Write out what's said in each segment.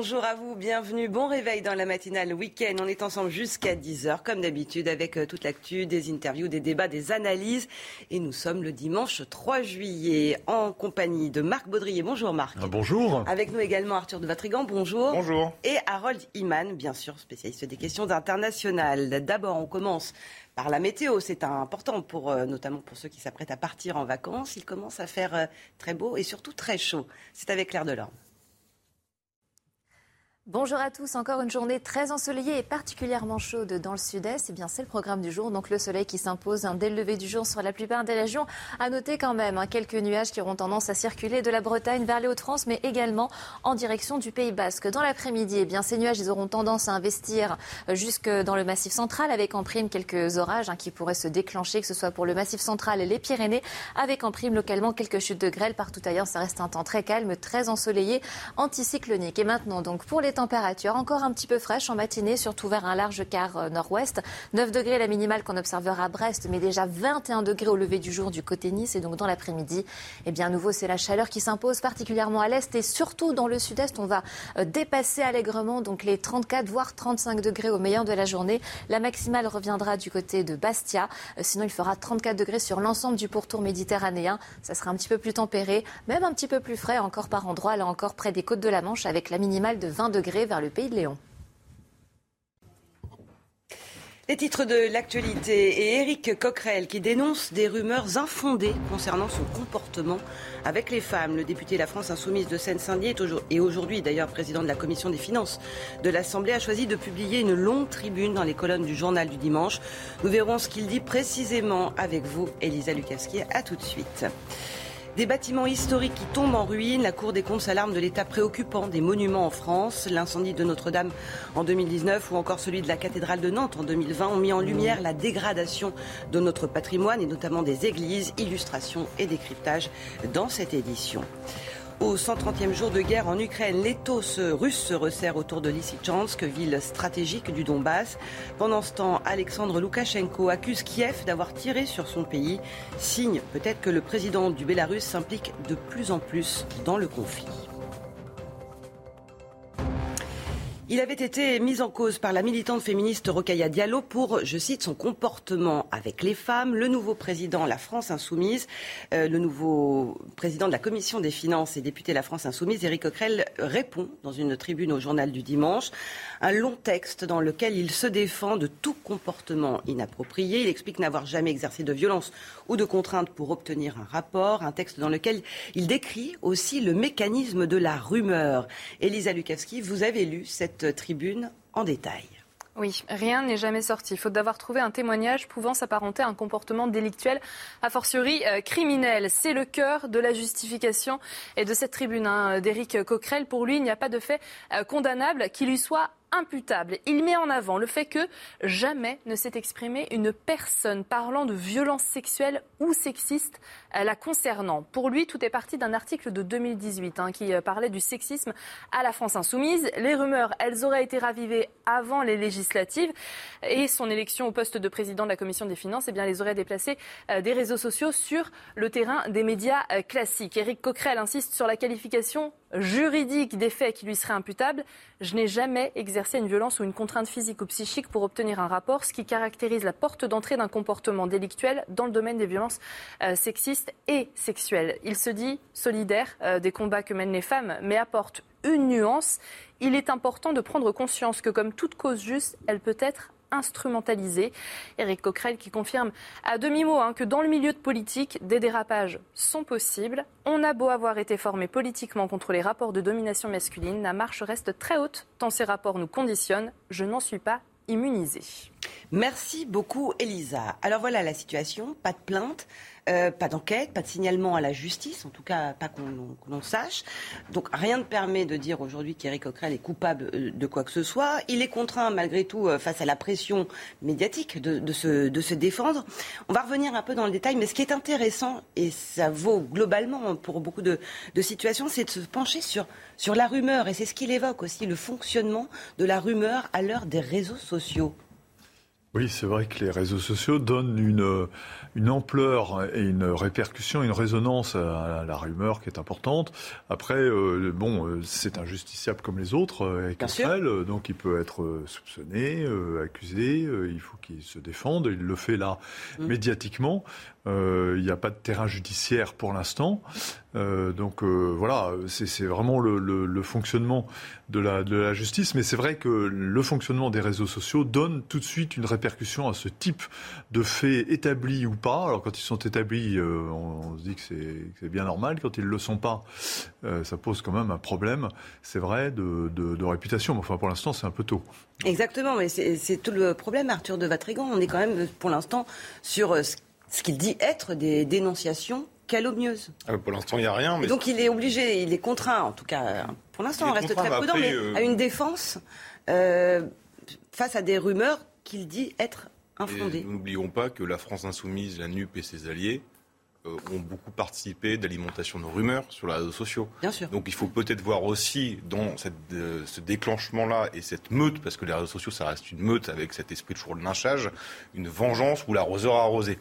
Bonjour à vous, bienvenue, bon réveil dans la matinale week-end. On est ensemble jusqu'à 10h, comme d'habitude, avec euh, toute l'actu, des interviews, des débats, des analyses. Et nous sommes le dimanche 3 juillet en compagnie de Marc Baudrier. Bonjour Marc. Ah, bonjour. Avec nous également Arthur de Vatrigan. Bonjour. Bonjour. Et Harold Iman, bien sûr, spécialiste des questions internationales. D'abord, on commence par la météo. C'est important, pour, euh, notamment pour ceux qui s'apprêtent à partir en vacances. Il commence à faire euh, très beau et surtout très chaud. C'est avec Claire Delorme. Bonjour à tous, encore une journée très ensoleillée et particulièrement chaude dans le sud-est. Et eh bien, c'est le programme du jour. Donc, le soleil qui s'impose dès le lever du jour sur la plupart des régions. À noter quand même hein, quelques nuages qui auront tendance à circuler de la Bretagne vers les Hauts-de-France, mais également en direction du Pays Basque. Dans l'après-midi, eh bien, ces nuages, ils auront tendance à investir euh, jusque dans le massif central avec en prime quelques orages hein, qui pourraient se déclencher, que ce soit pour le massif central et les Pyrénées, avec en prime localement quelques chutes de grêle. Partout ailleurs, ça reste un temps très calme, très ensoleillé, anticyclonique. Et maintenant, donc, pour les température encore un petit peu fraîche en matinée, surtout vers un large quart euh, nord-ouest. 9 degrés la minimale qu'on observera à Brest, mais déjà 21 degrés au lever du jour du côté Nice. Et donc dans l'après-midi, eh bien à nouveau, c'est la chaleur qui s'impose particulièrement à l'est et surtout dans le sud-est. On va euh, dépasser allègrement donc les 34 voire 35 degrés au meilleur de la journée. La maximale reviendra du côté de Bastia. Euh, sinon, il fera 34 degrés sur l'ensemble du pourtour méditerranéen. Ça sera un petit peu plus tempéré, même un petit peu plus frais encore par endroits, là encore près des côtes de la Manche, avec la minimale de 20 degrés vers le pays de Léon. Les titres de l'actualité et Éric Coquerel qui dénonce des rumeurs infondées concernant son comportement avec les femmes. Le député La France Insoumise de Seine-Saint-Denis et aujourd'hui d'ailleurs président de la commission des finances de l'Assemblée a choisi de publier une longue tribune dans les colonnes du journal du dimanche. Nous verrons ce qu'il dit précisément avec vous, Elisa Lukavski. À tout de suite. Des bâtiments historiques qui tombent en ruine, la Cour des comptes s'alarme de l'état préoccupant des monuments en France. L'incendie de Notre-Dame en 2019 ou encore celui de la cathédrale de Nantes en 2020 ont mis en lumière la dégradation de notre patrimoine et notamment des églises, illustrations et décryptage dans cette édition. Au 130e jour de guerre en Ukraine, l'étau russe se resserre autour de Lysychansk, ville stratégique du Donbass. Pendant ce temps, Alexandre Loukachenko accuse Kiev d'avoir tiré sur son pays, signe peut-être que le président du Bélarus s'implique de plus en plus dans le conflit. Il avait été mis en cause par la militante féministe Rokhaya Diallo pour, je cite, son comportement avec les femmes. Le nouveau président La France Insoumise, euh, le nouveau président de la commission des finances et député La France Insoumise, Éric Coquerel, répond dans une tribune au journal du dimanche. Un long texte dans lequel il se défend de tout comportement inapproprié. Il explique n'avoir jamais exercé de violence ou de contrainte pour obtenir un rapport. Un texte dans lequel il décrit aussi le mécanisme de la rumeur. Elisa Lukavski, vous avez lu cette tribune en détail. Oui, rien n'est jamais sorti, faute d'avoir trouvé un témoignage pouvant s'apparenter à un comportement délictuel, a fortiori euh, criminel. C'est le cœur de la justification et de cette tribune hein, d'Éric Coquerel. Pour lui, il n'y a pas de fait euh, condamnable qui lui soit imputable. Il met en avant le fait que jamais ne s'est exprimée une personne parlant de violences sexuelles ou sexistes euh, la concernant. Pour lui, tout est parti d'un article de 2018 hein, qui euh, parlait du sexisme à la France insoumise. Les rumeurs, elles auraient été ravivées avant les législatives et son élection au poste de président de la commission des finances, eh bien, les aurait déplacées euh, des réseaux sociaux sur le terrain des médias classiques. Éric Coquerel insiste sur la qualification juridique des faits qui lui seraient imputables. Je n'ai jamais exercé une violence ou une contrainte physique ou psychique pour obtenir un rapport, ce qui caractérise la porte d'entrée d'un comportement délictuel dans le domaine des violences euh, sexistes et sexuelles. Il se dit solidaire euh, des combats que mènent les femmes, mais apporte une nuance. Il est important de prendre conscience que, comme toute cause juste, elle peut être instrumentalisé. Éric Coquerel qui confirme à demi-mot hein, que dans le milieu de politique, des dérapages sont possibles. On a beau avoir été formé politiquement contre les rapports de domination masculine, la marche reste très haute tant ces rapports nous conditionnent. Je n'en suis pas immunisé. Merci beaucoup, Elisa. Alors voilà la situation, pas de plainte. Euh, pas d'enquête, pas de signalement à la justice, en tout cas pas qu'on sache. Donc rien ne permet de dire aujourd'hui qu'Éric Coquerel est coupable euh, de quoi que ce soit. Il est contraint malgré tout euh, face à la pression médiatique de, se, défendre. On va revenir un peu dans le détail, mais ce qui est intéressant, et ça vaut globalement pour beaucoup de, situations, c'est de se pencher sur la rumeur. Et c'est ce qu'il évoque aussi, le fonctionnement de la rumeur à l'heure des réseaux sociaux. Oui, c'est vrai que les réseaux sociaux donnent une, une ampleur et une répercussion, une résonance à la rumeur qui est importante. Après, euh, bon, euh, c'est injusticiable comme les autres, euh, donc il peut être soupçonné, accusé, il faut qu'il se défende, il le fait là mm. médiatiquement. Il n'y a pas de terrain judiciaire pour l'instant. donc voilà, c'est vraiment le, fonctionnement de la, justice. Mais c'est vrai que le fonctionnement des réseaux sociaux donne tout de suite une répercussion à ce type de faits établis ou pas. Alors quand ils sont établis, euh, on, se dit que c'est bien normal. Quand ils ne le sont pas, euh, ça pose quand même un problème, c'est vrai, de, de, réputation. Mais enfin, pour l'instant, c'est un peu tôt. Exactement, mais c'est tout le problème, Arthur de Vatrigan. On est quand même, pour l'instant, sur euh, ce qu'il dit être des dénonciations calomnieuses. Ah, pour l'instant, il n'y a rien. Mais... Donc il est obligé, il est contraint, en tout cas, pour l'instant, on reste très prudent, mais à une défense face à des rumeurs qu'il dit être nous n'oublions pas que la France insoumise, la NUP et ses alliés euh, ont beaucoup participé d'alimentation de rumeurs sur les réseaux sociaux. Bien sûr. Donc il faut peut-être voir aussi dans cette, euh, ce déclenchement-là et cette meute, parce que les réseaux sociaux, ça reste une meute avec cet esprit de toujours de lynchage, une vengeance ou l'arroseur arrosé.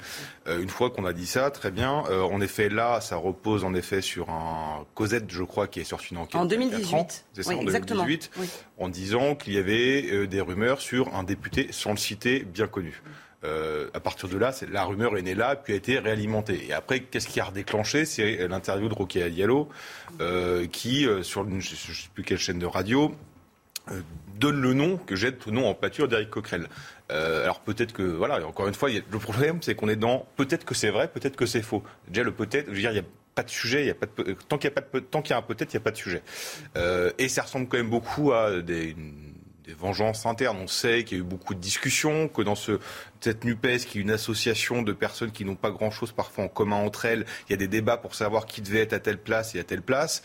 Euh, une fois qu'on a dit ça, très bien. en effet, là, ça repose en effet sur un Cosette, je crois, qui est sorti une enquête. En 2018. C'est ça, en 2018, en disant qu'il y avait des rumeurs sur un député, sans le citer, bien connu. Euh, à partir de là, la rumeur est née là, puis a été réalimentée. Et après, qu'est-ce qui a redéclenché? C'est l'interview de Rocky Diallo, euh, qui, euh, sur je ne sais plus quelle chaîne de radio, donne le nom, que jette le nom en pâture d'Eric Coquerel. alors peut-être que, voilà, encore une fois, le problème, c'est qu'on est dans peut-être que c'est vrai, peut-être que c'est faux. Déjà, le peut-être, je veux dire, il n'y a pas de sujet, y a pas de, tant qu'il y a, y a un peut-être, il n'y a pas de sujet. et ça ressemble quand même beaucoup à des, des vengeances internes. On sait qu'il y a eu beaucoup de discussions, que dans ce, cette NUPES, qui est une association de personnes qui n'ont pas grand-chose parfois en commun entre elles, il y a des débats pour savoir qui devait être à telle place et à telle place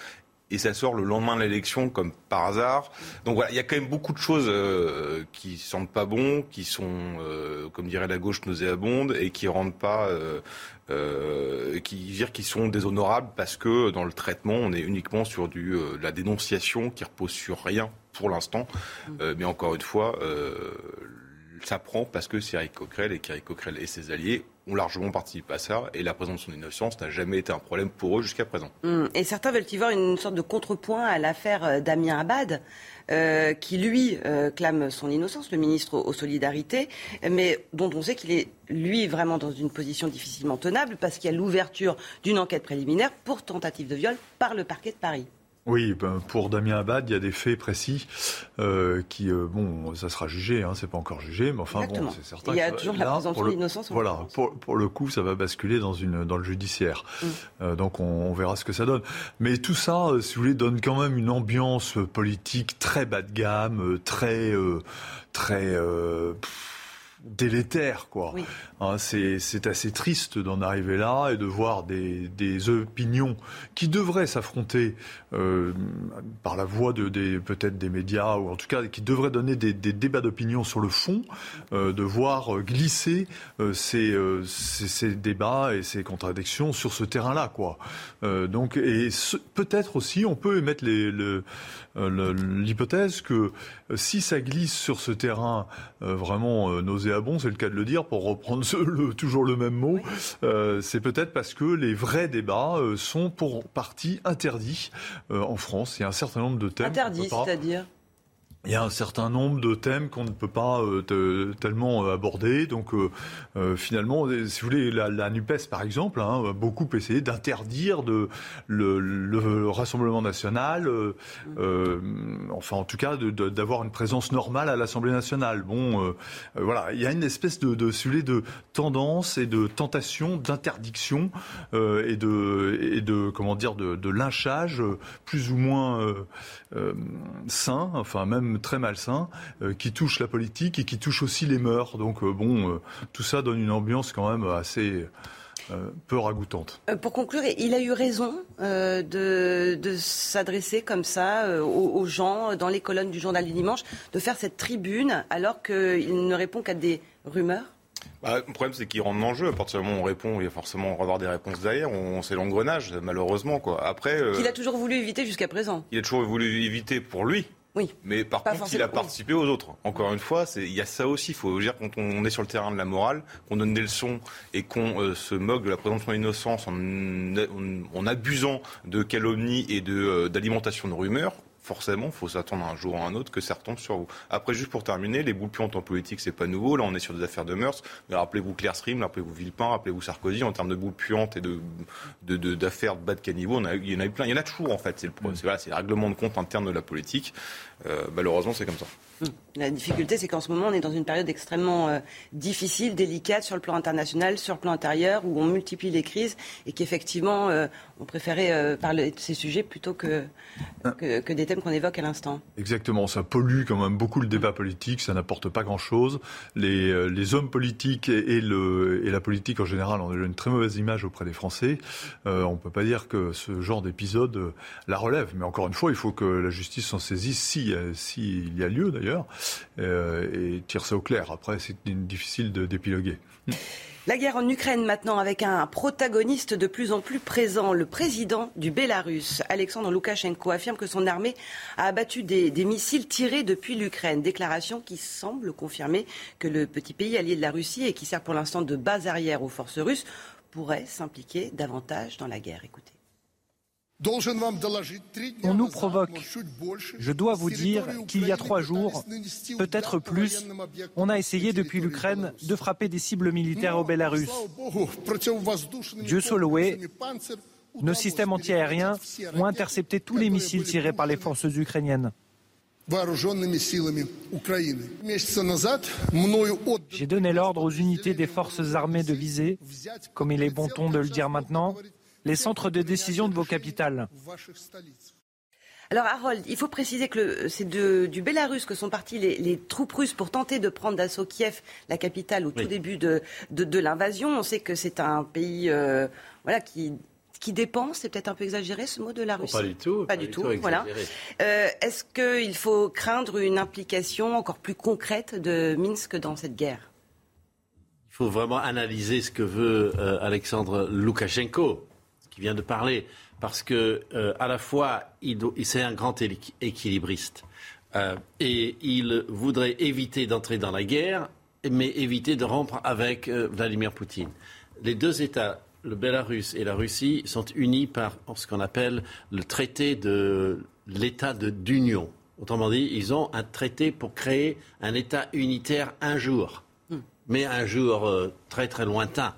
et ça sort le lendemain de l'élection comme par hasard. Donc voilà, il y a quand même beaucoup de choses euh, qui semblent pas bons, qui sont, euh, comme dirait la gauche, nauséabondes et qui rendent pas, euh, euh qui dire qui sont déshonorables parce que dans le traitement, on est uniquement sur du la dénonciation qui repose sur rien pour l'instant. Mm. mais encore une fois, ça prend parce que c'est Eric Coquerel et qu'Eric Coquerel et ses alliés ont largement participé à ça et la présence de son innocence n'a jamais été un problème pour eux jusqu'à présent. Mm. Et certains veulent y voir une sorte de contrepoint à l'affaire euh, Damien Abad, euh, qui lui euh, clame son innocence, le ministre aux Solidarités, mais dont on sait qu'il est lui vraiment dans une position difficilement tenable parce qu'il y a l'ouverture d'une enquête préliminaire pour tentative de viol par le parquet de Paris. Oui, ben, pour Damien Abad, il y a des faits précis euh, qui, euh, bon, ça sera jugé, hein, c'est pas encore jugé, mais enfin bon, c'est certain. Il y a toujours la présomption d'innocence. Voilà, pour, pour, le coup, ça va basculer dans une dans le judiciaire, mm. euh, donc on, on, verra ce que ça donne. Mais tout ça, euh, si vous voulez, donne quand même une ambiance politique très bas de gamme, très très délétère, quoi. Hein, c'est assez triste d'en arriver là et de voir des, des opinions qui devraient s'affronter euh, par la voie de, des peut-être des médias ou en tout cas qui devraient donner des, des débats d'opinion sur le fond, euh, de voir glisser euh, ces, ces, ces, débats et ces contradictions sur ce terrain-là, quoi. Donc et peut-être aussi on peut émettre l'hypothèse que si ça glisse sur ce terrain vraiment nauséabond, c'est le cas de le dire, pour reprendre le, toujours le même mot, euh, c'est peut-être parce que les vrais débats euh, sont pour partie interdits euh, en France. Il y a un certain nombre de thèmes. Interdits, c'est-à-dire? Il y a un certain nombre de thèmes qu'on ne peut pas euh, tellement euh, aborder. Donc, euh, finalement, si vous voulez, la, NUPES, par exemple, hein, a beaucoup essayé d'interdire le, le, Rassemblement national, enfin, en tout cas, d'avoir une présence normale à l'Assemblée nationale. Bon, voilà, il y a une espèce de, de, tendance et de tentation d'interdiction et, de, comment dire, de lynchage plus ou moins sain, enfin, même même très malsain, qui touche la politique et qui touche aussi les mœurs. Donc bon, tout ça donne une ambiance quand même assez peu ragoûtante. pour conclure, il a eu raison de, s'adresser comme ça aux, gens dans les colonnes du journal du dimanche, de faire cette tribune alors qu'il ne répond qu'à des rumeurs? Bah, le problème, c'est qu'il rentre dans le jeu. À partir du moment où on répond, il va forcément avoir des réponses derrière. On, c'est l'engrenage, malheureusement. Quoi. Après, euh, Qu'il a toujours voulu éviter jusqu'à présent. Il a toujours voulu éviter pour lui. Oui. Mais par contre, il a participé aux autres. Encore une fois, il y a ça aussi. Il faut dire quand on est sur le terrain de la morale, qu'on donne des leçons et qu'on euh, se moque de la présomption d'innocence en, en, abusant de calomnies et de, euh, d'alimentation de rumeurs forcément, il faut s'attendre un jour ou un autre que ça retombe sur vous. Après, juste pour terminer, les boules puantes en politique, c'est pas nouveau. Là, on est sur des affaires de mœurs. Mais rappelez-vous Claire Stream, rappelez-vous Villepin, rappelez-vous Sarkozy. En termes de boules puantes et de, d'affaires de, bas de caniveau, il y en a eu plein. Il y en a toujours, en fait. C'est le, mm. c'est, voilà, c'est le règlement de compte interne de la politique. Euh, malheureusement, c'est comme ça. Mm. La difficulté, c'est qu'en ce moment, on est dans une période extrêmement euh, difficile, délicate sur le plan international, sur le plan intérieur, où on multiplie les crises et qu'effectivement, euh, on préférait parler de ces sujets plutôt que, que, des thèmes qu'on évoque à l'instant. Exactement, ça pollue quand même beaucoup le débat politique, ça n'apporte pas grand-chose. Les, les, hommes politiques et, le, et, la politique en général ont une très mauvaise image auprès des Français. on ne peut pas dire que ce genre d'épisode la relève, mais encore une fois, il faut que la justice s'en saisisse s'il si, y a lieu d'ailleurs. Euh, et tire ça au clair. Après, c'est difficile d'épiloguer. La guerre en Ukraine maintenant avec un protagoniste de plus en plus présent, le président du Bélarus, Alexandre Loukachenko, affirme que son armée a abattu des, des missiles tirés depuis l'Ukraine. Déclaration qui semble confirmer que le petit pays allié de la Russie et qui sert pour l'instant de base arrière aux forces russes pourrait s'impliquer davantage dans la guerre. Écoutez. On nous provoque. Je dois vous dire qu'il y a trois jours, peut-être plus, on a essayé depuis l'Ukraine de frapper des cibles militaires au Bélarus. Dieu soit loué, nos systèmes antiaériens ont intercepté tous les missiles tirés par les forces ukrainiennes. J'ai donné l'ordre aux unités des forces armées de viser, comme il est bon ton de le dire maintenant, les centres de décision de vos capitales. Alors Harold, il faut préciser que c'est du Bélarus que sont partis les, troupes russes pour tenter de prendre d'assaut Kiev, la capitale, au tout début de, l'invasion. On sait que c'est un pays euh, voilà, qui, qui dépend, c'est peut-être un peu exagéré ce mot de la Russie. pas du tout. Pas, du tout, voilà. Euh, est-ce qu'il faut craindre une implication encore plus concrète de Minsk dans cette guerre? Il faut vraiment analyser ce que veut euh, Alexandre Loukachenko qui vient de parler, parce que euh, à la fois, il, c'est un grand équilibriste. Euh, et il voudrait éviter d'entrer dans la guerre, mais éviter de rompre avec euh, Vladimir Poutine. Les deux États, le Bélarus et la Russie, sont unis par ce qu'on appelle le traité de l'État d'union. Autrement dit, ils ont un traité pour créer un État unitaire un jour, hmm. mais un jour très très lointain.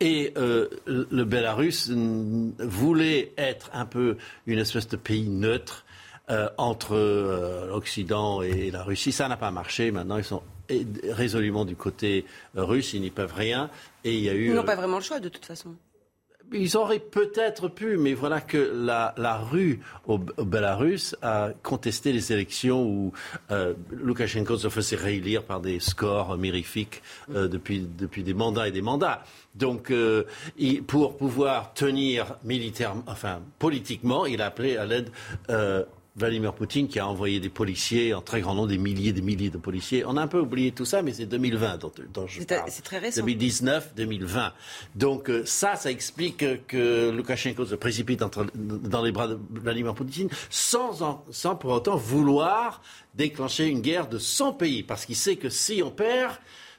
Et euh, le Bélarus voulait être un peu une espèce de pays neutre euh, entre euh, l'Occident et la Russie. Ça n'a pas marché. Maintenant, ils sont résolument du côté russe. Ils n'y peuvent rien. Et il y a eu. Ils n'ont pas vraiment le choix, de toute façon. Ils auraient peut-être pu, mais voilà que la, rue au, au, Belarus a contesté les élections où euh, Loukachenko se faisait réélire par des scores mirifiques euh, depuis, depuis des mandats et des mandats. Donc, euh, pour pouvoir tenir militairement, enfin politiquement, il a appelé à l'aide Vladimir Poutine qui a envoyé des policiers en très grand nombre, des milliers, des milliers de policiers. On a un peu oublié tout ça, mais c'est 2020 dont, dont je parle. C'est très récent. 2019, 2020. Donc euh, ça, ça explique que Loukachenko se précipite entre, dans les bras de Vladimir Poutine sans, sans pour autant vouloir déclencher une guerre de son pays, parce qu'il sait que si on perd,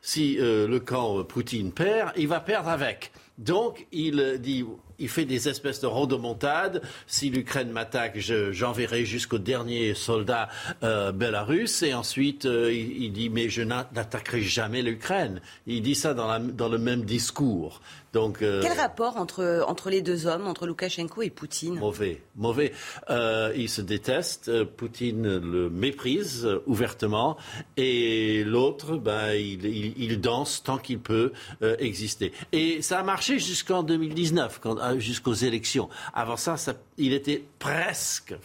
si euh, le camp Poutine perd, il va perdre avec. Donc il dit il fait des espèces de rodomontades. Si l'Ukraine m'attaque, j'enverrai jusqu'au dernier soldat euh, Et ensuite, euh, il, dit, mais je n'attaquerai jamais l'Ukraine. Il dit ça dans, dans le même discours. Donc, euh, Quel rapport entre, entre les deux hommes, entre Loukachenko et Poutine? Mauvais, mauvais. Euh, ils se détestent. Poutine le méprise ouvertement, et l'autre, ben, il, il, danse tant qu'il peut exister. Et ça a marché jusqu'en 2019, quand, jusqu'aux élections. Avant ça, il était presque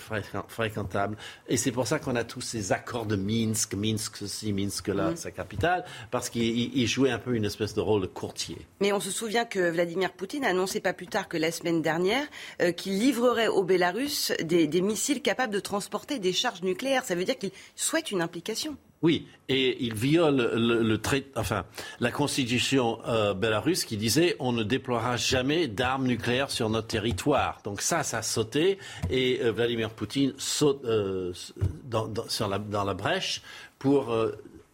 fréquentable. Et c'est pour ça qu'on a tous ces accords de Minsk, Minsk ceci, Minsk là, mm. sa capitale, parce qu'il jouait un peu une espèce de rôle de courtier. Mais on se souvient que Vladimir Poutine a annoncé pas plus tard que la semaine dernière euh, qu'il livrerait au Bélarus des, des missiles capables de transporter des charges nucléaires. Ça veut dire qu'il souhaite une implication. Oui, et il viole le, enfin, la constitution euh, bélarusse qui disait on ne déploiera jamais d'armes nucléaires sur notre territoire. Donc ça, ça a sauté et euh, Vladimir Poutine saute euh, dans, la, dans, la, brèche pour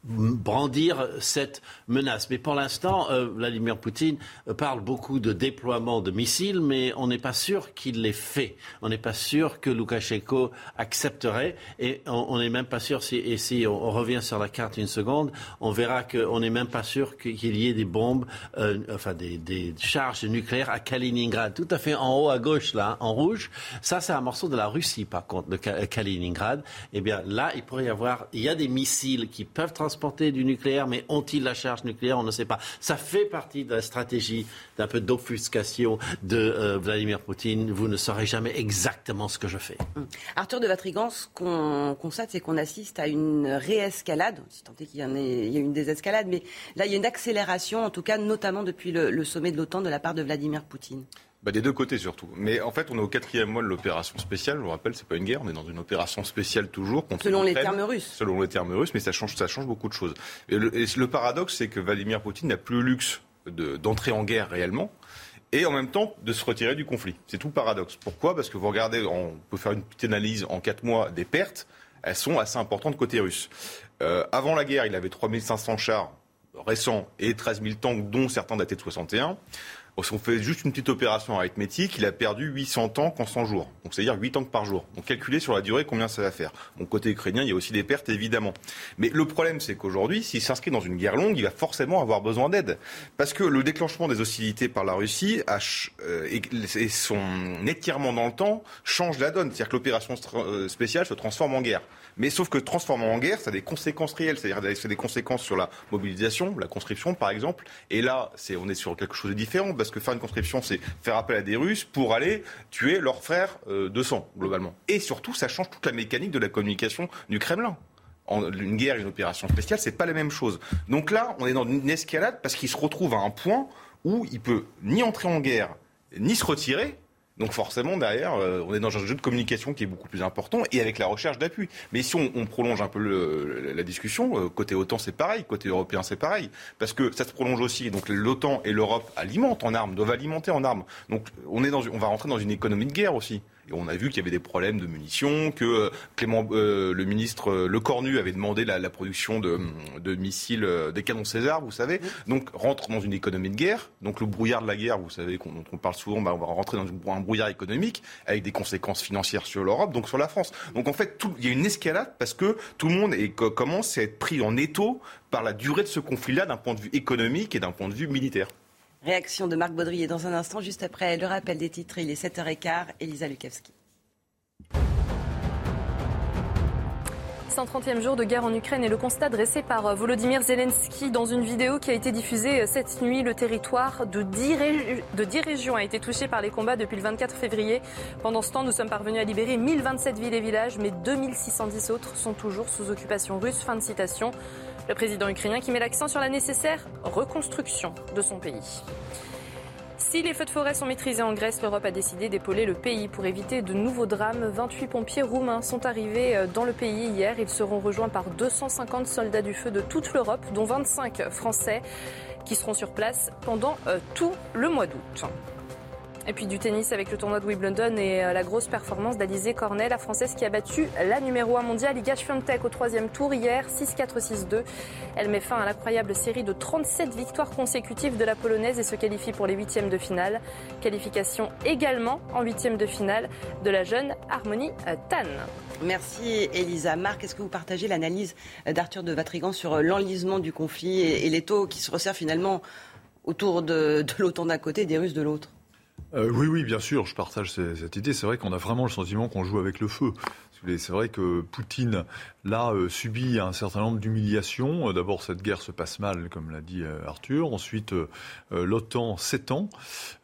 brandir cette menace. Mais pour l'instant, euh, Vladimir Poutine parle beaucoup de déploiement de missiles, mais on n'est pas sûr qu'il l'ait fait. On n'est pas sûr que Loukachenko accepterait, et on n'est même pas sûr, si, et si on, revient sur la carte une seconde, on verra qu'on n'est même pas sûr qu'il y ait des bombes, euh, enfin des, charges nucléaires à Kaliningrad, tout à fait en haut à gauche, là, en rouge. Ça, c'est un morceau de la Russie, par contre, de Kaliningrad. Eh bien, là, il pourrait y avoir, il y a des missiles qui peuvent transporter transporter du nucléaire, mais ont-ils la charge nucléaire On ne sait pas. Ça fait partie de la stratégie d'un peu d'offuscation de euh, Vladimir Poutine. Vous ne saurez jamais exactement ce que je fais. Hum. Arthur de Vatrigan, ce qu'on constate, c'est qu'on assiste à une réescalade, si tant est qu'il y, ait, a une désescalade, mais là, il y a une accélération, en tout cas, notamment depuis le sommet de l'OTAN de la part de Vladimir Poutine. Bah des deux côtés surtout. Mais en fait, on est au quatrième mois de l'opération spéciale. Je vous rappelle, c'est pas une guerre, on est dans une opération spéciale toujours. Contre selon les termes russes. Selon les termes russes, mais ça change, ça change beaucoup de choses. Et le, paradoxe, c'est que Vladimir Poutine n'a plus le luxe d'entrer en guerre réellement et en même temps de se retirer du conflit. C'est tout le paradoxe. Pourquoi? Parce que vous regardez, on peut faire une petite analyse en quatre mois des pertes, elles sont assez importantes côté russe. Euh, avant la guerre, il avait 3500 chars récents et 13 000 tanks, dont certains datés de 61. On fait juste une petite opération arithmétique, il a perdu 800 tanks en 100 jours. Donc c'est-à-dire 8 tanks par jour. Donc calculez sur la durée combien ça va faire. Mon côté ukrainien, il y a aussi des pertes évidemment. Mais le problème, c'est qu'aujourd'hui, s'il s'inscrit dans une guerre longue, il va forcément avoir besoin d'aide. Parce que le déclenchement des hostilités par la Russie euh, et son étirement dans le temps change la donne. C'est-à-dire que l'opération euh, spéciale se transforme en guerre. Mais sauf que transformer en guerre, ça a des conséquences réelles. C'est-à-dire ça a des conséquences sur la mobilisation, la conscription par exemple. Et là, c'est, on est sur quelque chose de différent parce que faire une conscription, c'est faire appel à des Russes pour aller tuer leurs frères euh, de sang, globalement. Et surtout, ça change toute la mécanique de la communication du Kremlin. Une guerre, une opération spéciale, c'est pas la même chose. Donc là, on est dans une escalade parce qu'il se retrouve à un point où il peut ni entrer en guerre, ni se retirer, donc forcément, derrière, euh, on est dans un jeu de communication qui est beaucoup plus important et avec la recherche d'appui. Mais si on, prolonge un peu la discussion, euh, côté OTAN c'est pareil, côté européen c'est pareil, parce que ça se prolonge aussi. Donc l'OTAN et l'Europe alimentent en armes, doivent alimenter en armes. Donc on, est dans, on va rentrer dans une économie de guerre aussi. Et on a vu qu'il y avait des problèmes de munitions, que euh, Clément, euh, le ministre euh, Le Cornu avait demandé la, production de, missiles, des canons César, vous savez. Donc rentre dans une économie de guerre. Donc le brouillard de la guerre, vous savez, dont on parle souvent, bah, on va rentrer dans un brouillard économique avec des conséquences financières sur l'Europe, donc sur la France. Donc en fait, il y a une escalade parce que tout le monde commence à être pris en étau par la durée de ce conflit-là d'un point de vue économique et d'un point de vue militaire. Réaction de Marc Baudrier dans un instant, juste après le rappel des titres. Il est 7h15. Elisa Lukavski. 130e jour de guerre en Ukraine et le constat dressé par Volodymyr Zelensky dans une vidéo qui a été diffusée cette nuit. Le territoire de 10, de 10 régions a été touché par les combats depuis le 24 février. Pendant ce temps, nous sommes parvenus à libérer 1027 villes et villages, mais 2610 autres sont toujours sous occupation russe. Fin de citation. Le président ukrainien qui met l'accent sur la nécessaire reconstruction de son pays. Si les feux de forêt sont maîtrisés en Grèce, l'Europe a décidé d'épauler le pays pour éviter de nouveaux drames. 28 pompiers roumains sont arrivés euh, dans le pays hier. Ils seront rejoints par 250 soldats du feu de toute l'Europe, dont 25 Français, qui seront sur place pendant euh, tout le mois d'août. Et puis du tennis avec le tournoi de Wimbledon et euh, la grosse performance d'Alizé Cornet, la Française qui a battu la numéro 1 mondiale Iga Swiatek au troisième tour hier, 6-4, 6-2. Elle met fin à l'incroyable série de 37 victoires consécutives de la Polonaise et se qualifie pour les huitièmes de finale. Qualification également en huitièmes de finale de la jeune Harmonie euh, Tan. Merci Elisa. Marc, est-ce que vous partagez l'analyse d'Arthur de Vatrigan sur euh, l'enlisement du conflit et, les taux qui se resserrent finalement autour de, de l'OTAN d'un côté et des Russes de l'autre? Oui, oui, bien sûr, je partage cette idée. C'est vrai qu'on a vraiment le sentiment qu'on joue avec le feu. C'est vrai que Poutine, là, euh, subit un certain nombre d'humiliations. Euh, d'abord, cette guerre se passe mal, comme l'a dit euh, Arthur. Ensuite, l'OTAN s'étend,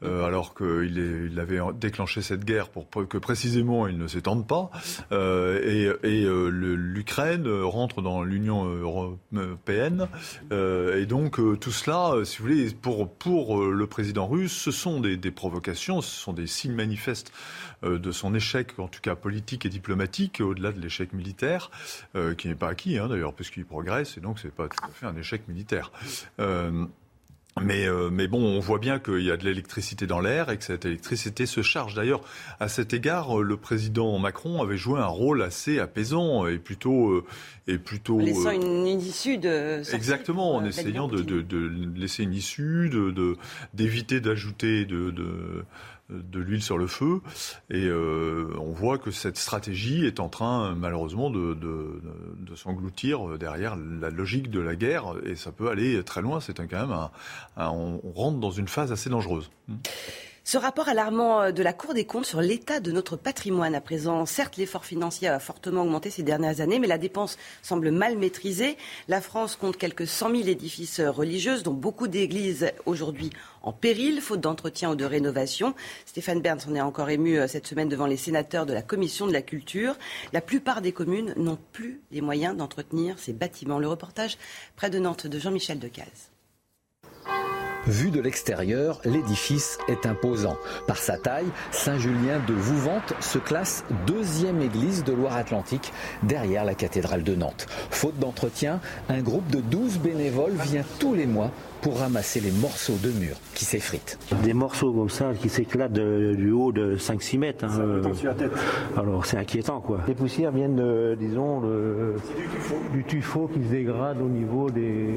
alors qu'il il avait déclenché cette guerre pour que précisément il ne s'étende pas. et, et l'Ukraine rentre dans l'Union européenne. et donc, tout cela, si vous voulez, pour, pour le président russe, ce sont des, des provocations, ce sont des signes manifestes de son échec, en tout cas politique et diplomatique au-delà de l'échec militaire, euh, qui n'est pas acquis hein, d'ailleurs, puisqu'il progresse, et donc c'est pas tout à fait un échec militaire. Euh, mais, euh, mais, bon, on voit bien qu'il y a de l'électricité dans l'air et que cette électricité se charge. D'ailleurs, à cet égard, le président Macron avait joué un rôle assez apaisant et plutôt, et plutôt. En laissant une, issue de. Exactement, en essayant de, de, de, laisser une issue, de d'éviter d'ajouter de, de l'huile sur le feu. Et euh, on voit que cette stratégie est en train, malheureusement, de, s'engloutir derrière la logique de la guerre. Et ça peut aller très loin. C'est quand même on rentre dans une phase assez dangereuse. Ce rapport alarmant euh, de la Cour des comptes sur l'état de notre patrimoine à présent, certes l'effort financier a fortement augmenté ces dernières années, mais la dépense semble mal maîtrisée. La France compte quelques 100 000 édifices religieux, dont beaucoup d'églises aujourd'hui en péril, faute d'entretien ou de rénovation. Stéphane Bern s'en est encore ému euh, cette semaine devant les sénateurs de la Commission de la Culture. La plupart des communes n'ont plus les moyens d'entretenir ces bâtiments. Le reportage près de Nantes de Jean-Michel Decaze. Vu de l'extérieur, l'édifice est imposant. Par sa taille, Saint-Julien de Vouvante se classe deuxième église de Loire-Atlantique derrière la cathédrale de Nantes. Faute d'entretien, un groupe de 12 bénévoles vient tous les mois pour ramasser les morceaux de mur qui s'effritent. Des morceaux comme ça qui s'éclatent du haut de 5-6 mètres. Hein, euh, alors c'est inquiétant quoi. Les poussières viennent de, disons, du tuffeau qui se dégrade au niveau des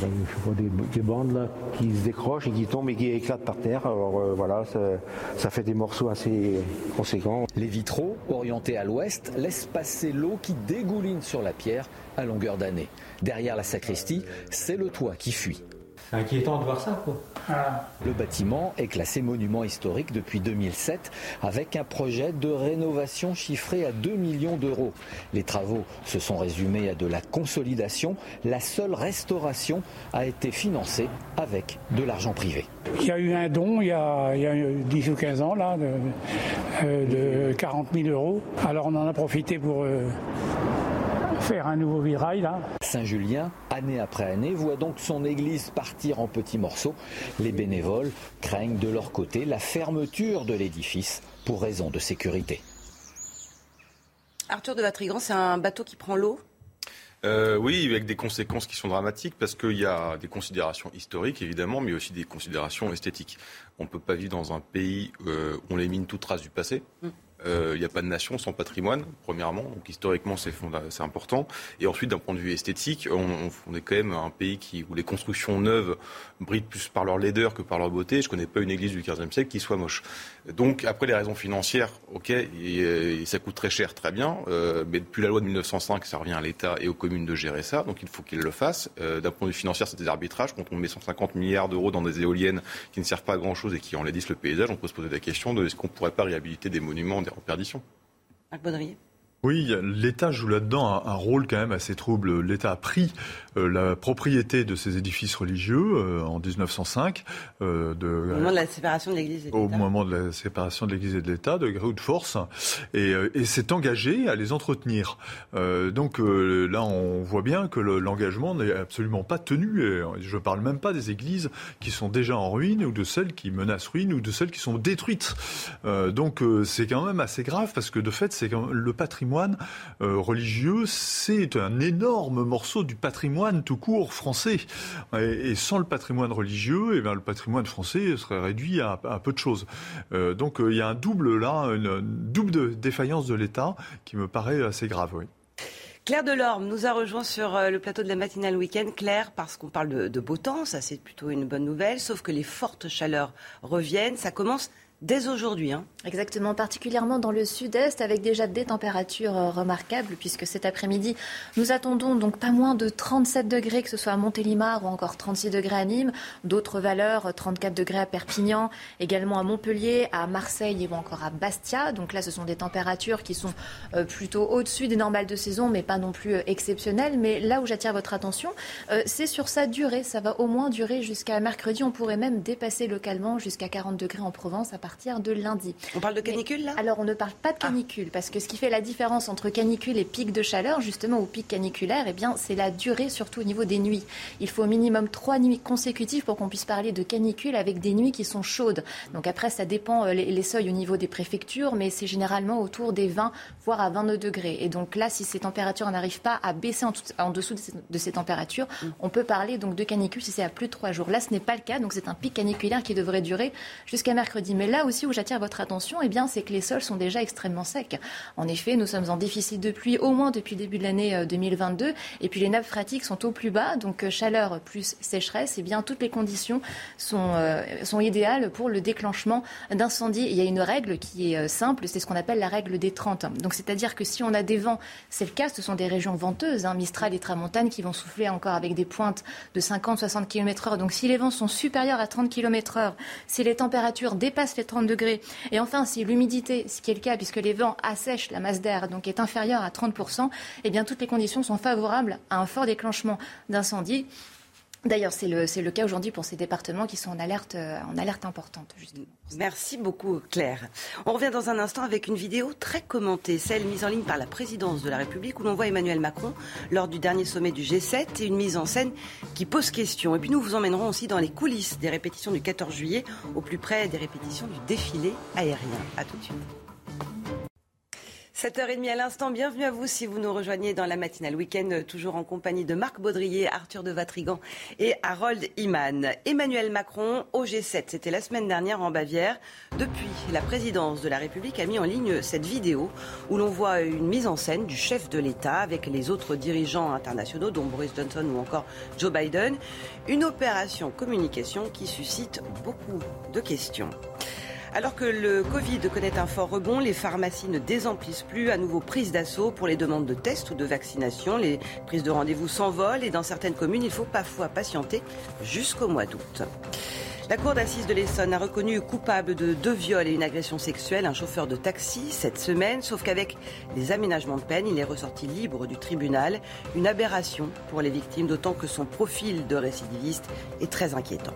ben, des, bandes là, qui se décrochent et qui tombent et qui éclatent par terre. Alors euh, voilà, ça, fait des morceaux assez conséquents. Les vitraux, orientés à l'ouest, laissent passer l'eau qui dégouline sur la pierre à longueur d'année. Derrière la sacristie, c'est le toit qui fuit. C'est inquiétant de voir ça, quoi. Le bâtiment est classé monument historique depuis 2007 avec un projet de rénovation chiffré à 2 millions d'euros. Les travaux se sont résumés à de la consolidation. La seule restauration a été financée avec de l'argent privé. Il y a eu un don il y a, 10 ou 15 ans là, de, 40 000 euros. Alors on en a profité pour... Euh, faire un nouveau virail là. Saint-Julien, année après année, voit donc son église partir en petits morceaux. Les bénévoles craignent de leur côté la fermeture de l'édifice pour raison de sécurité. Arthur de Vatrigan, c'est un bateau qui prend l'eau? Euh, oui, avec des conséquences qui sont dramatiques parce qu'il y a des considérations historiques évidemment, mais aussi des considérations esthétiques. On ne peut pas vivre dans un pays euh, où on élimine toute trace du passé. Euh, il n'y a pas de nation sans patrimoine, premièrement. Donc historiquement, c'est important. Et ensuite, d'un point de vue esthétique, on, est quand même un pays qui, où les constructions neuves brillent plus par leur laideur que par leur beauté. Je ne connais pas une église du XVe siècle qui soit moche. Donc après les raisons financières, ok, et, ça coûte très cher, très bien. Euh, mais depuis la loi de 1905, ça revient à l'État et aux communes de gérer ça. Donc il faut qu'ils le fassent. Euh, d'un point de vue financier, c'est des arbitrages. Quand on met 150 milliards d'euros dans des éoliennes qui ne servent pas à grand chose et qui enlaidissent le paysage, on peut se poser la question de est-ce qu'on ne pourrait pas réhabiliter des monuments en perdition. Marc Baudrier. Oui, l'État joue là-dedans un, rôle quand même assez trouble. L'État a pris euh, la propriété de ces édifices religieux euh, en 1905. Euh, de, au moment de la séparation de l'Église et de l'État. Au moment de la séparation de l'Église et de l'État, de gré ou de force, et, et s'est engagé à les entretenir. donc là, on voit bien que l'engagement n'est absolument pas tenu. Et je ne parle même pas des églises qui sont déjà en ruine ou de celles qui menacent ruine ou de celles qui sont détruites. donc c'est quand même assez grave parce que de fait, c'est le patrimoine patrimoine euh, religieux, c'est un énorme morceau du patrimoine tout court français. Et, sans le patrimoine religieux, et eh bien, le patrimoine français serait réduit à, peu de choses. Euh, donc euh, il y a un double là, une, double défaillance de l'État qui me paraît assez grave. Oui. Claire Delorme nous a rejoint sur le plateau de la matinale week-end. Claire, parce qu'on parle de, de, beau temps, ça c'est plutôt une bonne nouvelle, sauf que les fortes chaleurs reviennent. Ça commence dès aujourd'hui. Hein. Exactement, particulièrement dans le sud-est, avec déjà des températures euh, remarquables, puisque cet après-midi, nous attendons donc pas moins de 37 degrés, que ce soit à Montélimar ou encore 36 degrés à Nîmes, d'autres valeurs, 34 degrés à Perpignan, également à Montpellier, à Marseille ou encore à Bastia. Donc là, ce sont des températures qui sont euh, plutôt au-dessus des normales de saison, mais pas non plus euh, exceptionnelles. Mais là où j'attire votre attention, c'est sur sa durée. Ça va au moins durer jusqu'à mercredi. On pourrait même dépasser localement jusqu'à 40 degrés en Provence à partir de lundi. On parle de canicule là? Alors on ne parle pas de ah. canicule parce que ce qui fait la différence entre canicule et pic de chaleur, justement, ou pic caniculaire, eh bien c'est la durée surtout au niveau des nuits. Il faut au minimum trois nuits consécutives pour qu'on puisse parler de canicule avec des nuits qui sont chaudes. Donc après ça dépend euh, les, seuils au niveau des préfectures, mais c'est généralement autour des 20 voire à 22 degrés. Et donc là, si ces températures n'arrivent pas à baisser en, dessous de ces, températures, mm. on peut parler donc de canicule si c'est à plus de trois jours. Là, ce n'est pas le cas, donc c'est un pic caniculaire qui devrait durer jusqu'à mercredi. Mais là aussi où j'attire votre attention, eh bien, c'est que les sols sont déjà extrêmement secs. En effet, nous sommes en déficit de pluie au moins depuis le début de l'année 2022, euh, et puis les nappes phréatiques sont au plus bas, donc euh, chaleur plus sécheresse, eh bien, toutes les conditions sont, euh, sont idéales pour le déclenchement d'incendie. Il y a une règle qui est simple, c'est ce qu'on appelle la règle des 30. Donc, c'est-à-dire que si on a des vents, c'est le cas, ce sont des régions venteuses, hein, Mistral et Tramontane, qui vont souffler encore avec des pointes de 50-60 km/h. Donc, si les vents sont supérieurs à 30 km/h, si les températures dépassent les 30 degrés. Et enfin, si l'humidité, ce qui est le cas puisque les vents assèchent la masse d'air, donc est inférieure à 30%, eh bien toutes les conditions sont favorables à un fort déclenchement d'incendie. D'ailleurs, c'est le, le, cas aujourd'hui pour ces départements qui sont en alerte, euh, en alerte importante. Merci beaucoup, Claire. On revient dans un instant avec une vidéo très commentée, celle mise en ligne par la présidence de la République, où l'on voit Emmanuel Macron lors du dernier sommet du G7 et une mise en scène qui pose question. Et puis nous vous emmènerons aussi dans les coulisses des répétitions du 14 juillet, au plus près des répétitions du défilé aérien. À tout de suite. 7h30 à l'instant, bienvenue à vous si vous nous rejoignez dans la matinale week-end, euh, toujours en compagnie de Marc Baudrier, Arthur de Vatrigan et Harold Iman. Emmanuel Macron au G7, c'était la semaine dernière en Bavière. Depuis, la présidence de la République a mis en ligne cette vidéo où l'on voit une mise en scène du chef de l'État avec les autres dirigeants internationaux, dont Boris Johnson ou encore Joe Biden. Une opération communication qui suscite beaucoup de questions. Alors que le Covid connaît un fort rebond, les pharmacies ne désemplissent plus, à nouveau prise d'assaut pour les demandes de tests ou de vaccination. Les prises de rendez-vous s'envolent et dans certaines communes, il faut parfois patienter jusqu'au mois d'août. La cour d'assises de l'Essonne a reconnu coupable de deux viols et une agression sexuelle un chauffeur de taxi cette semaine, sauf qu'avec les aménagements de peine, il est ressorti libre du tribunal. Une aberration pour les victimes, d'autant que son profil de récidiviste est très inquiétant.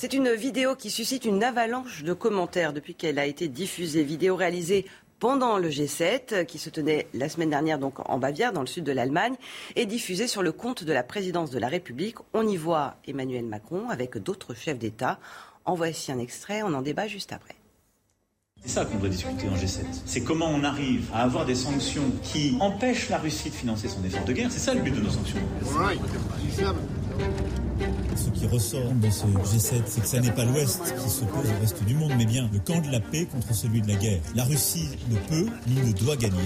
C'est une vidéo qui suscite une avalanche de commentaires depuis qu'elle a été diffusée. Vidéo réalisée pendant le G7 qui se tenait la semaine dernière donc en Bavière, dans le sud de l'Allemagne, et diffusée sur le compte de la présidence de la République. On y voit Emmanuel Macron avec d'autres chefs d'État. En voici un extrait, on en débat juste après. C'est ça qu'on doit discuter en G7. C'est comment on arrive à avoir des sanctions qui empêchent la Russie de financer son effort de guerre. C'est ça le but de nos sanctions. Ce qui ressort de ce G7, c'est que ce n'est pas l'Ouest qui s'oppose au reste du monde, mais bien le camp de la paix contre celui de la guerre. La Russie ne peut ni ne doit gagner.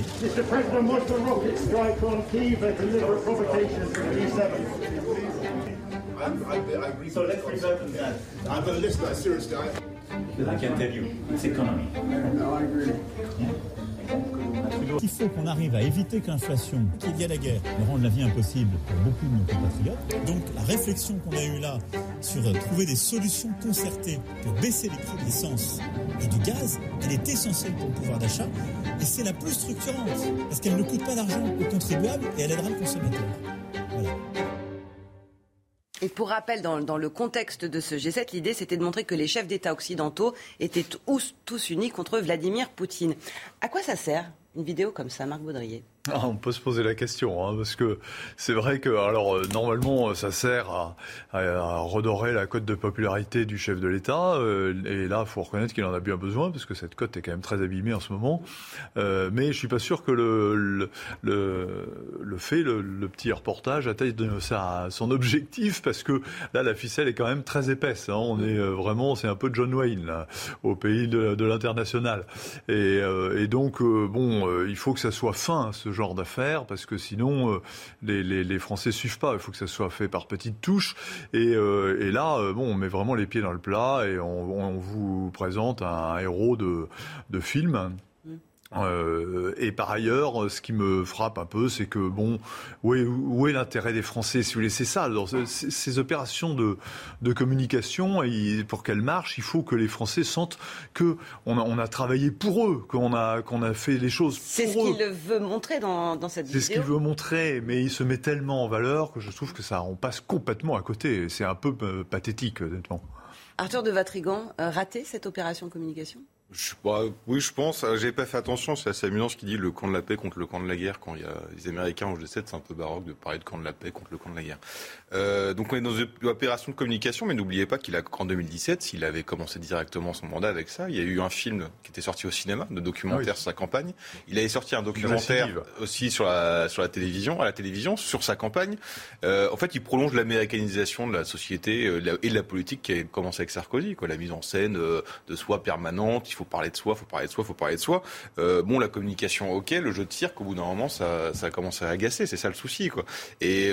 Il faut qu'on arrive à éviter que l'inflation, qu'il y a la guerre, ne rende la vie impossible pour beaucoup de nos compatriotes. Donc la réflexion qu'on a eue là sur trouver des solutions concertées pour baisser les prix de l'essence et du gaz, elle est essentielle pour le pouvoir d'achat et c'est la plus structurante parce qu'elle ne coûte pas d'argent aux contribuables et elle aidera le consommateur. Voilà. Pour rappel, dans, le contexte de ce G7, l'idée c'était de montrer que les chefs d'État occidentaux étaient tous unis contre Vladimir Poutine. À quoi ça sert une vidéo comme ça, Marc Baudrier? Ah, on peut se poser la question, hein, parce que c'est vrai que, alors, euh, normalement, ça sert à, redorer la cote de popularité du chef de l'État, euh, et là, il faut reconnaître qu'il en a bien besoin, parce que cette cote est quand même très abîmée en ce moment. Euh, mais je suis pas sûr que le, fait, le, petit reportage atteigne sa, son objectif, parce que là, la ficelle est quand même très épaisse. Hein. on est vraiment, c'est un peu John Wayne, au pays de, de l'international. Et, et, donc, bon, il faut que ça soit fin, ce genre d'affaires parce que sinon les, les, les, Français suivent pas. Il faut que ça soit fait par petites touches. Et, et là, bon, on met vraiment les pieds dans le plat et on, vous présente un héros de film euh, et par ailleurs, ce qui me frappe un peu, c'est que bon, où est, où est l'intérêt des Français Si vous voulez, c'est ça. Alors, ces, opérations de, de communication, et pour qu'elles marchent, il faut que les Français sentent que on a, on a travaillé pour eux, qu'on a qu'on a fait les choses pour eux. C'est ce qu'il veut montrer dans, dans cette vidéo. C'est ce qu'il veut montrer, mais il se met tellement en valeur que je trouve que ça, on passe complètement à côté. C'est un peu euh, pathétique, honnêtement. Arthur de Vatrigan, euh, raté cette opération communication? Je, bah, oui, je pense. Euh, j'ai pas fait attention. C'est assez amusant ce qu'il dit le camp de la paix contre le camp de la guerre. Quand il y a les Américains au G7, c'est un peu baroque de parler de camp de la paix contre le camp de la guerre. Euh, donc on est dans une opération de communication, mais n'oubliez pas qu'il a qu'en 2017, s'il avait commencé directement son mandat avec ça, il y a eu un film qui était sorti au cinéma, de documentaire sur sa campagne. Il avait sorti un documentaire aussi sur la sur la télévision, à la télévision, sur sa campagne. Euh, en fait, il prolonge l'américanisation de la société euh, et de la politique qui a commencé avec Sarkozy, quoi. La mise en scène de soi permanente. Il faut parler de soi, faut parler de soi, faut parler de soi. Euh, bon, la communication, ok. Le jeu de cirque, au bout d'un moment, ça ça a commencé à agacer. C'est ça le souci, quoi. Et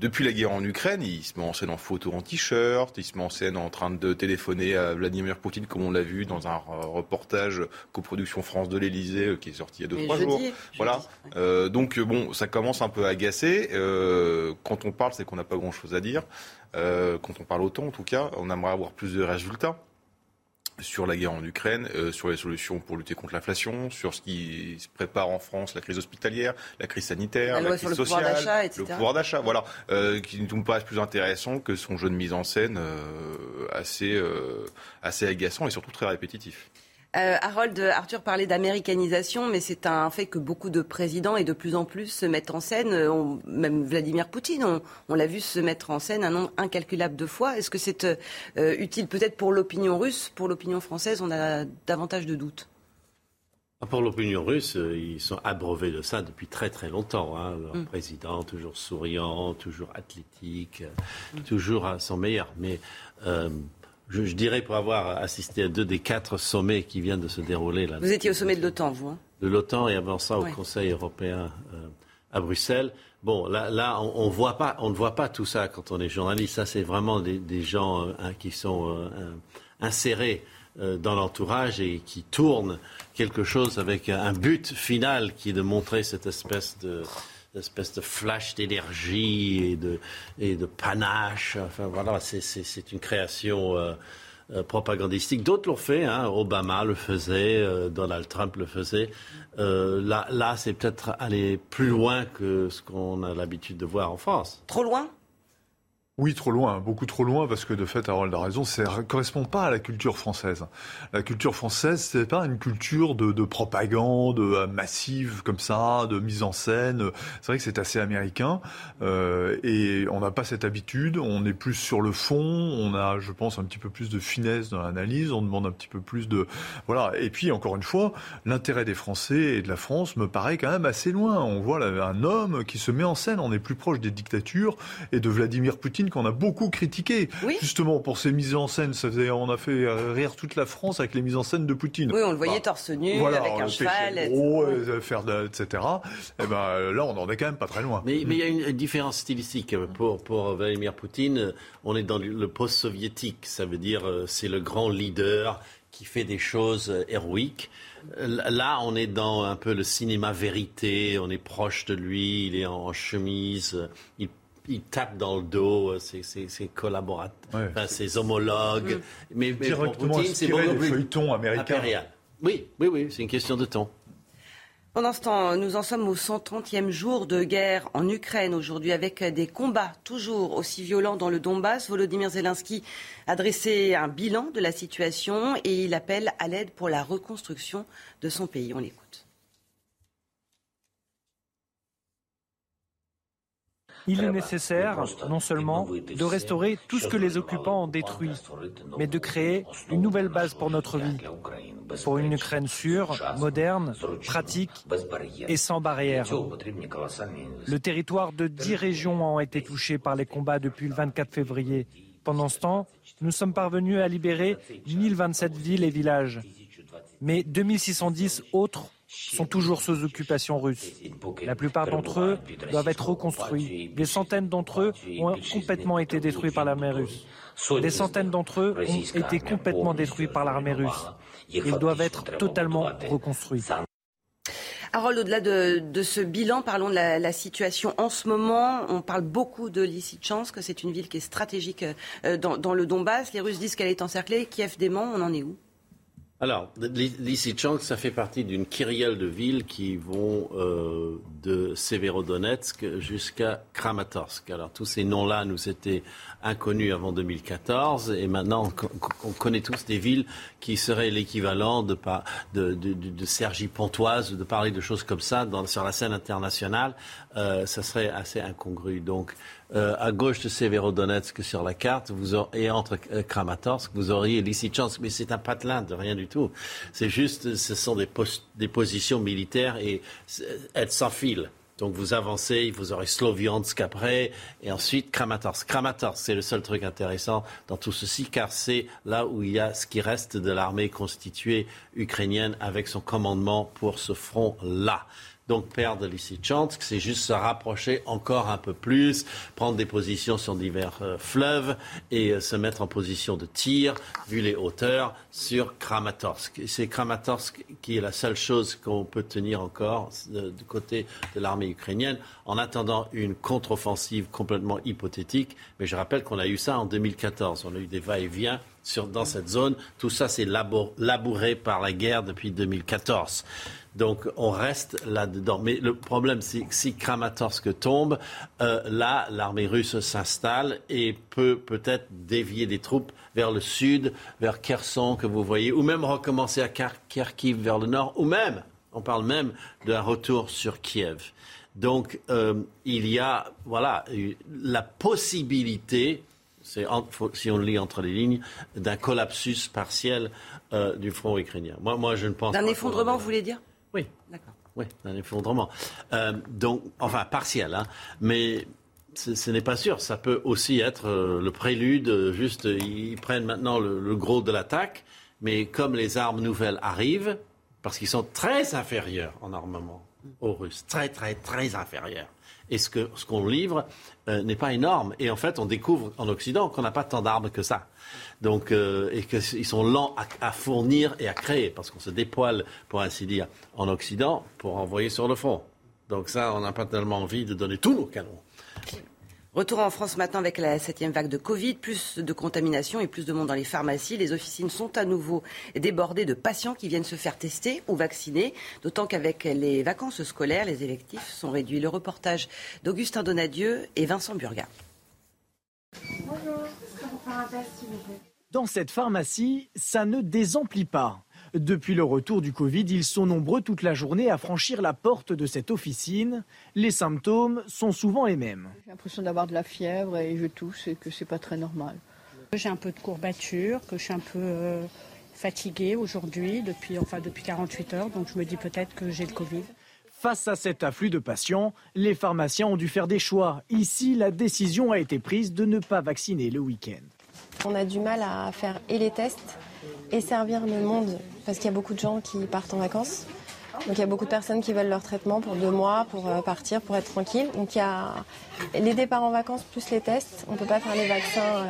depuis la guerre en Ukraine, il se met en scène en photo en t-shirt, il se met en scène en train de téléphoner à Vladimir Poutine, comme on l'a vu dans un reportage coproduction France de l'Elysée euh, qui est sorti il y a deux trois jours. voilà. Euh, donc euh, bon, ça commence un peu à agacer. Euh, quand on parle, c'est qu'on n'a pas grand-chose à dire. Euh, quand on parle autant, en tout cas, on aimerait avoir plus de résultats sur la guerre en Ukraine, euh, sur les solutions pour lutter contre l'inflation, sur ce qui se prépare en France, la crise hospitalière, la crise sanitaire, la, crise sociale, le pouvoir d'achat, voilà, euh, qui nous paraissent plus intéressant que son jeu de mise en scène euh, assez, euh, assez agaçant et surtout très répétitif. Euh, Harold, Arthur parlait d'américanisation, mais c'est un fait que beaucoup de présidents et de plus en plus se mettent en scène. Euh, même Vladimir Poutine, on, l'a vu se mettre en scène un nombre incalculable de fois. Est-ce que c'est euh, utile peut-être pour l'opinion russe? Pour l'opinion française, on a davantage de doutes. Ah, pour l'opinion russe, ils sont abreuvés de ça depuis très très longtemps. Hein. Leur mm. président, toujours souriant, toujours athlétique, mm. toujours à son meilleur. Mais je, dirais pour avoir assisté à deux des quatre sommets qui viennent de se dérouler. Là, vous étiez au sommet de l'OTAN, vous hein? De l'OTAN et avant ça au Conseil européen euh, à Bruxelles. Bon, là, là on, on, voit pas, on ne voit pas tout ça quand on est journaliste. Ça, c'est vraiment des, des gens euh, qui sont euh, insérés dans l'entourage et qui tournent quelque chose avec un but final qui est de montrer cette espèce de espèce de flash d'énergie et de, panache. Enfin voilà, c'est une création euh, euh, propagandistique. D'autres l'ont fait, hein. Obama le faisait, euh, Donald Trump le faisait. là c'est peut-être aller plus loin que ce qu'on a l'habitude de voir en France. Trop loin? Oui, trop loin, beaucoup trop loin, parce que de fait, Harold a raison, ça ne correspond pas à la culture française. La culture française, c'est pas une culture de, de, propagande euh, massive comme ça, de mise en scène. C'est vrai que c'est assez américain, euh, et on n'a pas cette habitude. On est plus sur le fond. On a, je pense, un petit peu plus de finesse dans l'analyse. On demande un petit peu plus de, voilà. Et puis, encore une fois, l'intérêt des Français et de la France me paraît quand même assez loin. On voit là, un homme qui se met en scène. On est plus proche des dictatures et de Vladimir Poutine qu'on a beaucoup critiqué, justement pour ses mises en scène. Ça faisait, on a fait euh, rire toute la France avec les mises en scène de Poutine. Oui, on le voyait bah, torse nu, avec un cheval, etc. Faire etc. Et ben là, on en est quand même pas très loin. Mais, il y a une différence stylistique pour pour Vladimir Poutine. On est dans le post-soviétique. Ça veut dire euh, c'est le grand leader qui fait des choses euh, héroïques. Là, on est dans un peu le cinéma vérité, on est proche de lui, il est en chemise, il il tape dans le dos euh, ses, ses, collaborateurs, ses homologues. Mm. Mais, mais Directement c'est beaucoup plus feuilleton américain. Oui, oui, oui, c'est une question de temps. Pendant ce temps, nous en sommes au 130e jour de guerre en Ukraine aujourd'hui avec des combats toujours aussi violents dans le Donbass. Volodymyr Zelensky a dressé un bilan de la situation et il appelle à l'aide pour la reconstruction de son pays. On l'écoute. Il est nécessaire non seulement de restaurer tout ce que les occupants ont détruit, mais de créer une nouvelle base pour notre vie, pour une Ukraine sûre, moderne, pratique et sans barrières. Le territoire de dix régions a été touché par les combats depuis le 24 février. Pendant ce temps, nous sommes parvenus à libérer 1027 villes et villages. Mais 2610 autres sont toujours sous occupation russe. La plupart d'entre eux doivent être reconstruits. Des centaines d'entre eux ont complètement été détruits par l'armée russe. Des centaines d'entre eux ont été complètement détruits par l'armée russe. Ils doivent être totalement reconstruits. Harold, au-delà de, ce bilan, parlons de la, situation en ce moment. On parle beaucoup de Lysychansk, que c'est une ville qui est stratégique euh, dans, dans le Donbass. Les Russes disent qu'elle est encerclée. Kiev dément. On en est où? Alors, Lysychansk, ça fait partie d'une kyrielle de villes qui vont euh, de Severodonetsk jusqu'à Kramatorsk. Alors, tous ces noms-là nous étaient inconnus avant 2014 et maintenant on, connaît tous des villes qui seraient l'équivalent de, de, de, de, Sergi Pontoise, de parler de choses comme ça sur la scène internationale, euh, ça serait assez incongru. Donc, euh, à gauche de Severodonetsk sur la carte, vous et entre euh, Kramatorsk, vous auriez Lysychansk, mais c'est un patelin de rien du tout. C'est juste, ce sont des, des positions militaires et elles s'enfilent. Donc vous avancez, vous aurez Sloviansk après, et ensuite Kramatorsk. Kramatorsk, c'est le seul truc intéressant dans tout ceci, car c'est là où il y a ce qui reste de l'armée constituée ukrainienne avec son commandement pour ce front-là donc perdre Lysychansk, c'est juste se rapprocher encore un peu plus, prendre des positions sur divers euh, fleuves et euh, se mettre en position de tir, vu les hauteurs, sur Kramatorsk. C'est Kramatorsk qui est la seule chose qu'on peut tenir encore du côté de l'armée ukrainienne, en attendant une contre-offensive complètement hypothétique. Mais je rappelle qu'on a eu ça en 2014. On a eu des va-et-vient dans cette zone. Tout ça, c'est labouré par la guerre depuis 2014. Donc on reste là-dedans. Mais le problème, c'est que si Kramatorsk tombe, euh, là, l'armée russe s'installe et peut peut-être dévier des troupes vers le sud, vers Kherson que vous voyez, ou même recommencer à Kharkiv vers le nord, ou même, on parle même d'un retour sur Kiev. Donc euh, il y a, voilà, la possibilité si on le lit entre les lignes, d'un collapsus partiel euh, du front ukrainien. Moi, moi, je ne pense D'un effondrement, vous voulez dire? Oui. Oui, un effondrement. Euh, donc, enfin, partiel, hein. mais ce n'est pas sûr. Ça peut aussi être euh, le prélude. Juste, ils prennent maintenant le, gros de l'attaque, mais comme les armes nouvelles arrivent, parce qu'ils sont très inférieurs en armement aux Russes, très, très, très inférieurs. Et ce qu'on ce livre euh, n'est pas énorme. Et en fait, on découvre en Occident qu'on n'a pas tant d'armes que ça. Donc, euh, et qu'ils sont lents à, fournir et à créer, parce qu'on se dépoile, pour ainsi dire, en Occident pour envoyer sur le front. Donc ça, on n'a pas tellement envie de donner tous nos canons. Retour en France maintenant avec la septième vague de Covid, plus de contamination et plus de monde dans les pharmacies. Les officines sont à nouveau débordées de patients qui viennent se faire tester ou vacciner, d'autant qu'avec les vacances scolaires, les effectifs sont réduits. Le reportage d'Augustin Donadieu et Vincent Burga. Bonjour, Dans cette pharmacie, ça ne désemplit pas. Depuis le retour du Covid, ils sont nombreux toute la journée à franchir la porte de cette officine. Les symptômes sont souvent les mêmes. J'ai l'impression d'avoir de la fièvre et je tousse et que c'est pas très normal. J'ai un peu de courbature, que je suis un peu euh, fatiguée aujourd'hui, depuis, enfin, depuis 48 heures, donc je me dis peut-être que j'ai le Covid. Face à cet afflux de patients, les pharmaciens ont dû faire des choix. Ici, la décision a été prise de ne pas vacciner le week-end. On a du mal à faire et les tests et servir le monde parce qu'il y a beaucoup de gens qui partent en vacances. Donc il y a beaucoup de personnes qui veulent leur traitement pour deux mois, pour euh, partir, pour être tranquille. Donc il y a les départs en vacances plus les tests. On ne peut pas faire les vaccins euh,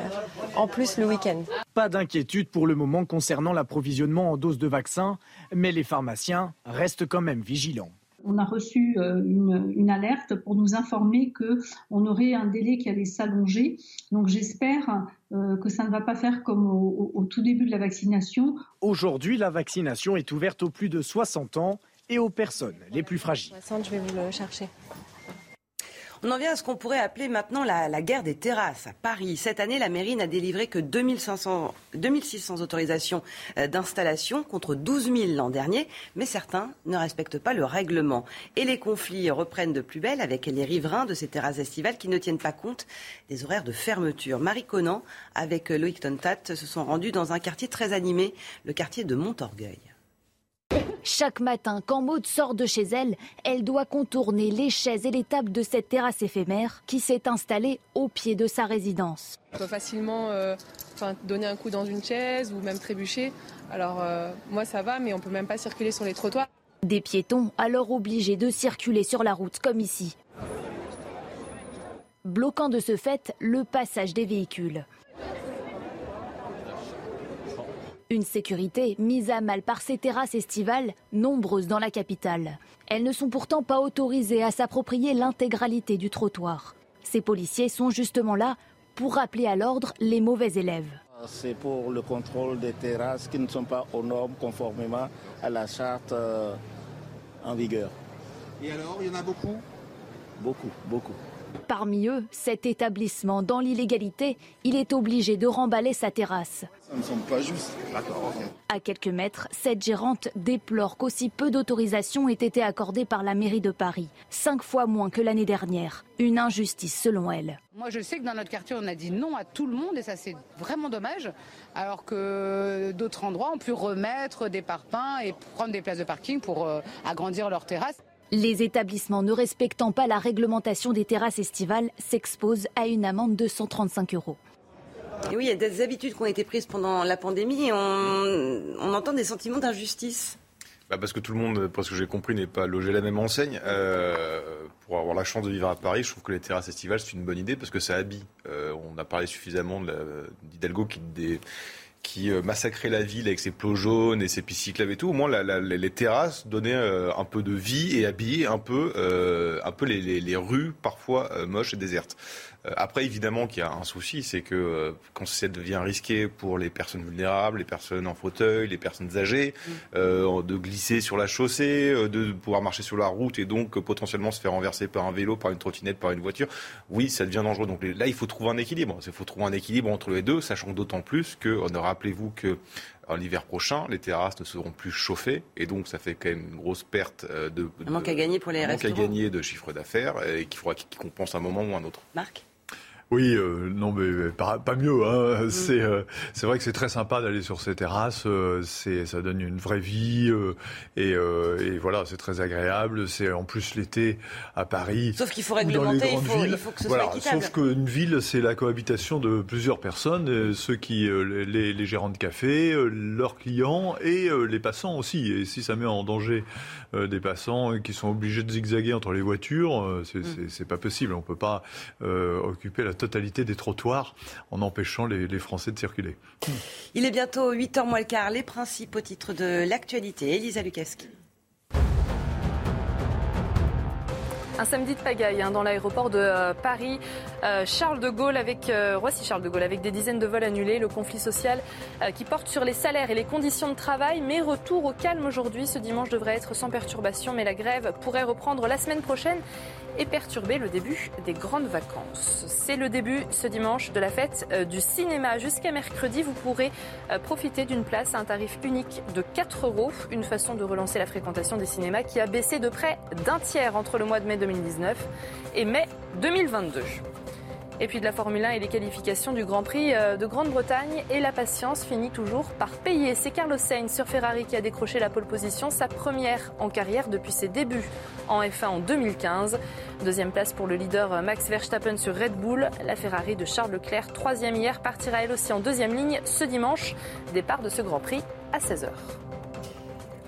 en plus le week-end. Pas d'inquiétude pour le moment concernant l'approvisionnement en doses de vaccins, mais les pharmaciens restent quand même vigilants on a reçu euh, une, alerte pour nous informer qu'on aurait un délai qui allait s'allonger. Donc j'espère euh, que ça ne va pas faire comme au, au tout début de la vaccination. Aujourd'hui, la vaccination est ouverte aux plus de 60 ans et aux personnes les plus fragiles. Je vais vous le chercher. On en vient à ce qu'on pourrait appeler maintenant la, guerre des terrasses à Paris. Cette année, la mairie n'a délivré que 2500, 2600 autorisations euh, d'installation contre 12 000 l'an dernier, mais certains ne respectent pas le règlement. Et les conflits reprennent de plus belle avec les riverains de ces terrasses estivales qui ne tiennent pas compte des horaires de fermeture. Marie Conan, avec Loïc Tontat, se sont rendus dans un quartier très animé, le quartier de Montorgueil. Chaque matin, quand Maude sort de chez elle, elle doit contourner les chaises et les tables de cette terrasse éphémère qui s'est installée au pied de sa résidence. On peut facilement euh, donner un coup dans une chaise ou même trébucher. Alors euh, moi ça va, mais on peut même pas circuler sur les trottoirs. Des piétons alors obligés de circuler sur la route comme ici, bloquant de ce fait le passage des véhicules. Une sécurité mise à mal par ces terrasses estivales, nombreuses dans la capitale. Elles ne sont pourtant pas autorisées à s'approprier l'intégralité du trottoir. Ces policiers sont justement là pour rappeler à l'ordre les mauvais élèves. C'est pour le contrôle des terrasses qui ne sont pas aux normes conformément à la charte euh, en vigueur. Et alors, il y en a beaucoup? Beaucoup, beaucoup. Parmi eux, cet établissement dans l'illégalité, il est obligé de remballer sa terrasse. Ça ne semble pas juste. À quelques mètres, cette gérante déplore qu'aussi peu d'autorisations aient été accordées par la mairie de Paris, cinq fois moins que l'année dernière. Une injustice selon elle. Moi, je sais que dans notre quartier, on a dit non à tout le monde et ça, c'est vraiment dommage. Alors que d'autres endroits ont pu remettre des parpaings et prendre des places de parking pour euh, agrandir leurs terrasses. Les établissements ne respectant pas la réglementation des terrasses estivales s'exposent à une amende de 135 euros. Oui, il y a des habitudes qui ont été prises pendant la pandémie et on, entend des sentiments d'injustice. Bah parce que tout le monde, pour ce que j'ai compris, n'est pas logé la même enseigne. Euh, pour avoir la chance de vivre à Paris, je trouve que les terrasses estivales, c'est une bonne idée parce que ça habille. Euh, on a parlé suffisamment d'Hidalgo qui, euh, massacrait la ville avec ses plots jaunes et ses pistes cyclables et tout. Au moins, les terrasses donnaient un peu de vie et habillaient un peu, un peu les, rues parfois moches et désertes. Euh, après, évidemment, qu'il y a un souci, c'est que euh, quand ça devient risqué pour les personnes vulnérables, les personnes en fauteuil, les personnes âgées, euh, de glisser sur la chaussée, de pouvoir marcher sur la route et donc potentiellement se faire renverser par un vélo, par une trottinette, par une voiture, oui, ça devient dangereux. Donc là, il faut trouver un équilibre. Il faut trouver un équilibre entre les deux, sachant d'autant plus que, rappelez-vous que l'hiver prochain, les terrasses ne seront plus chauffées et donc ça fait quand même une grosse perte de, Un manque à gagner pour les un manque à restaurants. gagner de chiffre d'affaires et qu'il faudra qu'il compense à un moment ou à un autre. Marc? Oui, euh, non, mais pas, pas mieux. Hein. C'est euh, c'est vrai que c'est très sympa d'aller sur ces terrasses. euh, c'est ça donne une vraie vie euh, et, euh, et voilà, c'est très agréable. C'est en plus l'été à Paris. Sauf qu'il faut réglementer, il faut, il faut que ce Voilà, soit équitable. Sauf qu'une ville, c'est la cohabitation de plusieurs personnes, ceux qui, les, les gérants de café, leurs clients et les passants aussi. Et si ça met en danger des passants euh, qui sont obligés de zigzaguer entre les voitures, euh, c'est c'est- pas possible. On peut pas euh, occuper la totalité des trottoirs en empêchant les, les Français de circuler. Il est bientôt 8h moins le quart. Les principaux titres de l'actualité. Elisa Lukaski. Un samedi de pagaille hein, dans l'aéroport de euh, Paris. Euh, Charles de Gaulle avec euh, Charles de Gaulle avec des dizaines de vols annulés, le conflit social qui porte sur les salaires et les conditions de travail. Mais retour au calme aujourd'hui. Ce dimanche devrait être sans perturbation, mais la grève pourrait reprendre la semaine prochaine et perturber le début des grandes vacances. C'est le début ce dimanche de la fête euh, du cinéma. Jusqu'à mercredi, vous pourrez euh, profiter d'une place à un tarif unique de 4 euros. Une façon de relancer la fréquentation des cinémas qui a baissé de près d'un tiers entre le mois de mai 2019 et mai 2022. Et puis de la Formule 1 et les qualifications du Grand Prix euh, de Grande-Bretagne. Et la patience finit toujours par payer. C'est Carlos Sainz sur Ferrari qui a décroché la pole position, sa première en carrière depuis ses débuts en F1 en 2015. Deuxième place pour le leader euh, Max Verstappen sur Red Bull. La Ferrari de Charles Leclerc, troisième hier, partira elle aussi en deuxième ligne ce dimanche. Départ de ce Grand Prix à 16h.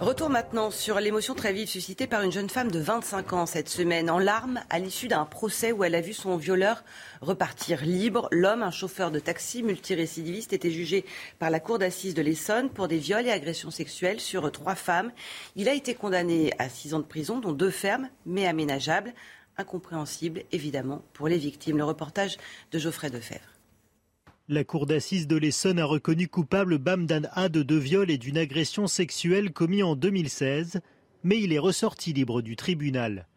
Retour maintenant sur l'émotion très vive suscitée par une jeune femme de 25 ans cette semaine, en larmes à l'issue d'un procès où elle a vu son violeur repartir libre. L'homme, un chauffeur de taxi multirécidiviste, était jugé par la cour d'assises de l'Essonne pour des viols et agressions sexuelles sur trois femmes. Il a été condamné à six ans de prison, dont deux fermes, mais aménageables. Incompréhensible, évidemment, pour les victimes. Le reportage de Geoffrey Defebvre. La cour d'assises de l'Essonne a reconnu coupable Bamdan A de deux viols et d'une agression sexuelle commis en 2016, mais il est ressorti libre du tribunal.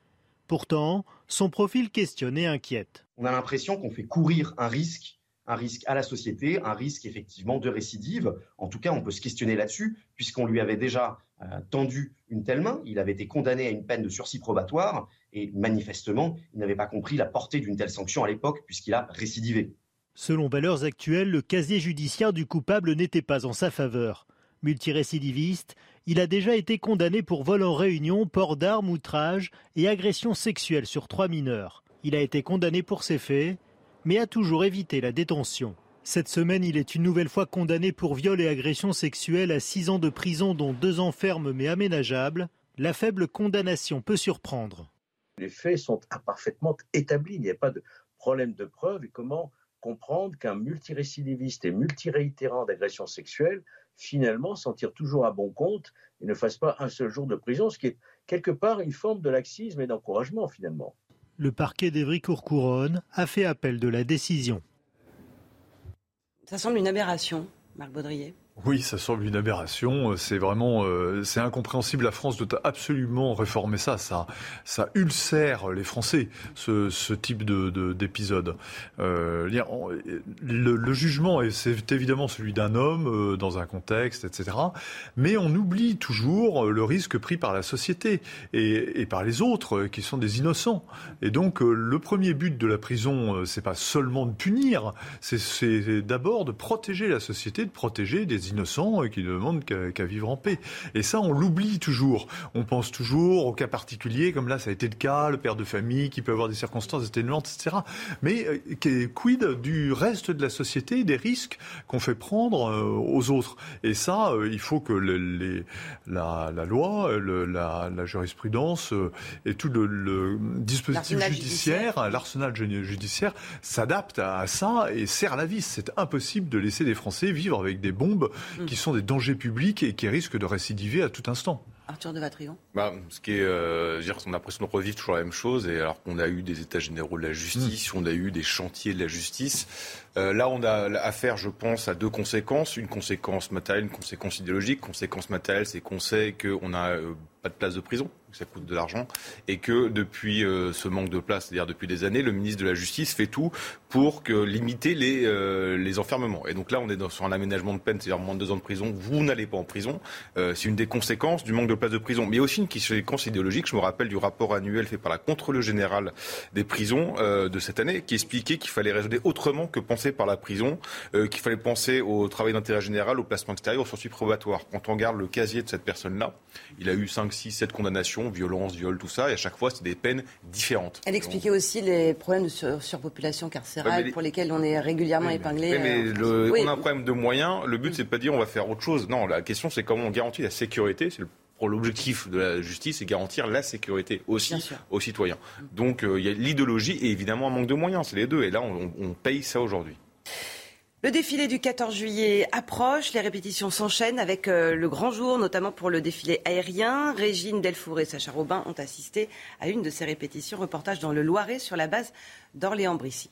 Pourtant, son profil questionne et inquiète. On a l'impression qu'on fait courir un risque, un risque à la société, un risque effectivement de récidive. En tout cas, on peut se questionner là-dessus, puisqu'on lui avait déjà euh, tendu une telle main. Il avait été condamné à une peine de sursis probatoire, et manifestement, il n'avait pas compris la portée d'une telle sanction à l'époque, puisqu'il a récidivé. Selon valeurs actuelles, le casier judiciaire du coupable n'était pas en sa faveur. Multirécidiviste, il a déjà été condamné pour vol en réunion, port d'armes, outrage et agression sexuelle sur trois mineurs. Il a été condamné pour ces faits, mais a toujours évité la détention. Cette semaine, il est une nouvelle fois condamné pour viol et agression sexuelle à six ans de prison, dont deux ans ferme mais aménageables. la faible condamnation peut surprendre. Les faits sont parfaitement établis, il n'y a pas de problème de preuve et comment comprendre qu'un multirécidiviste et multiréitérant d'agression sexuelle finalement s'en tire toujours à bon compte et ne fasse pas un seul jour de prison, ce qui est quelque part une forme de laxisme et d'encouragement finalement. Le parquet d'Evry-Courcouronne a fait appel de la décision. Ça semble une aberration, Marc Baudrier. Oui, ça semble une aberration. Euh, c'est vraiment, euh, c'est incompréhensible. La France doit absolument réformer ça. Ça, ça ulcère les Français, ce, type de, d'épisode. Euh, le, le, jugement, c'est évidemment celui d'un homme dans un contexte, etc. Mais on oublie toujours le risque pris par la société et, et par les autres qui sont des innocents. Et donc, le premier but de la prison, c'est pas seulement de punir, c'est d'abord de protéger la société, de protéger des innocents et qui ne demandent qu'à vivre en paix. Et ça, on l'oublie toujours. On pense toujours au cas particulier, comme là, ça a été le cas, le père de famille qui peut avoir des circonstances atténuantes, etc. Mais euh, quid du reste de la société, des risques qu'on fait prendre euh, aux autres? Et ça, euh, il faut que les, la, loi, la, jurisprudence et tout le, dispositif judiciaire, l'arsenal judiciaire, s'adapte à ça et serre la vis. C'est impossible de laisser des Français vivre avec des bombes Mm. qui sont des dangers publics et qui risquent de récidiver à tout instant. Arthur de Vatrigan bah, Ce qui est, euh, dire, on a l'impression de revivre toujours la même chose, et alors qu'on a eu des états généraux de la justice, mm. on a eu des chantiers de la justice. Euh, là, on a affaire, je pense, à deux conséquences. Une conséquence matérielle, une conséquence idéologique. Conséquence matérielle, c'est qu'on sait qu'on a euh, pas de place de prison, que ça coûte de l'argent, et que depuis euh, ce manque de place, c'est-à-dire depuis des années, le ministre de la Justice fait tout pour que, limiter les, les enfermements. Et donc là, on est dans, sur un aménagement de peine, c'est-à-dire moins de deux ans de prison, vous n'allez pas en prison. C'est une des conséquences du manque de place de prison. Mais aussi une conséquence idéologique, je me rappelle du rapport annuel fait par la Contrôle générale des prisons de cette année, qui expliquait qu'il fallait raisonner autrement que penser par la prison, qu'il fallait penser au travail d'intérêt général, au placement extérieur, au sortie probatoire. Quand on regarde le casier de cette personne-là, il a eu 5 6, 7 condamnations, violence, viol, tout ça, et à chaque fois, c'est des peines différentes. Elle expliquait aussi les problèmes de surpopulation carcérale pour lesquels on est régulièrement épinglé. mais euh, on a un problème de moyens. Le but, c'est pas de dire on va faire autre chose. Non, la question, c'est comment on garantit la sécurité. C'est l'objectif de la justice, c'est garantir la sécurité aussi aux citoyens. Donc, euh, il y a l'idéologie et évidemment un manque de moyens. C'est les deux. Et là, on paye ça aujourd'hui. Le défilé du 14 juillet approche, les répétitions s'enchaînent avec euh, le grand jour, notamment pour le défilé aérien. Régine Delfour et Sacha Robin ont assisté à une de ces répétitions. Reportage dans le Loiret sur la base d'Orléans-Brissy.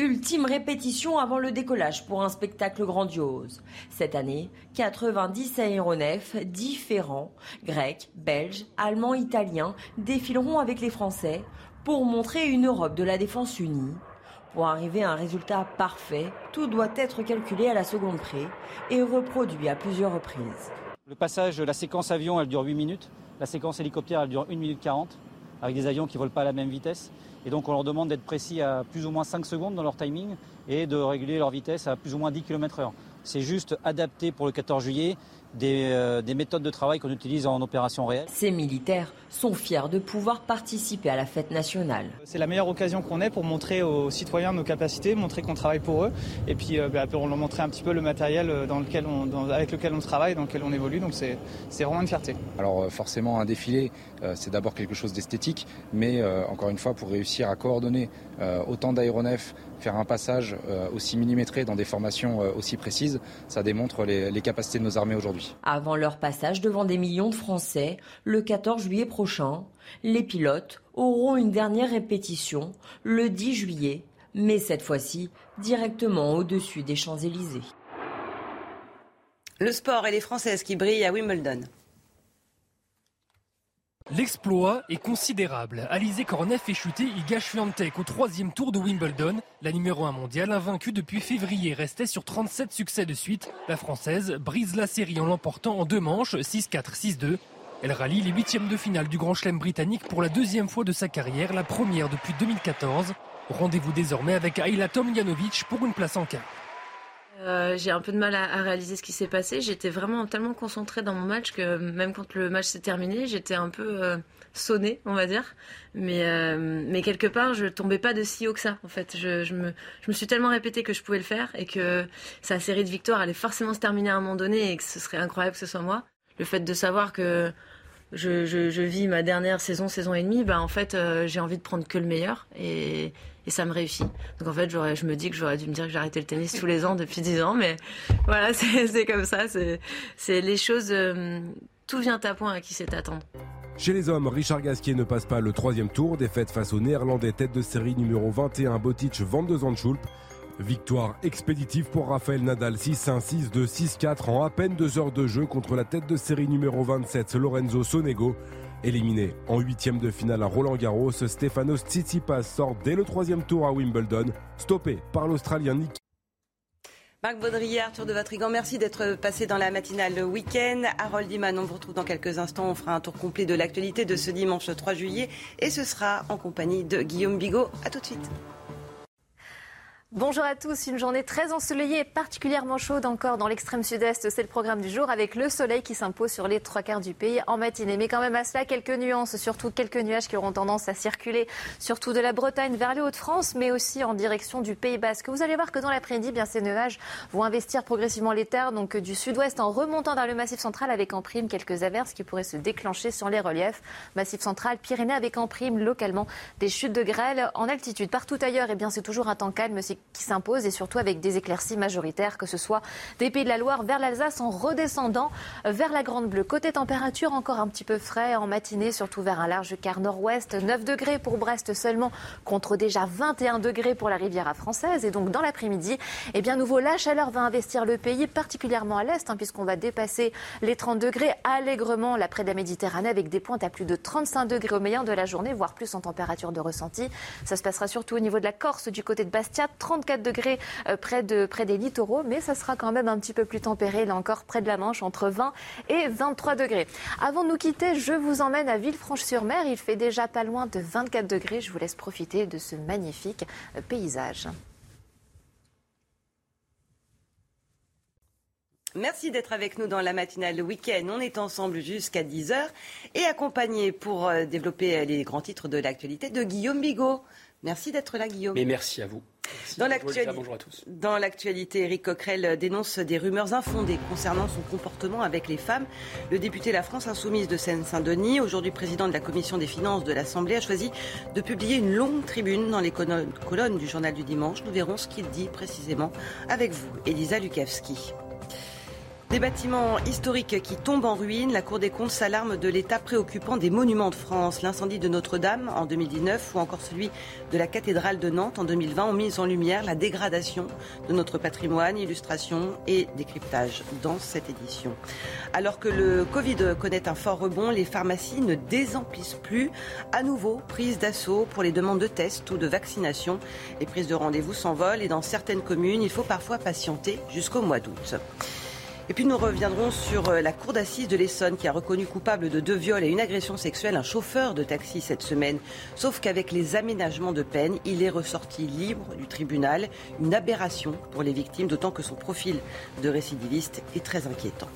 Ultime répétition avant le décollage pour un spectacle grandiose. Cette année, 90 aéronefs différents, grecs, belges, allemands, italiens, défileront avec les Français pour montrer une Europe de la défense unie pour arriver à un résultat parfait, tout doit être calculé à la seconde près et reproduit à plusieurs reprises. Le passage, la séquence avion, elle dure 8 minutes. La séquence hélicoptère, elle dure 1 minute 40, avec des avions qui ne volent pas à la même vitesse. Et donc on leur demande d'être précis à plus ou moins 5 secondes dans leur timing et de réguler leur vitesse à plus ou moins 10 km/h. C'est juste adapté pour le 14 juillet euh, des, méthodes de travail qu'on utilise en opération réelle. Ces militaires sont fiers de pouvoir participer à la fête nationale. C'est la meilleure occasion qu'on ait pour montrer aux citoyens nos capacités, montrer qu'on travaille pour eux, et puis euh, bah, pour leur montrer un petit peu le matériel euh, dans lequel on, avec lequel on travaille, dans lequel on évolue. Donc c'est vraiment une fierté. Alors forcément, un défilé, c'est d'abord quelque chose d'esthétique, mais encore une fois, pour réussir à coordonner autant d'aéronefs faire un passage euh, aussi millimétré dans des formations euh, aussi précises, ça démontre les, capacités de nos armées aujourd'hui. Avant leur passage devant des millions de Français, le 14 juillet prochain, les pilotes auront une dernière répétition le 10 juillet, mais cette fois-ci directement au-dessus des Champs-Élysées. Le sport et les Françaises qui brillent à Wimbledon. L'exploit est considérable. Alizé Korneff est chuté Iga Swiatek au troisième tour de Wimbledon. La numéro 1 mondiale, invaincue depuis février, restait sur 37 succès de suite. La Française brise la série en l'emportant en deux manches, 6-4, 6-2. Elle rallie les huitièmes de finale du Grand Chelem britannique pour la deuxième fois de sa carrière, la première depuis 2014. Rendez-vous désormais avec Ayla Tomljanovic pour une place en quart. Euh, j'ai un peu de mal à, réaliser ce qui s'est passé. J'étais vraiment tellement concentrée dans mon match que même quand le match s'est terminé, j'étais un peu euh, sonnée, on va dire. Mais, euh, mais quelque part, je tombais pas de si haut que ça. En fait, je, me, suis tellement répété que je pouvais le faire et que sa série de victoires allait forcément se terminer à un moment donné et que ce serait incroyable que ce soit moi. Le fait de savoir que je, vis ma dernière saison, saison et demie, bah en fait, j'ai envie de prendre que le meilleur et, ça me réussit. Donc en fait, je me dis que j'aurais dû me dire que j'arrêtais le tennis tous les ans depuis 10 ans, mais voilà, c'est comme ça. C'est les choses, euh, tout vient à point à qui sait attendre. Chez les hommes, Richard Gasquet ne passe pas le troisième tour, défaite face au néerlandais tête de série numéro 21 Botic Van de Zandschulp. Victoire expéditive pour Raphaël Nadal 6-1, 6-2, 6-4 en à peine deux heures de jeu contre la tête de série numéro 27 Lorenzo Sonego. Éliminé en huitième de finale à Roland Garros, Stefanos Tsitsipas sort dès le troisième tour à Wimbledon, stoppé par l'Australien Nick. Marc Baudrier, Arthur de Vatrigan, merci d'être passé dans la matinale le week-end. Harold Diman, on vous retrouve dans quelques instants. On fera un tour complet de l'actualité de ce dimanche 3 juillet et ce sera en compagnie de Guillaume Bigot. A tout de suite. Bonjour à tous, une journée très ensoleillée et particulièrement chaude encore dans l'extrême sud-est. C'est le programme du jour avec le soleil qui s'impose sur les trois quarts du pays en matinée. Mais quand même à cela, quelques nuances, surtout quelques nuages qui auront tendance à circuler, surtout de la Bretagne vers les Hauts-de-France, mais aussi en direction du Pays Basque. Vous allez voir que dans l'après-midi, bien ces nuages vont investir progressivement les terres, donc du sud-ouest en remontant vers le massif central avec en prime quelques averses qui pourraient se déclencher sur les reliefs. Massif central, Pyrénées avec en prime localement des chutes de grêle en altitude. Partout ailleurs, eh bien c'est toujours un temps calme qui s'impose et surtout avec des éclaircies majoritaires, que ce soit des Pays de la Loire vers l'Alsace en redescendant vers la Grande Bleue. Côté température, encore un petit peu frais en matinée, surtout vers un large quart nord-ouest. 9 degrés pour Brest seulement contre déjà 21 degrés pour la Riviera française. Et donc dans l'après-midi, eh bien nouveau, la chaleur va investir le pays, particulièrement à l'est, hein, puisqu'on va dépasser les 30 degrés allègrement là près de la Méditerranée avec des pointes à plus de 35 degrés au meilleur de la journée, voire plus en température de ressenti. Ça se passera surtout au niveau de la Corse, du côté de Bastia, 34 degrés euh, près, de, près des littoraux, mais ça sera quand même un petit peu plus tempéré, là encore près de la Manche, entre 20 et 23 degrés. Avant de nous quitter, je vous emmène à Villefranche-sur-Mer. Il fait déjà pas loin de 24 degrés. Je vous laisse profiter de ce magnifique euh, paysage. Merci d'être avec nous dans la matinale le week-end. On est ensemble jusqu'à 10h et accompagné pour euh, développer les grands titres de l'actualité de Guillaume Bigot. Merci d'être là, Guillaume. Mais merci à vous. Dans l'actualité, Éric Coquerel dénonce des rumeurs infondées concernant son comportement avec les femmes. Le député La France Insoumise de Seine-Saint-Denis, aujourd'hui président de la commission des finances de l'Assemblée, a choisi de publier une longue tribune dans les colonnes du journal du dimanche. Nous verrons ce qu'il dit précisément avec vous, Elisa Lukavski. Des bâtiments historiques qui tombent en ruine. La Cour des comptes s'alarme de l'état préoccupant des monuments de France. L'incendie de Notre-Dame en 2019 ou encore celui de la cathédrale de Nantes en 2020 ont mis en lumière la dégradation de notre patrimoine, illustration et décryptage dans cette édition. Alors que le Covid connaît un fort rebond, les pharmacies ne désemplissent plus. À nouveau, prise d'assaut pour les demandes de tests ou de vaccination. Les prises de rendez-vous s'envolent et dans certaines communes, il faut parfois patienter jusqu'au mois d'août. Et puis nous reviendrons sur euh, la cour d'assises de l'Essonne qui a reconnu coupable de deux viols et une agression sexuelle un chauffeur de taxi cette semaine. Sauf qu'avec les aménagements de peine, il est ressorti libre du tribunal. Une aberration pour les victimes, d'autant que son profil de récidiviste est très inquiétant.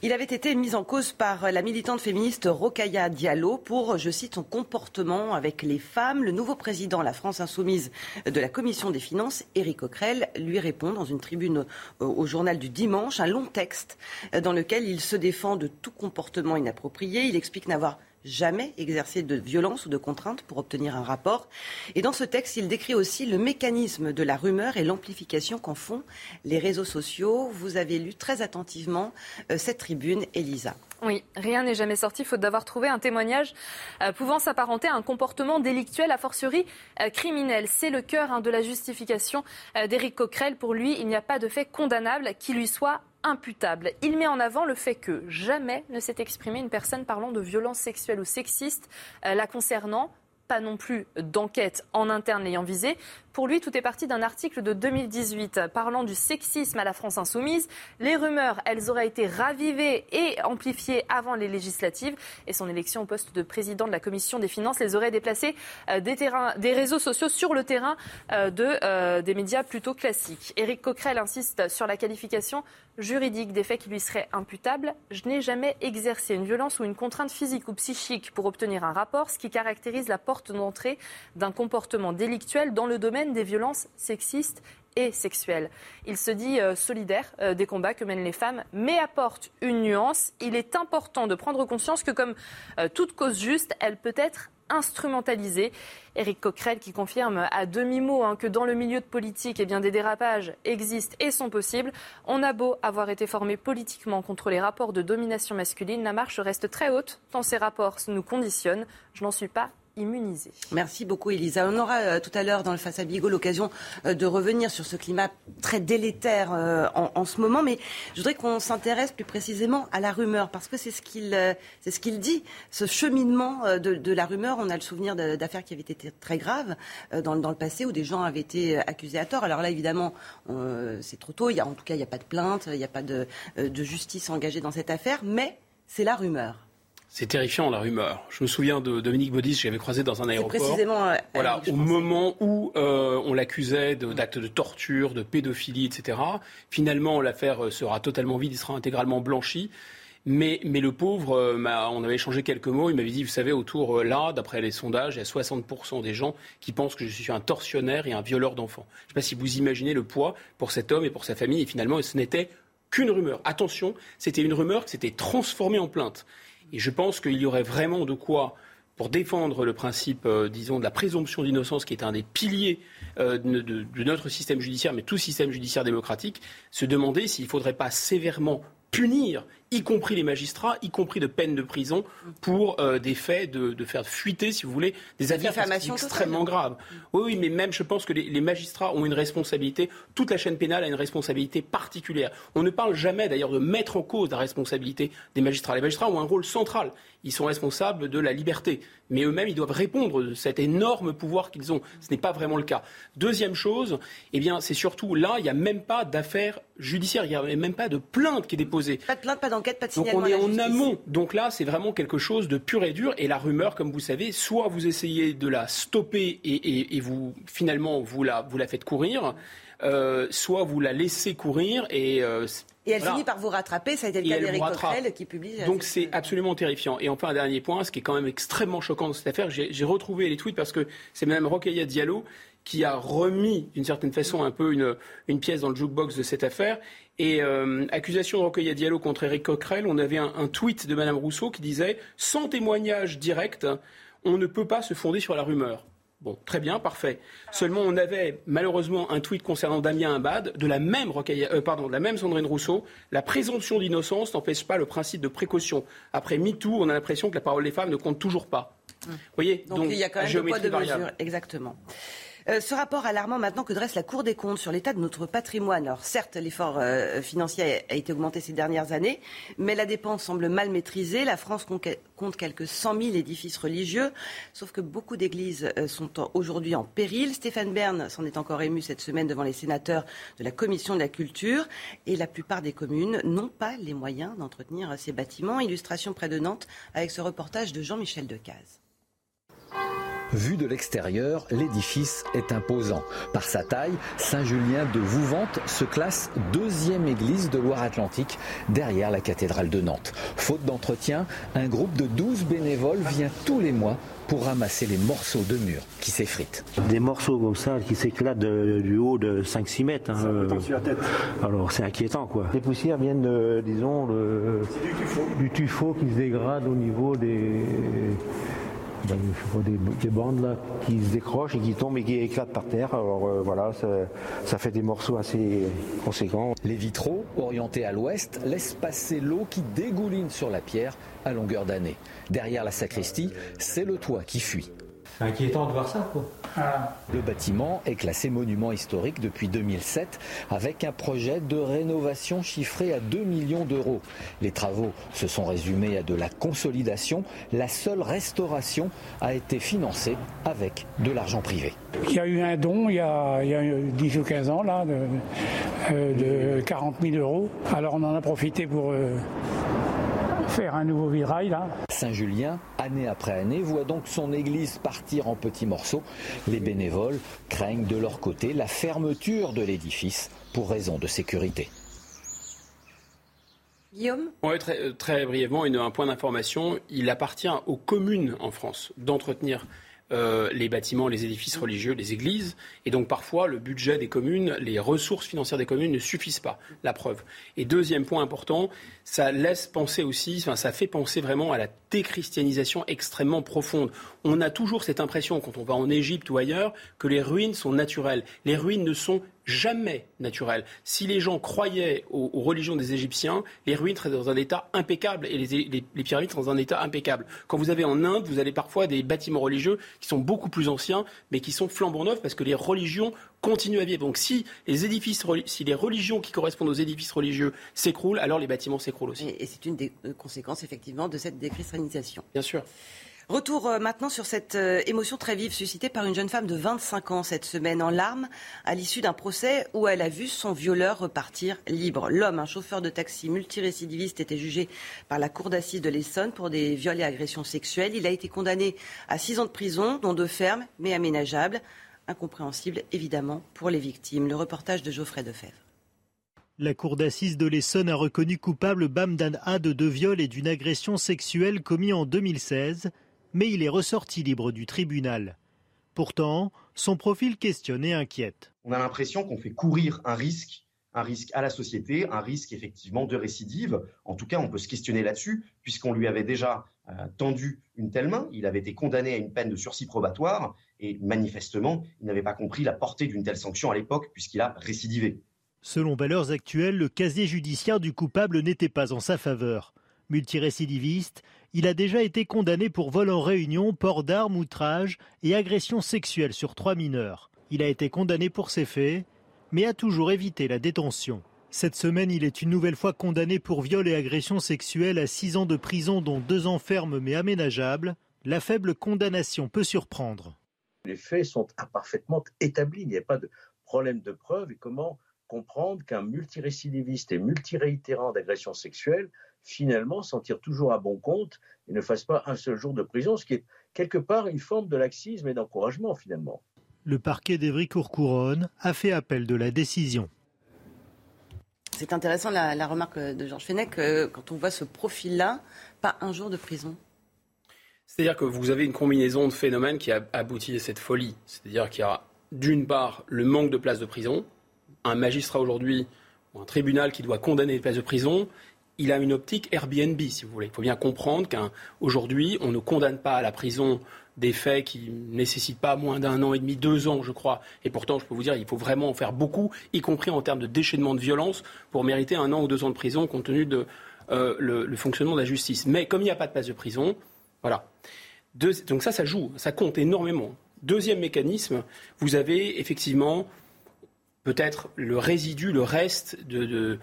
Il avait été mis en cause par la militante féministe Rokaya Diallo pour, je cite, son comportement avec les femmes. Le nouveau président, la France insoumise de la Commission des finances, Éric Coquerel, lui répond dans une tribune au journal du dimanche, un long texte dans lequel il se défend de tout comportement inapproprié. Il explique n'avoir jamais exercé de violence ou de contrainte pour obtenir un rapport. Et dans ce texte, il décrit aussi le mécanisme de la rumeur et l'amplification qu'en font les réseaux sociaux. Vous avez lu très attentivement euh, cette tribune, Elisa. Oui, rien n'est jamais sorti faute d'avoir trouvé un témoignage euh, pouvant s'apparenter à un comportement délictuel, a fortiori euh, criminel. C'est le cœur hein, de la justification d'Éric Coquerel. Pour lui, il n'y a pas de fait condamnable qui lui soit imputable. Il met en avant le fait que jamais ne s'est exprimée une personne parlant de violence sexuelle ou sexiste euh, la concernant pas non plus d'enquête en interne l'ayant visé. Pour lui, tout est parti d'un article de 2018 parlant du sexisme à la France insoumise. Les rumeurs, elles auraient été ravivées et amplifiées avant les législatives et son élection au poste de président de la commission des finances les aurait déplacées euh, des, réseaux sociaux sur le terrain euh, euh, des médias plutôt classiques. Éric Coquerel insiste sur la qualification juridique des faits qui lui seraient imputables. Je n'ai jamais exercé une violence ou une contrainte physique ou psychique pour obtenir un rapport, ce qui caractérise la porte d'entrée d'un comportement délictuel dans le domaine des violences sexistes et sexuelle. Il se dit euh, solidaire euh, des combats que mènent les femmes, mais apporte une nuance. Il est important de prendre conscience que comme euh, toute cause juste, elle peut être instrumentalisée. Éric Coquerel qui confirme à demi-mot hein, que dans le milieu de politique, eh bien, des dérapages existent et sont possibles. On a beau avoir été formé politiquement contre les rapports de domination masculine, la marche reste très haute tant ces rapports nous conditionnent. Je n'en suis pas Merci beaucoup, Elisa. On aura euh, tout à l'heure dans le Face à Bigot l'occasion euh, de revenir sur ce climat très délétère euh, en, ce moment, mais je voudrais qu'on s'intéresse plus précisément à la rumeur, parce que c'est ce qu'il dit, ce cheminement de, la rumeur. On a le souvenir d'affaires qui avaient été très graves dans, le passé, où des gens avaient été accusés à tort. Alors là, évidemment, c'est trop tôt. En tout cas, il n'y a pas de plainte, il n'y a pas de justice engagée dans cette affaire, mais c'est la rumeur. C'est terrifiant la rumeur. Je me souviens de Dominique Baudis, j'avais croisé dans un aéroport. Précisément. Euh, voilà, au moment où euh, on l'accusait d'actes de, torture, de pédophilie, etc. Finalement, l'affaire euh, sera totalement vide, il sera intégralement blanchi. Mais, mais le pauvre, on avait échangé quelques mots. Il m'avait dit, vous savez, autour là, d'après les sondages, il y a 60% des gens qui pensent que je suis un tortionnaire et un violeur d'enfants. Je ne sais pas si vous imaginez le poids pour cet homme et pour sa famille. Et finalement, ce n'était qu'une rumeur. Attention, c'était une rumeur qui s'était transformée en plainte. Je pense qu'il y aurait vraiment de quoi pour défendre le principe, euh, disons, de la présomption d'innocence, qui est un des piliers euh, de, notre système judiciaire, mais tout système judiciaire démocratique, se demander s'il ne faudrait pas sévèrement punir y compris les magistrats, y compris de peine de prison, pour euh, des faits de, faire fuiter, si vous voulez, des affaires extrêmement graves. Oui, oui, mais même je pense que les, magistrats ont une responsabilité, toute la chaîne pénale a une responsabilité particulière. On ne parle jamais d'ailleurs de mettre en cause la responsabilité des magistrats. Les magistrats ont un rôle central. Ils sont responsables de la liberté. Mais eux-mêmes, ils doivent répondre de cet énorme pouvoir qu'ils ont. Ce n'est pas vraiment le cas. Deuxième chose, eh bien, c'est surtout là, il n'y a même pas d'affaire judiciaire, il n'y a même pas de plainte qui est déposée. Pas de plainte, pas donc on est en amont. Donc là, c'est vraiment quelque chose de pur et dur. Et la rumeur, comme vous savez, soit vous essayez de la stopper et, vous finalement vous la, vous la faites courir, euh, soit vous la laissez courir et euh, et elle finit par vous rattraper, ça a été le cas d'Éric Coquerel qui publie. Donc c'est absolument terrifiant. Et enfin, un dernier point, ce qui est quand même extrêmement choquant dans cette affaire, j'ai retrouvé les tweets parce que c'est Mme Rokhaya Diallo qui a remis d'une certaine façon un peu une, une, pièce dans le jukebox de cette affaire. Et euh, accusation de Rokhaya Diallo contre Éric Coquerel, on avait un, un tweet de Mme Rousseau qui disait Sans témoignage direct, on ne peut pas se fonder sur la rumeur. Bon, très bien, parfait. Seulement, on avait malheureusement un tweet concernant Damien Abad de la même, euh, pardon, de la même Sandrine Rousseau. La présomption d'innocence n'empêche pas le principe de précaution. Après MeToo, on a l'impression que la parole des femmes ne compte toujours pas. Vous voyez donc, il y a quand même un poids de mesure. Exactement. Euh, ce rapport alarmant maintenant que dresse la Cour des comptes sur l'état de notre patrimoine. Alors certes, l'effort euh, financier a, été augmenté ces dernières années, mais la dépense semble mal maîtrisée. La France compte quelques 100 000 édifices religieux, sauf que beaucoup d'églises euh, sont aujourd'hui en péril. Stéphane Bern s'en est encore ému cette semaine devant les sénateurs de la Commission de la Culture. Et la plupart des communes n'ont pas les moyens d'entretenir ces bâtiments. Illustration près de Nantes avec ce reportage de Jean-Michel Decaze. Vu de l'extérieur, l'édifice est imposant. Par sa taille, Saint-Julien de Vouvante se classe deuxième église de Loire-Atlantique derrière la cathédrale de Nantes. Faute d'entretien, un groupe de 12 bénévoles vient tous les mois pour ramasser les morceaux de murs qui s'effritent. Des morceaux comme ça qui s'éclatent du haut de 5-6 mètres. Hein, euh, alors c'est inquiétant quoi. Les poussières viennent, disons, du tuffeau qui se dégrade au niveau des ben, des, des, bandes là, qui se décrochent et qui tombent et qui éclatent par terre. Alors euh, voilà, ça, fait des morceaux assez conséquents. Les vitraux, orientés à l'ouest, laissent passer l'eau qui dégouline sur la pierre à longueur d'année. Derrière la sacristie, c'est le toit qui fuit. C'est inquiétant de voir ça, quoi. Ah. Le bâtiment est classé monument historique depuis 2007 avec un projet de rénovation chiffré à 2 millions d'euros. Les travaux se sont résumés à de la consolidation. La seule restauration a été financée avec de l'argent privé. Il y a eu un don il y a, 10 ou 15 ans là, de, 40 000 euh, euros. Alors on en a profité pour... Euh, faire un nouveau virail là. Saint-Julien, année après année, voit donc son église partir en petits morceaux. Les bénévoles craignent de leur côté la fermeture de l'édifice pour raison de sécurité. Guillaume Oui, très, euh, très brièvement, un point d'information. Il appartient aux communes en France d'entretenir euh, les bâtiments, les édifices religieux, les églises. Et donc parfois, le budget des communes, les ressources financières des communes ne suffisent pas. La preuve. Et deuxième point important, ça laisse penser aussi, enfin, ça fait penser vraiment à la déchristianisation extrêmement profonde. On a toujours cette impression, quand on va en Égypte ou ailleurs, que les ruines sont naturelles. Les ruines ne sont jamais naturelles. Si les gens croyaient aux, religions des Égyptiens, les ruines seraient dans un état impeccable et les, les, pyramides seraient dans un état impeccable. Quand vous avez en Inde, vous avez parfois des bâtiments religieux qui sont beaucoup plus anciens, mais qui sont flambant neufs parce que les religions continuent à vivre. Donc si les édifices, si les religions qui correspondent aux édifices religieux s'écroulent, alors les bâtiments s'écroulent aussi. Et, c'est une des euh, conséquences effectivement de cette déchristianisation. Bien sûr. Retour euh, maintenant sur cette euh, émotion très vive suscitée par une jeune femme de 25 ans cette semaine en larmes à l'issue d'un procès où elle a vu son violeur repartir libre. L'homme, un chauffeur de taxi multirécidiviste, était jugé par la cour d'assises de l'Essonne pour des viols et agressions sexuelles. Il a été condamné à 6 ans de prison, dont deux fermes, mais aménageables. Incompréhensible évidemment pour les victimes. Le reportage de Geoffrey Defebvre. La cour d'assises de l'Essonne a reconnu coupable Bamdan A de deux viols et d'une agression sexuelle commis en 2016 mais il est ressorti libre du tribunal. Pourtant, son profil questionne et inquiète. On a l'impression qu'on fait courir un risque, un risque à la société, un risque effectivement de récidive. En tout cas, on peut se questionner là-dessus, puisqu'on lui avait déjà euh, tendu une telle main, il avait été condamné à une peine de sursis probatoire, et manifestement, il n'avait pas compris la portée d'une telle sanction à l'époque, puisqu'il a récidivé. Selon valeurs actuelles, le casier judiciaire du coupable n'était pas en sa faveur. Multirécidiviste, il a déjà été condamné pour vol en réunion, port d'armes, outrage et agression sexuelle sur trois mineurs. Il a été condamné pour ces faits, mais a toujours évité la détention. Cette semaine, il est une nouvelle fois condamné pour viol et agression sexuelle à six ans de prison, dont deux ans fermes mais aménageables. La faible condamnation peut surprendre. Les faits sont parfaitement établis. Il n'y a pas de problème de preuve. Et comment comprendre qu'un multirécidiviste et multiréitérant d'agression sexuelle finalement s'en tire toujours à bon compte et ne fasse pas un seul jour de prison, ce qui est quelque part une forme de laxisme et d'encouragement finalement. Le parquet d'Evry-Courcouronne a fait appel de la décision. C'est intéressant la, remarque de Georges Fenech, euh, quand on voit ce profil-là, pas un jour de prison. C'est-à-dire que vous avez une combinaison de phénomènes qui a abouti à cette folie. C'est-à-dire qu'il y a d'une part le manque de places de prison, un magistrat aujourd'hui ou un tribunal qui doit condamner les places de prison, il a une optique Airbnb, si vous voulez. Il faut bien comprendre qu'aujourd'hui, on ne condamne pas à la prison des faits qui nécessitent pas moins d'un an et demi, deux ans, je crois. Et pourtant, je peux vous dire, il faut vraiment en faire beaucoup, y compris en termes de déchaînement de violence, pour mériter un an ou deux ans de prison, compte tenu de euh, le, fonctionnement de la justice. Mais comme il n'y a pas de place de prison, voilà. donc ça, ça joue, ça compte énormément. Deuxième mécanisme, vous avez effectivement peut-être le résidu, le reste de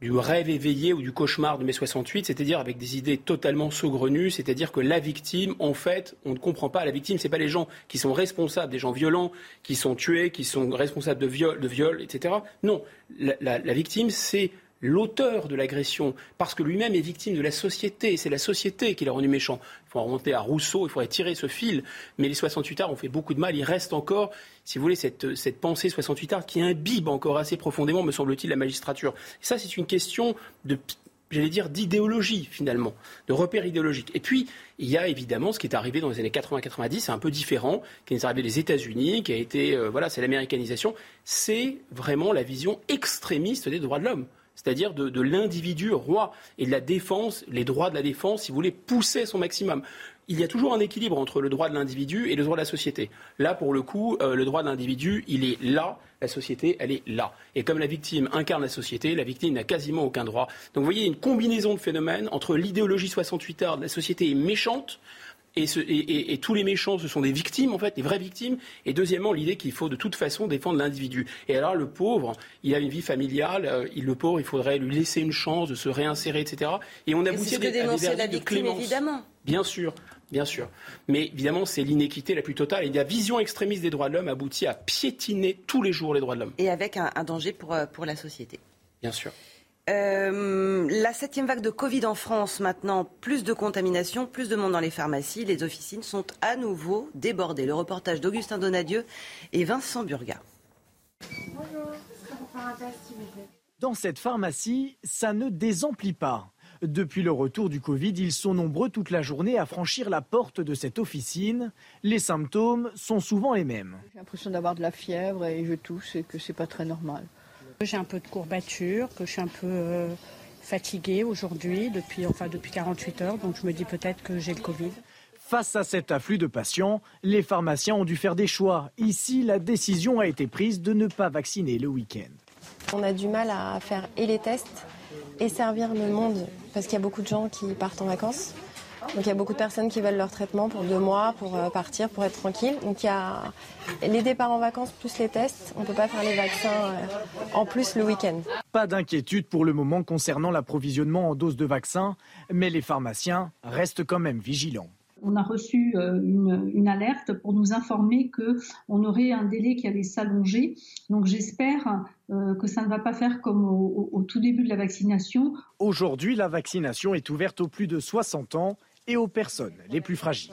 du rêve éveillé ou du cauchemar de mai 68, c'est-à-dire avec des idées totalement saugrenues, c'est-à-dire que la victime, en fait, on ne comprend pas la victime, ce pas les gens qui sont responsables, des gens violents, qui sont tués, qui sont responsables de viol, de etc. Non, la victime, c'est l'auteur de l'agression, parce que lui-même est victime de la société. C'est la société qui l'a rendu méchant. Il faut remonter à Rousseau, il faudrait tirer ce fil. Mais les 68 arts ont fait beaucoup de mal. Il reste encore, si vous voulez, cette, cette pensée 68 arts qui imbibe encore assez profondément, me semble-t-il, la magistrature. Ça, c'est une question de j'allais dire, d'idéologie, finalement, de repère idéologique. Et puis, il y a évidemment ce qui est arrivé dans les années 80-90, c'est un peu différent, qui est arrivé des États-Unis, qui a été, euh, voilà, c'est l'américanisation. C'est vraiment la vision extrémiste des droits de l'homme c'est-à-dire de, l'individu roi et de la défense, les droits de la défense, si vous voulez, pousser son maximum. Il y a toujours un équilibre entre le droit de l'individu et le droit de la société. Là, pour le coup, euh, le droit de l'individu, il est là, la société, elle est là. Et comme la victime incarne la société, la victime n'a quasiment aucun droit. Donc vous voyez une combinaison de phénomènes entre l'idéologie 68 heures de la société est méchante, et, tous les méchants, ce sont des victimes, en fait, des vraies victimes. Et deuxièmement, l'idée qu'il faut de toute façon défendre l'individu. Et alors, le pauvre, il a une vie familiale, euh, il, le pauvre, il faudrait lui laisser une chance de se réinsérer, etc. Et on aboutit à des, à des de Évidemment. Bien sûr. Bien sûr. Mais évidemment, c'est l'inéquité la plus totale. Et la vision extrémiste des droits de l'homme aboutit à piétiner tous les jours les droits de l'homme. Et avec un, danger pour, euh, pour la société. Bien sûr. Euh, la septième vague de Covid en France maintenant, plus de contamination, plus de monde dans les pharmacies. Les officines sont à nouveau débordées. Le reportage d'Augustin Donadieu et Vincent Burga. Dans cette pharmacie, ça ne désemplit pas. Depuis le retour du Covid, ils sont nombreux toute la journée à franchir la porte de cette officine. Les symptômes sont souvent les mêmes. J'ai l'impression d'avoir de la fièvre et je tousse et que c'est pas très normal. J'ai un peu de courbature, que je suis un peu euh, fatiguée aujourd'hui, depuis, enfin, depuis 48 heures, donc je me dis peut-être que j'ai le Covid. Face à cet afflux de patients, les pharmaciens ont dû faire des choix. Ici, la décision a été prise de ne pas vacciner le week-end. On a du mal à faire et les tests et servir le monde parce qu'il y a beaucoup de gens qui partent en vacances. Donc il y a beaucoup de personnes qui veulent leur traitement pour deux mois, pour euh, partir, pour être tranquille. Donc il y a les départs en vacances plus les tests. On ne peut pas faire les vaccins euh, en plus le week-end. Pas d'inquiétude pour le moment concernant l'approvisionnement en doses de vaccins, mais les pharmaciens restent quand même vigilants on a reçu euh, une, alerte pour nous informer que on aurait un délai qui allait s'allonger. Donc j'espère euh, que ça ne va pas faire comme au, au tout début de la vaccination. Aujourd'hui, la vaccination est ouverte aux plus de 60 ans et aux personnes les plus fragiles.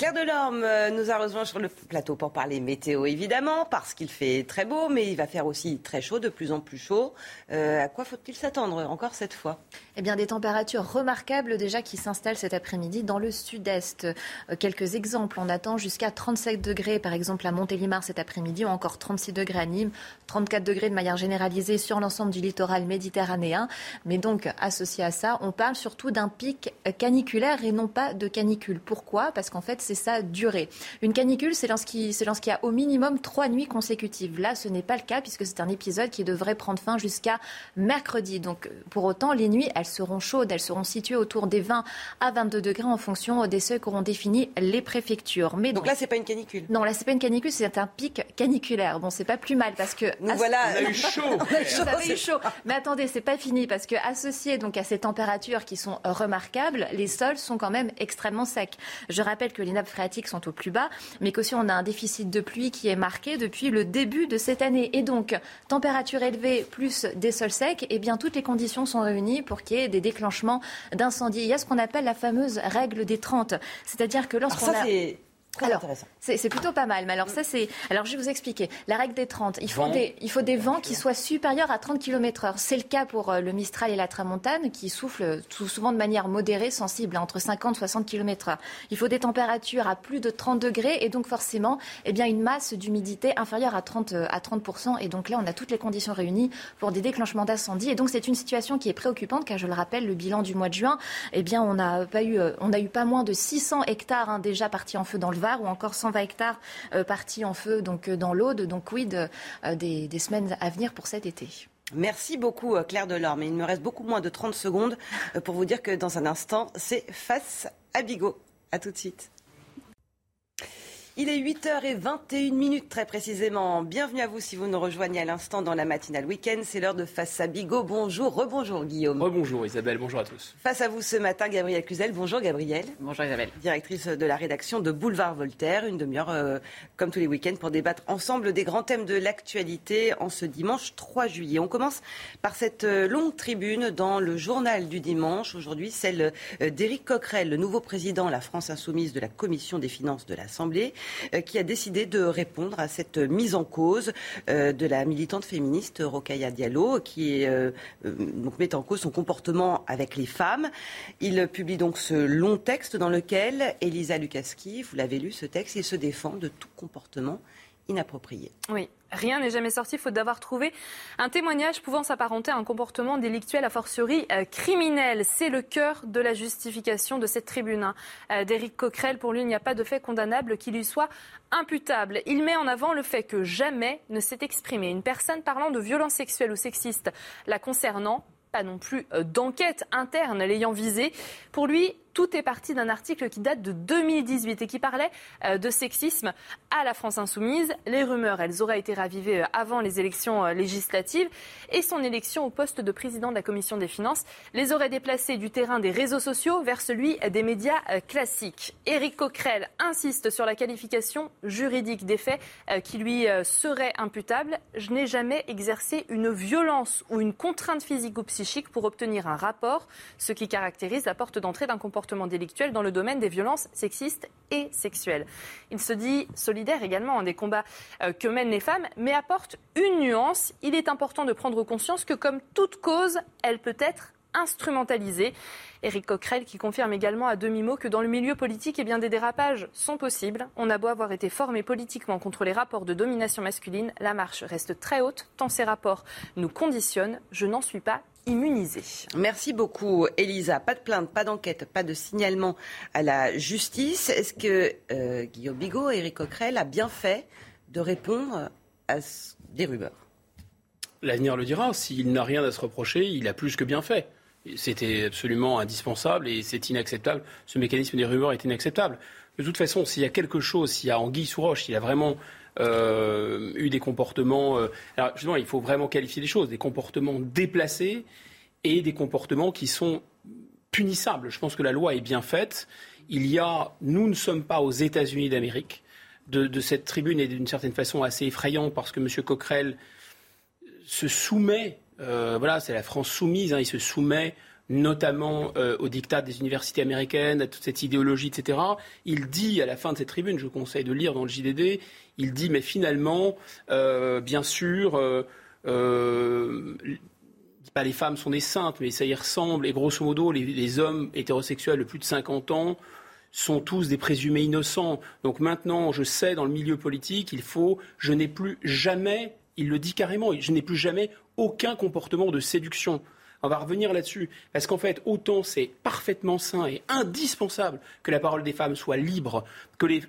Claire Delorme euh, nous a rejoint sur le plateau pour parler météo, évidemment, parce qu'il fait très beau, mais il va faire aussi très chaud, de plus en plus chaud. Euh, à quoi faut-il s'attendre encore cette fois? Eh bien, des températures remarquables déjà qui s'installent cet après-midi dans le sud-est. Euh, quelques exemples. On attend jusqu'à 37 degrés, par exemple, à Montélimar cet après-midi, ou encore 36 degrés à Nîmes, 34 degrés de manière généralisée sur l'ensemble du littoral méditerranéen. Mais donc, associé à ça, on parle surtout d'un pic caniculaire et non pas de canicule. Pourquoi? Parce qu'en fait, c'est sa durée. Une canicule, c'est lorsqu'il y a au minimum trois nuits consécutives. Là, ce n'est pas le cas puisque c'est un épisode qui devrait prendre fin jusqu'à mercredi. Donc, pour autant, les nuits, elles seront chaudes. Elles seront situées autour des 20 à 22 degrés en fonction des seuils qu'auront défini les préfectures. Mais donc, là, c'est pas une canicule. Non, là, c'est pas une canicule, c'est un pic caniculaire. Bon, c'est pas plus mal parce que nous voilà, on a eu chaud. on a eu chaud. Mais attendez, c'est pas fini parce que associé donc à ces températures qui sont remarquables, les sols sont quand même extrêmement secs. Je rappelle que les nappes phréatiques sont au plus bas, mais qu'aussi on a un déficit de pluie qui est marqué depuis le début de cette année. Et donc, température élevée plus des sols secs, eh bien toutes les conditions sont réunies pour qu'il y ait des déclenchements d'incendies. Il y a ce qu'on appelle la fameuse règle des 30. C'est-à-dire que lorsqu'on a alors, c'est plutôt pas mal. Mais alors, ça, c'est. Alors, je vais vous expliquer. La règle des 30, il faut, des, il faut des vents qui soient supérieurs à 30 km/h. C'est le cas pour euh, le Mistral et la Tramontane, qui soufflent tout souvent de manière modérée, sensible, entre 50 et 60 km/h. Il faut des températures à plus de 30 degrés et donc, forcément, eh bien, une masse d'humidité inférieure à 30, euh, à 30 Et donc, là, on a toutes les conditions réunies pour des déclenchements d'incendie. Et donc, c'est une situation qui est préoccupante, car je le rappelle, le bilan du mois de juin, eh bien, on n'a pas eu, euh, on a eu pas moins de 600 hectares hein, déjà partis en feu dans le Ou encore 120 hectares euh, partis en feu donc, euh, dans l'Aude. Donc oui, euh, des, des semaines à venir pour cet été. Merci beaucoup Claire Delorme. Il me reste beaucoup moins de 30 secondes pour vous dire que dans un instant, c'est face à Bigot. À tout de suite. Il est 8h21 minutes très précisément. Bienvenue à vous si vous nous rejoignez à l'instant dans la matinale week-end. C'est l'heure de Face à Bigot. Bonjour, rebonjour Guillaume. Rebonjour Isabelle, bonjour à tous. Face à vous ce matin, Gabrielle Cluzel. Bonjour Gabrielle. Bonjour Isabelle. Directrice de la rédaction de Boulevard Voltaire. Une demi-heure euh, comme tous les week-ends pour débattre ensemble des grands thèmes de l'actualité en ce dimanche 3 juillet. On commence par cette euh, longue tribune dans le journal du dimanche. Aujourd'hui, celle euh, d'Éric Coquerel, le nouveau président de la France insoumise de la Commission des finances de l'Assemblée. Euh, qui a décidé de répondre à cette mise en cause euh, de la militante féministe Rokhaya Diallo, qui euh, met en cause son comportement avec les femmes. Il publie donc ce long texte dans lequel Elisa Lukaski, vous l'avez lu ce texte, il se défend de tout comportement inapproprié. Oui, Rien n'est jamais sorti faute d'avoir trouvé un témoignage pouvant s'apparenter à un comportement délictuel, a fortiori euh, criminel. C'est le cœur de la justification de cette tribune hein. euh, d'Éric Coquerel. Pour lui, il n'y a pas de fait condamnable qui lui soit imputable. Il met en avant le fait que jamais ne s'est exprimé une personne parlant de violences sexuelles ou sexistes la concernant pas non plus euh, d'enquête interne l'ayant visée. Pour lui, tout est parti d'un article qui date de 2018 et qui parlait euh, de sexisme à la France insoumise. Les rumeurs, elles auraient été ravivées euh, avant les élections euh, législatives et son élection au poste de président de la commission des finances les aurait déplacés du terrain des réseaux sociaux vers celui des médias classiques. Éric Coquerel insiste sur la qualification juridique des faits qui lui seraient imputables. Je n'ai jamais exercé une violence ou une contrainte physique ou psychique pour obtenir un rapport, ce qui caractérise la porte d'entrée d'un comportement dans le domaine des violences sexistes et sexuelles. Il se dit solidaire également des combats euh, que mènent les femmes, mais apporte une nuance. Il est important de prendre conscience que comme toute cause, elle peut être instrumentalisée. Éric Coquerel qui confirme également à demi-mot que dans le milieu politique, eh bien, des dérapages sont possibles. On a beau avoir été formé politiquement contre les rapports de domination masculine, la marche reste très haute tant ces rapports nous conditionnent. Je n'en suis pas Merci beaucoup, Elisa. Pas de plainte, pas d'enquête, pas de signalement à la justice. Est-ce que euh, Guillaume Bigot et Éric Coquerel a bien fait de répondre à des rumeurs? L'avenir le dira. S'il n'a rien à se reprocher, il a plus que bien fait. C'était absolument indispensable et c'est inacceptable. Ce mécanisme des rumeurs est inacceptable. De toute façon, s'il y a quelque chose, s'il y a Anguille sous roche, s'il a vraiment euh, eu des comportements. Euh, alors justement, il faut vraiment qualifier les choses, des comportements déplacés et des comportements qui sont punissables. Je pense que la loi est bien faite. Il y a, nous ne sommes pas aux États-Unis d'Amérique. De, cette tribune est d'une certaine façon assez effrayant parce que M. Coquerel se soumet euh, voilà, c'est la France soumise. Hein, il se soumet notamment euh, au diktat des universités américaines, à toute cette idéologie, etc. Il dit à la fin de cette tribune, je vous conseille de lire dans le JDD, il dit mais finalement, euh, bien sûr, pas les femmes sont des saintes, mais ça y ressemble. Et grosso modo, les, les hommes hétérosexuels de plus de 50 ans sont tous des présumés innocents. Donc maintenant, je sais, dans le milieu politique, il faut, je n'ai plus jamais il le dit carrément, je n'ai plus jamais aucun comportement de séduction. On va revenir là-dessus, parce qu'en fait, autant c'est parfaitement sain et indispensable que la parole des femmes soit libre, qu'il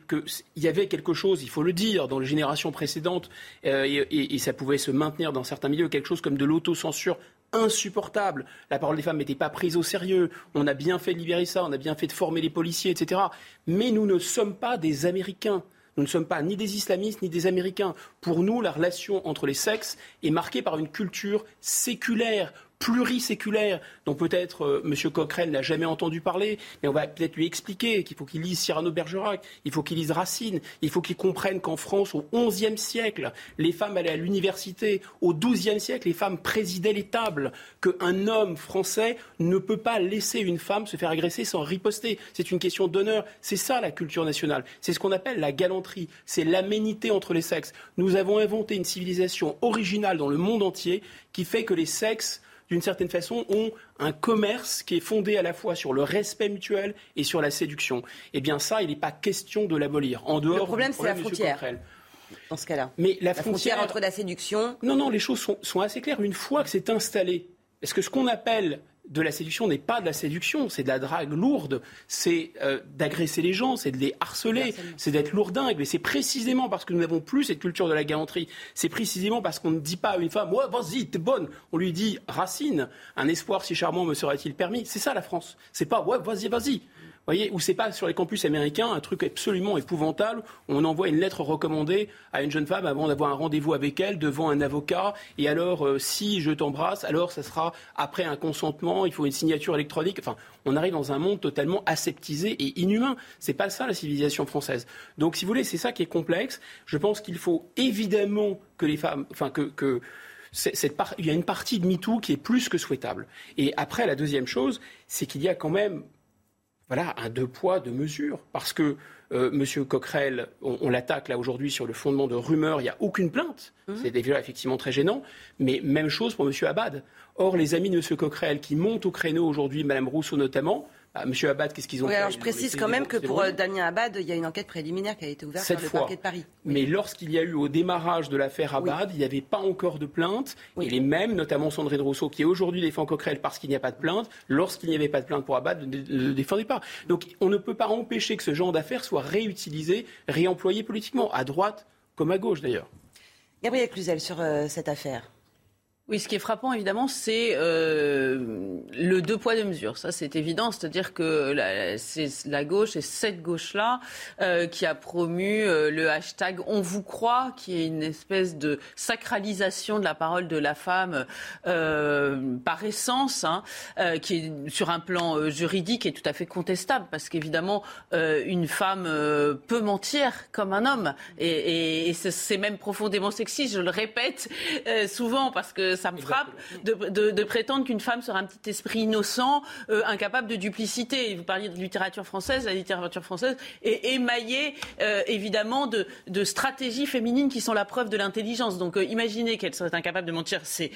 y avait quelque chose, il faut le dire, dans les générations précédentes, euh, et, ça pouvait se maintenir dans certains milieux, quelque chose comme de l'autocensure insupportable. La parole des femmes n'était pas prise au sérieux. On a bien fait de libérer ça, on a bien fait de former les policiers, etc. Mais nous ne sommes pas des Américains. Nous ne sommes pas ni des islamistes ni des Américains. Pour nous, la relation entre les sexes est marquée par une culture séculaire, pluriséculaire dont peut-être euh, M. Coquerel n'a jamais entendu parler, mais on va peut-être lui expliquer qu'il faut qu'il lise Cyrano Bergerac, il faut qu'il lise Racine, il faut qu'il comprenne qu'en France, au XIe siècle, les femmes allaient à l'université, au XIIe siècle, les femmes présidaient les tables, qu'un homme français ne peut pas laisser une femme se faire agresser sans riposter. C'est une question d'honneur. C'est ça la culture nationale. C'est ce qu'on appelle la galanterie. C'est l'aménité entre les sexes. Nous avons inventé une civilisation originale dans le monde entier qui fait que les sexes d'une certaine façon, ont un commerce qui est fondé à la fois sur le respect mutuel et sur la séduction. Eh bien, ça, il n'est pas question de l'abolir. En dehors le problème, c'est la frontière. Dans ce cas-là. Mais la, frontière... entre la séduction. Non, non, les choses sont, sont assez claires. Une fois que c'est installé, est-ce que ce qu'on appelle de la séduction n'est pas de la séduction, c'est de la drague lourde, c'est euh, d'agresser les gens, c'est de les harceler, c'est d'être lourdingue. Et c'est précisément parce que nous n'avons plus cette culture de la galanterie, c'est précisément parce qu'on ne dit pas à une femme, ouais, vas-y, t'es bonne. On lui dit, Racine, un espoir si charmant me serait-il permis. C'est ça la France. C'est pas, ouais, vas-y, vas-y voyez, ou c'est pas sur les campus américains un truc absolument épouvantable. On envoie une lettre recommandée à une jeune femme avant d'avoir un rendez-vous avec elle devant un avocat. Et alors, euh, si je t'embrasse, alors ça sera après un consentement. Il faut une signature électronique. Enfin, on arrive dans un monde totalement aseptisé et inhumain. C'est pas ça la civilisation française. Donc, si vous voulez, c'est ça qui est complexe. Je pense qu'il faut évidemment que les femmes, enfin que, cette il y a une partie de MeToo qui est plus que souhaitable. Et après, la deuxième chose, c'est qu'il y a quand même voilà, un deux poids, deux mesures. Parce que euh, M. Coquerel, on, l'attaque là aujourd'hui sur le fondement de rumeurs, il n'y a aucune plainte. Mmh. C'est déjà effectivement très gênant. Mais même chose pour M. Abad. Or, les amis de M. Coquerel qui montent au créneau aujourd'hui, Mme Rousseau notamment, ah, Monsieur Abad, qu'est-ce qu'ils ont oui, fait alors je précise quand même que pour euh, Damien Abad, il y a une enquête préliminaire qui a été ouverte Cette par le parquet de Paris. Mais lorsqu'il y a eu au démarrage de l'affaire Abad, il n'y avait pas encore de plainte. Et les mêmes, notamment Sandrine Rousseau, qui aujourd'hui défend Coquerel parce qu'il n'y a pas de plainte, lorsqu'il n'y avait pas de plainte pour Abad, ne le défendait pas. Donc on ne peut pas empêcher que ce genre d'affaires soit réutilisé, réemployé politiquement, à droite comme à gauche d'ailleurs. Gabriel Cluzel sur euh, cette affaire. Oui, ce qui est frappant, évidemment, c'est euh, le deux poids, deux mesures. Ça, c'est évident. C'est-à-dire que c'est la gauche et cette gauche-là euh, qui a promu euh, le hashtag On vous croit, qui est une espèce de sacralisation de la parole de la femme par essence, hein, qui est sur un plan juridique est tout à fait contestable. Parce qu'évidemment, une femme peut mentir comme un homme. Et, et c'est même profondément sexiste, je le répète souvent, parce que ça me frappe de, prétendre qu'une femme sera un petit esprit innocent, euh, incapable de duplicité. Vous parliez de littérature française, la littérature française est émaillée euh, évidemment de, de, stratégies féminines qui sont la preuve de l'intelligence. Donc imaginez qu'elle serait incapable de mentir, c'est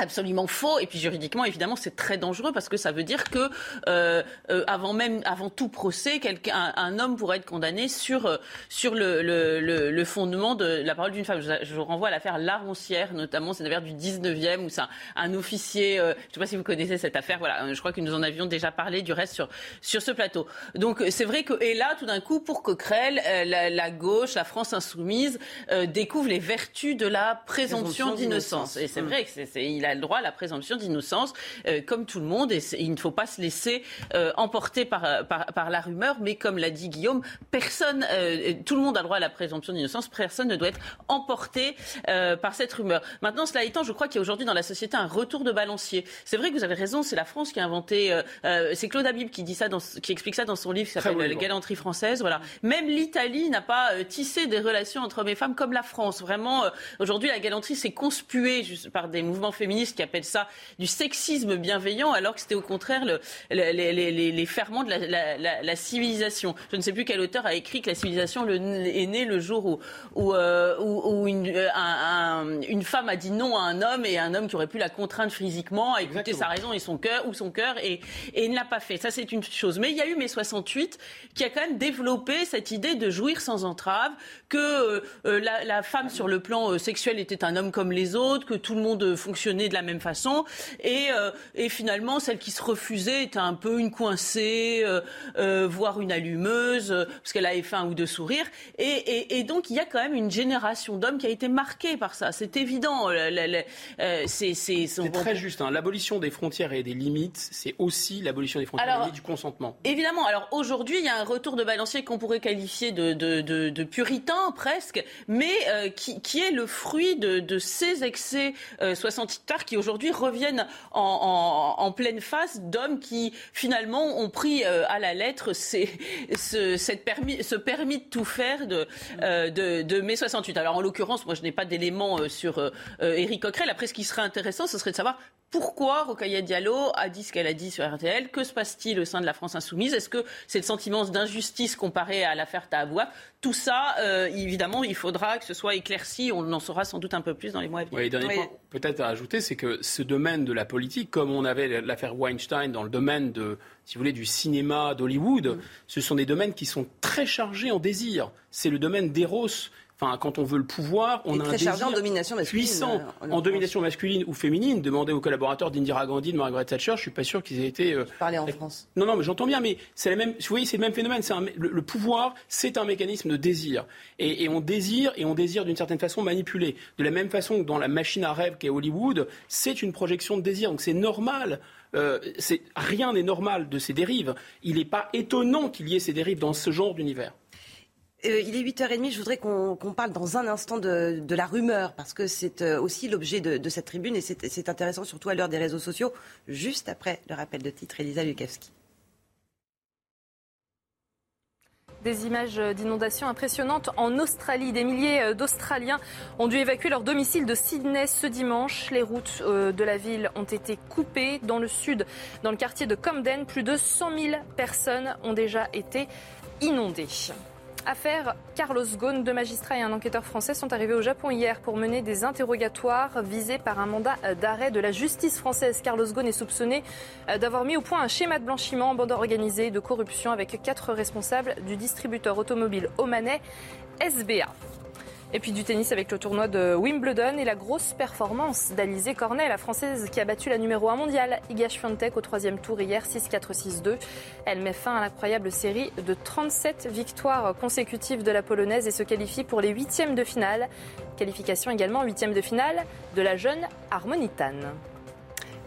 absolument faux. Et puis juridiquement évidemment c'est très dangereux parce que ça veut dire que euh, euh, avant même avant tout procès quelqu'un un, homme pourrait être condamné sur euh, sur le, le, le, fondement de la parole d'une femme. Je, je, renvoie à l'affaire Laroncière notamment c'est une affaire du 19e où c'est un, officier je ne sais pas si vous connaissez cette affaire voilà je crois que nous en avions déjà parlé du reste sur sur ce plateau. Donc c'est vrai que et là tout d'un coup pour Coquerel la, la, gauche la France insoumise découvre les vertus de la présomption d'innocence. et c'est vrai que c'est il a a le droit à la présomption d'innocence, euh, comme tout le monde, et il ne faut pas se laisser euh, emporter par, par, la rumeur, mais comme l'a dit Guillaume, personne, euh, tout le monde a le droit à la présomption d'innocence, personne ne doit être emporté par cette rumeur. Maintenant, cela étant, je crois qu'il y a aujourd'hui dans la société un retour de balancier. C'est vrai que vous avez raison, c'est la France qui a inventé, c'est Claude Habib qui dit ça, dans, qui explique ça dans son livre qui s'appelle La galanterie française. Voilà. Même l'Italie n'a pas tissé des relations entre hommes et femmes comme la France. Vraiment, aujourd'hui, la galanterie s'est conspuée par des mouvements féministes qui appellent ça du sexisme bienveillant, alors que c'était au contraire le, les, ferments de la, civilisation. Je ne sais plus quel auteur a écrit que la civilisation est née le jour où, où, euh, euh, une, femme a dit non à un homme et un homme qui aurait pu la contraindre physiquement à écouter sa raison et son cœur ou son cœur et, et ne l'a pas fait. Ça, c'est une chose. Mais il y a eu mai 68 qui a quand même développé cette idée de jouir sans entrave, que euh, la, femme sur le plan sexuel était un homme comme les autres, que tout le monde fonctionnait de la même façon. Et, euh, et finalement, celle qui se refusait était un peu une coincée, euh, euh, voire une allumeuse, parce qu'elle avait fait un ou deux sourires. Et, et, donc, il y a quand même une génération d'hommes qui a été marquée par ça. C'est évident. c'est très juste. Hein. L'abolition des frontières et des limites, c'est aussi l'abolition des frontières et du consentement. Évidemment. Alors aujourd'hui, il y a un retour de balancier qu'on pourrait qualifier de, de, de, puritain presque, mais qui, qui, est le fruit de, ces excès 68 qui aujourd'hui reviennent en, pleine face d'hommes qui finalement ont pris euh, à la lettre ce, cette permis, ce permis de tout faire de, euh, de, mai 68. Alors en l'occurrence, moi je n'ai pas d'éléments euh, sur Éric Coquerel. Après, ce qui serait intéressant, ce serait de savoir pourquoi Rokhaya Diallo a dit ce qu'elle a dit sur RTL Que se passe-t-il au sein de la France insoumise? Est-ce que c'est le sentiment d'injustice comparé à l'affaire Tahabouaf Tout ça, évidemment, il faudra que ce soit éclairci. On en saura sans doute un peu plus dans les mois à venir. Oui, dernier point peut-être à ajouter, c'est que ce domaine de la politique, comme on avait l'affaire Weinstein dans le domaine de, si vous voulez, du cinéma d'Hollywood, mm. ce sont des domaines qui sont très chargés en désir. C'est le domaine d'Eros Enfin, quand on veut le pouvoir, on a un désir en domination masculine, puissant euh, en, domination masculine ou féminine. Demandez aux collaborateurs d'Indira Gandhi, de Margaret Thatcher, je suis pas sûr qu'ils aient été. Euh, Parler en France. Non, non, mais j'entends bien, mais c'est la même. Vous voyez, c'est le même phénomène. C'est le, pouvoir, c'est un mécanisme de désir, et, on désire et on désire d'une certaine façon manipuler. De la même façon que dans la machine à rêve qu'est Hollywood, c'est une projection de désir. Donc c'est normal. Euh, rien n'est normal de ces dérives. Il n'est pas étonnant qu'il y ait ces dérives dans ce genre d'univers. Euh, il est 8h30, je voudrais qu'on parle dans un instant de, la rumeur, parce que c'est euh, aussi l'objet de, cette tribune et c'est intéressant surtout à l'heure des réseaux sociaux, juste après le rappel de titre, Elisa Lukavski. Des images d'inondations impressionnantes en Australie. Des milliers euh, d'Australiens ont dû évacuer leur domicile de Sydney ce dimanche. Les routes de la ville ont été coupées. Dans le sud, dans le quartier de Camden, plus de 100 000 personnes ont déjà été inondées. Affaire Carlos Ghosn, deux magistrats et un enquêteur français sont arrivés au Japon hier pour mener des interrogatoires visés par un mandat d'arrêt de la justice française. Carlos Ghosn est soupçonné d'avoir mis au point un schéma de blanchiment en bande organisée de corruption avec quatre responsables du distributeur automobile omanais SBA. Et puis du tennis avec le tournoi de Wimbledon et la grosse performance d'Alizé Cornet, la française qui a battu la numéro 1 mondiale, Iga Swiatek, au troisième tour hier, 6-4-6-2. Elle met fin à l'incroyable série de 37 victoires consécutives de la polonaise et se qualifie pour les huitièmes de finale. Qualification également huitième de finale de la jeune Harmonitane.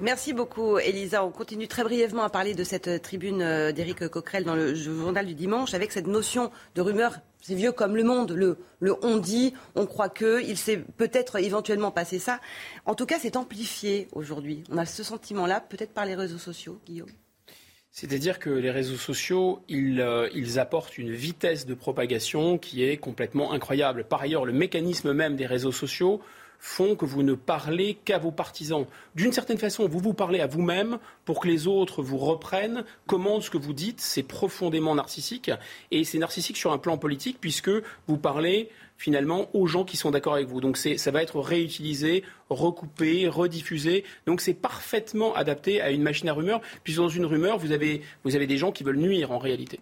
Merci beaucoup, Elisa. On continue très brièvement à parler de cette tribune euh, d'Éric Coquerel dans le journal du dimanche avec cette notion de rumeur. C'est vieux comme le monde. Le, le on dit, on croit que, il s'est peut-être éventuellement passé ça. En tout cas, c'est amplifié aujourd'hui. On a ce sentiment-là, peut-être par les réseaux sociaux, Guillaume. C'est-à-dire que les réseaux sociaux, ils, euh, ils, apportent une vitesse de propagation qui est complètement incroyable. Par ailleurs, le mécanisme même des réseaux sociaux font que vous ne parlez qu'à vos partisans. D'une certaine façon, vous vous parlez à vous-même pour que les autres vous reprennent, commandent ce que vous dites. C'est profondément narcissique. Et c'est narcissique sur un plan politique puisque vous parlez finalement aux gens qui sont d'accord avec vous. Donc ça va être réutilisé, recoupé, rediffusé. Donc c'est parfaitement adapté à une machine à rumeurs. Puis dans une rumeur, vous avez, vous avez des gens qui veulent nuire en réalité.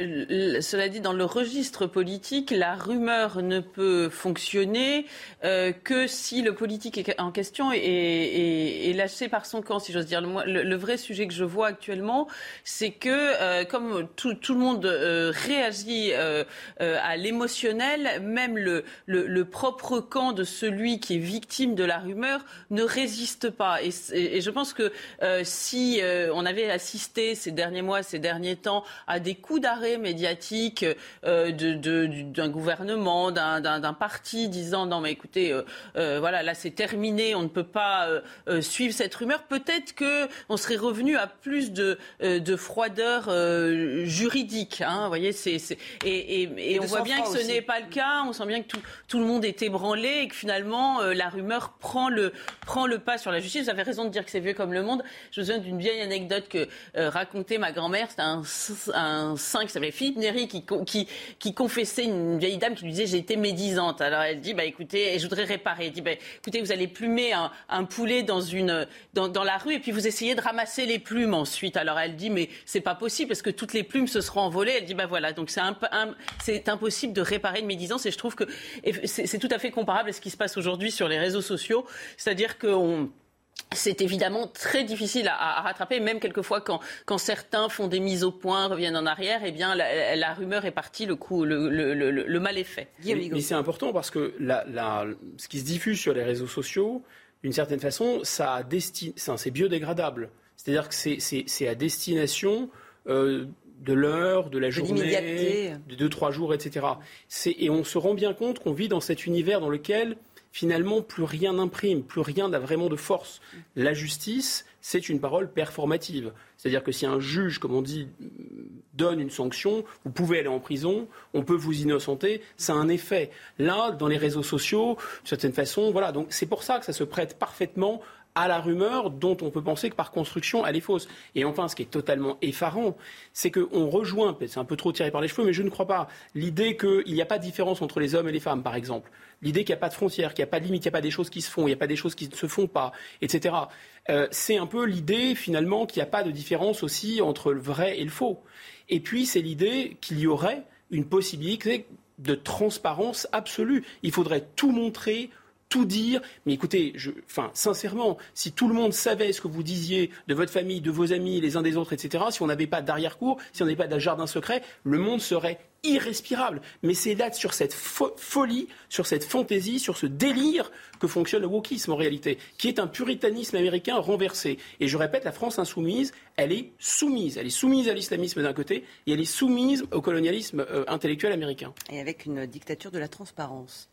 Euh, cela dit, dans le registre politique, la rumeur ne peut fonctionner euh, que si le politique en question est, lâché par son camp, si j'ose dire. Le, vrai sujet que je vois actuellement, c'est que euh, comme tout, le monde réagit à l'émotionnel, même le, le, propre camp de celui qui est victime de la rumeur ne résiste pas. Et, et je pense que si on avait assisté ces derniers mois, ces derniers temps, à des coups d'arrêt médiatique euh, d'un gouvernement, d'un parti disant non mais écoutez, euh, euh, voilà là c'est terminé, on ne peut pas suivre cette rumeur. Peut-être que on serait revenu à plus de, de froideur juridique. Hein, vous voyez, c'est et, et, et on voit bien que ce n'est pas le cas. On sent bien que tout, tout, le monde est ébranlé et que finalement la rumeur prend le prend le pas sur la justice. Vous avez raison de dire que c'est vieux comme le monde. Je me souviens d'une vieille anecdote que racontait ma grand-mère. C'était un, un qui s'appelait Philippe Néry qui, qui, confessait une vieille dame qui lui disait j'ai été médisante. Alors elle dit bah écoutez, je voudrais réparer. Elle dit bah écoutez, vous allez plumer un, poulet dans une dans, dans, la rue et puis vous essayez de ramasser les plumes ensuite. Alors elle dit mais c'est pas possible parce que toutes les plumes se seront envolées. Elle dit bah voilà donc c'est c'est impossible de réparer une médisance et je trouve que c'est tout à fait comparable à ce qui se passe aujourd'hui sur les réseaux sociaux, c'est-à-dire qu'on c'est évidemment très difficile à, rattraper, même quelquefois quand, quand, certains font des mises au point, reviennent en arrière, eh bien la, rumeur est partie, le, coup, le, le, mal est fait. Mais, c'est important parce que ce qui se diffuse sur les réseaux sociaux, d'une certaine façon, ça c'est biodégradable. C'est-à-dire que c'est à destination euh, de l'heure, de la journée, de deux, trois jours, etc. Et on se rend bien compte qu'on vit dans cet univers dans lequel finalement, plus rien n'imprime, plus rien n'a vraiment de force. La justice, c'est une parole performative. C'est-à-dire que si un juge, comme on dit, donne une sanction, vous pouvez aller en prison, on peut vous innocenter, ça a un effet. Là, dans les réseaux sociaux, d'une certaine façon, voilà. Donc c'est pour ça que ça se prête parfaitement à la rumeur dont on peut penser que par construction, elle est fausse. Et enfin, ce qui est totalement effarant, c'est qu'on rejoint, c'est un peu trop tiré par les cheveux, mais je ne crois pas, l'idée qu'il n'y a pas de différence entre les hommes et les femmes, par exemple. L'idée qu'il n'y a pas de frontières, qu'il n'y a pas de limite, qu'il n'y a pas des choses qui se font, il n'y a pas des choses qui ne se font pas, etc. Euh, c'est un peu l'idée, finalement, qu'il n'y a pas de différence aussi entre le vrai et le faux. Et puis, c'est l'idée qu'il y aurait une possibilité de transparence absolue. Il faudrait tout montrer, tout dire. Mais écoutez, enfin, sincèrement, si tout le monde savait ce que vous disiez de votre famille, de vos amis, les uns des autres, etc., si on n'avait pas d'arrière-cour, si on n'avait pas d'un jardin secret, le monde serait irrespirable. Mais c'est là, sur cette folie, sur cette fantaisie, sur ce délire que fonctionne le wokisme en réalité, qui est un puritanisme américain renversé. Et je répète, la France insoumise, elle est soumise. Elle est soumise à l'islamisme d'un côté et elle est soumise au colonialisme euh, intellectuel américain. Et avec une dictature de la transparence.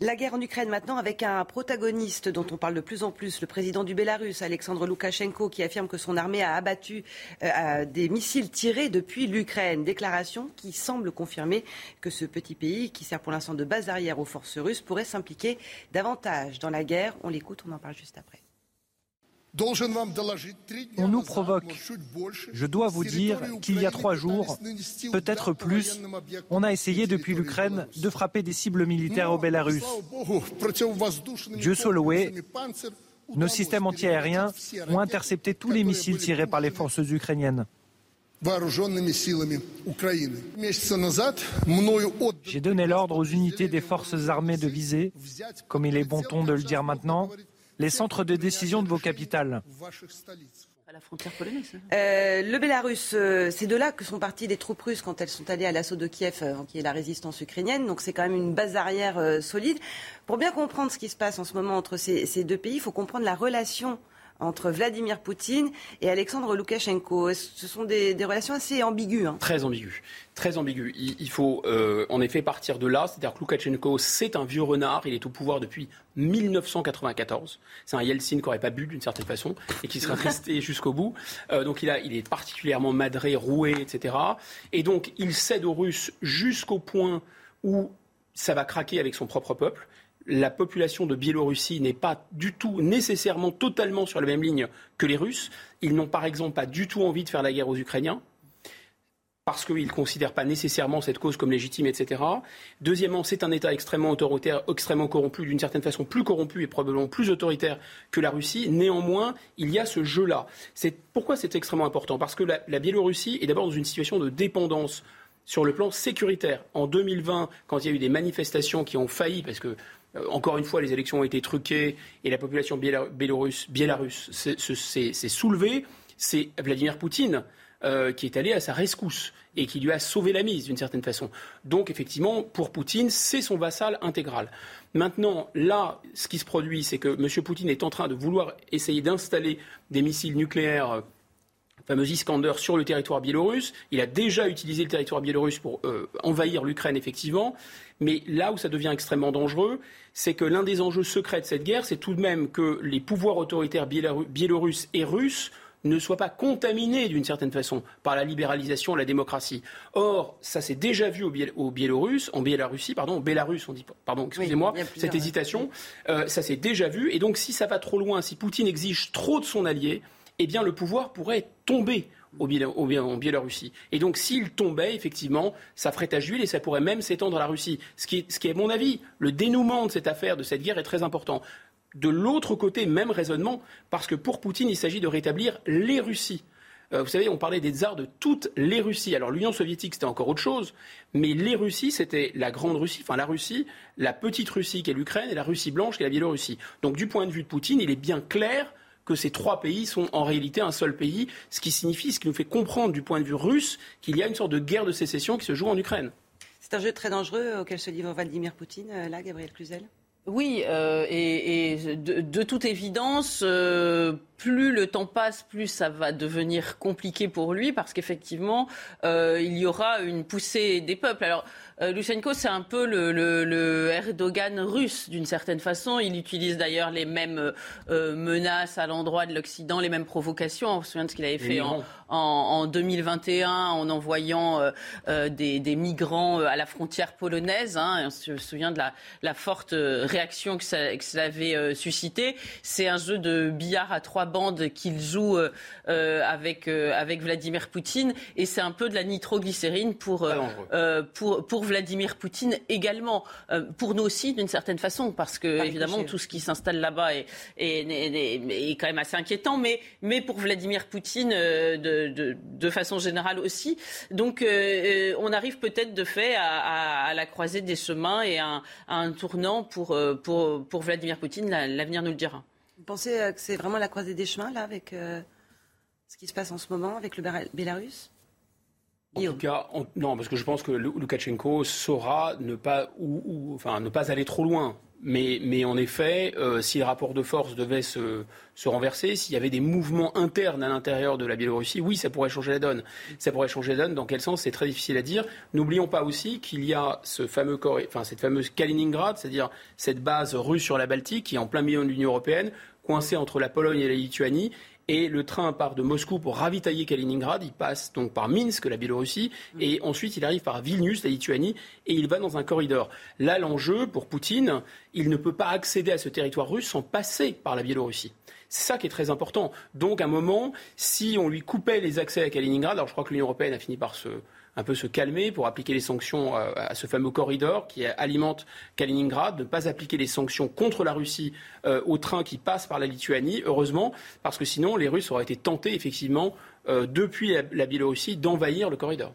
La guerre en Ukraine maintenant avec un protagoniste dont on parle de plus en plus, le président du Bélarus, Alexandre Loukachenko, qui affirme que son armée a abattu euh, des missiles tirés depuis l'Ukraine. Déclaration qui semble confirmer que ce petit pays, qui sert pour l'instant de base arrière aux forces russes, pourrait s'impliquer davantage dans la guerre. On l'écoute, on en parle juste après. On nous provoque. Je dois vous dire qu'il y a trois jours, peut-être plus, on a essayé depuis l'Ukraine de frapper des cibles militaires au Bélarus. Dieu soit loué, nos systèmes antiaériens ont intercepté tous les missiles tirés par les forces ukrainiennes. J'ai donné l'ordre aux unités des forces armées de viser, comme il est bon ton de le dire maintenant, les centres de décision de vos capitales. la frontière polonaise. Hein. Euh, le Bélarus, euh, c'est de là que sont parties les troupes russes quand elles sont allées à l'assaut de Kiev, euh, qui est la résistance ukrainienne. Donc c'est quand même une base arrière solide. Pour bien comprendre ce qui se passe en ce moment entre ces deux pays, il faut comprendre la relation entre Vladimir Poutine et Alexandre Loukachenko. Ce sont des, relations assez ambiguës. Hein. Très ambiguës. Très ambiguës. Il, faut euh, en effet partir de là. C'est-à-dire que Loukachenko, c'est un vieux renard. Il est au pouvoir depuis 1994. C'est un Yeltsin qui n'aurait pas bu d'une certaine façon et qui serait resté jusqu'au bout. Euh, donc il, a, il est particulièrement madré, roué, etc. Et donc il cède aux Russes jusqu'au point où ça va craquer avec son propre peuple. La population de Biélorussie n'est pas du tout nécessairement totalement sur la même ligne que les Russes. Ils n'ont par exemple pas du tout envie de faire la guerre aux Ukrainiens parce qu'ils ne considèrent pas nécessairement cette cause comme légitime, etc. Deuxièmement, c'est un État extrêmement autoritaire, extrêmement corrompu, d'une certaine façon plus corrompu et probablement plus autoritaire que la Russie. Néanmoins, il y a ce jeu-là. Pourquoi c'est extrêmement important? Parce que la, la Biélorussie est d'abord dans une situation de dépendance sur le plan sécuritaire. En 2020, quand il y a eu des manifestations qui ont failli, parce que encore une fois, les élections ont été truquées et la population biélorusse, s'est soulevée, c'est Vladimir Poutine euh, qui est allé à sa rescousse et qui lui a sauvé la mise d'une certaine façon. Donc effectivement, pour Poutine, c'est son vassal intégral. Maintenant, là, ce qui se produit, c'est que M. Poutine est en train de vouloir essayer d'installer des missiles nucléaires euh, fameux Iskander sur le territoire biélorusse. Il a déjà utilisé le territoire biélorusse pour euh, envahir l'Ukraine, effectivement. Mais là où ça devient extrêmement dangereux, c'est que l'un des enjeux secrets de cette guerre, c'est tout de même que les pouvoirs autoritaires biélorusses et russes ne soit pas contaminé d'une certaine façon par la libéralisation, la démocratie. Or, ça s'est déjà vu au, Biélorusse, en Biélorussie, pardon, Bélarus, on dit, pardon, excusez-moi, cette hésitation, euh, ça s'est déjà vu. Et donc, si ça va trop loin, si Poutine exige trop de son allié, eh bien, le pouvoir pourrait tomber au, en Biélorussie. Et donc, s'il tombait, effectivement, ça ferait tache d'huile et ça pourrait même s'étendre à la Russie. Ce qui, ce qui est, à mon avis, le dénouement de cette affaire, de cette guerre, est très important de l'autre côté, même raisonnement, parce que pour Poutine, il s'agit de rétablir les Russies. Euh, vous savez, on parlait des tsars de toutes les Russies. Alors l'Union soviétique, c'était encore autre chose, mais les Russies, c'était la grande Russie, enfin la Russie, la petite Russie qui est l'Ukraine et la Russie blanche qui est la Biélorussie. Donc du point de vue de Poutine, il est bien clair que ces trois pays sont en réalité un seul pays, ce qui signifie, ce qui nous fait comprendre du point de vue russe qu'il y a une sorte de guerre de sécession qui se joue en Ukraine. C'est un jeu très dangereux auquel se livre Vladimir Poutine, euh, là, Gabriel Cluzel? Oui, euh, et, de, toute évidence, euh, plus le temps passe, plus ça va devenir compliqué pour lui, parce qu'effectivement, euh, il y aura une poussée des peuples. Alors, euh, Lushenko, c'est un peu le, le, le Erdogan russe, d'une certaine façon. Il utilise d'ailleurs les mêmes euh, menaces à l'endroit de l'Occident, les mêmes provocations. On se souvient de ce qu'il avait fait en, en, en, 2021 en envoyant euh, des, des, migrants à la frontière polonaise. Hein, on se souvient de la, la forte réaction que ça, que ça avait suscité. C'est un jeu de billard à trois bandes qu'il joue avec, avec Vladimir Poutine. Et c'est un peu de la nitroglycérine pour, pour, pour Vladimir Poutine également, euh, pour nous aussi d'une certaine façon, parce que évidemment tout ce qui s'installe là-bas est, est, quand même assez inquiétant, mais, mais pour Vladimir Poutine euh, de, de, façon générale aussi. Donc euh, on arrive peut-être de fait à, la croisée des chemins et à, un tournant pour, pour, pour Vladimir Poutine. L'avenir nous le dira. Vous pensez que c'est vraiment la croisée des chemins là avec ce qui se passe en ce moment avec le Bélarus? En tout cas, non, parce que je pense que Loukachenko saura ne pas, ou, enfin, ne pas aller trop loin. Mais, mais en effet, euh, si les rapports de force devaient se, se renverser, s'il y avait des mouvements internes à l'intérieur de la Biélorussie, oui, ça pourrait changer la donne. Ça pourrait changer la donne. Dans quel sens? C'est très difficile à dire. N'oublions pas aussi qu'il y a ce fameux enfin, cette fameuse Kaliningrad, c'est-à-dire cette base russe sur la Baltique, qui est en plein milieu de l'Union européenne, coincée entre la Pologne et la Lituanie, et le train part de Moscou pour ravitailler Kaliningrad. Il passe donc par Minsk, la Biélorussie, mm. et ensuite il arrive par Vilnius, la Lituanie, et il va dans un corridor. Là, l'enjeu pour Poutine, il ne peut pas accéder à ce territoire russe sans passer par la Biélorussie. C'est ça qui est très important. Donc, à un moment, si on lui coupait les accès à Kaliningrad, alors je crois que l'Union européenne a fini par se, un peu se calmer pour appliquer les sanctions euh, à ce fameux corridor qui alimente Kaliningrad, ne pas appliquer les sanctions contre la Russie euh, au train qui passe par la Lituanie, heureusement, parce que sinon les Russes auraient été tentés effectivement euh, depuis la Biélorussie d'envahir le corridor.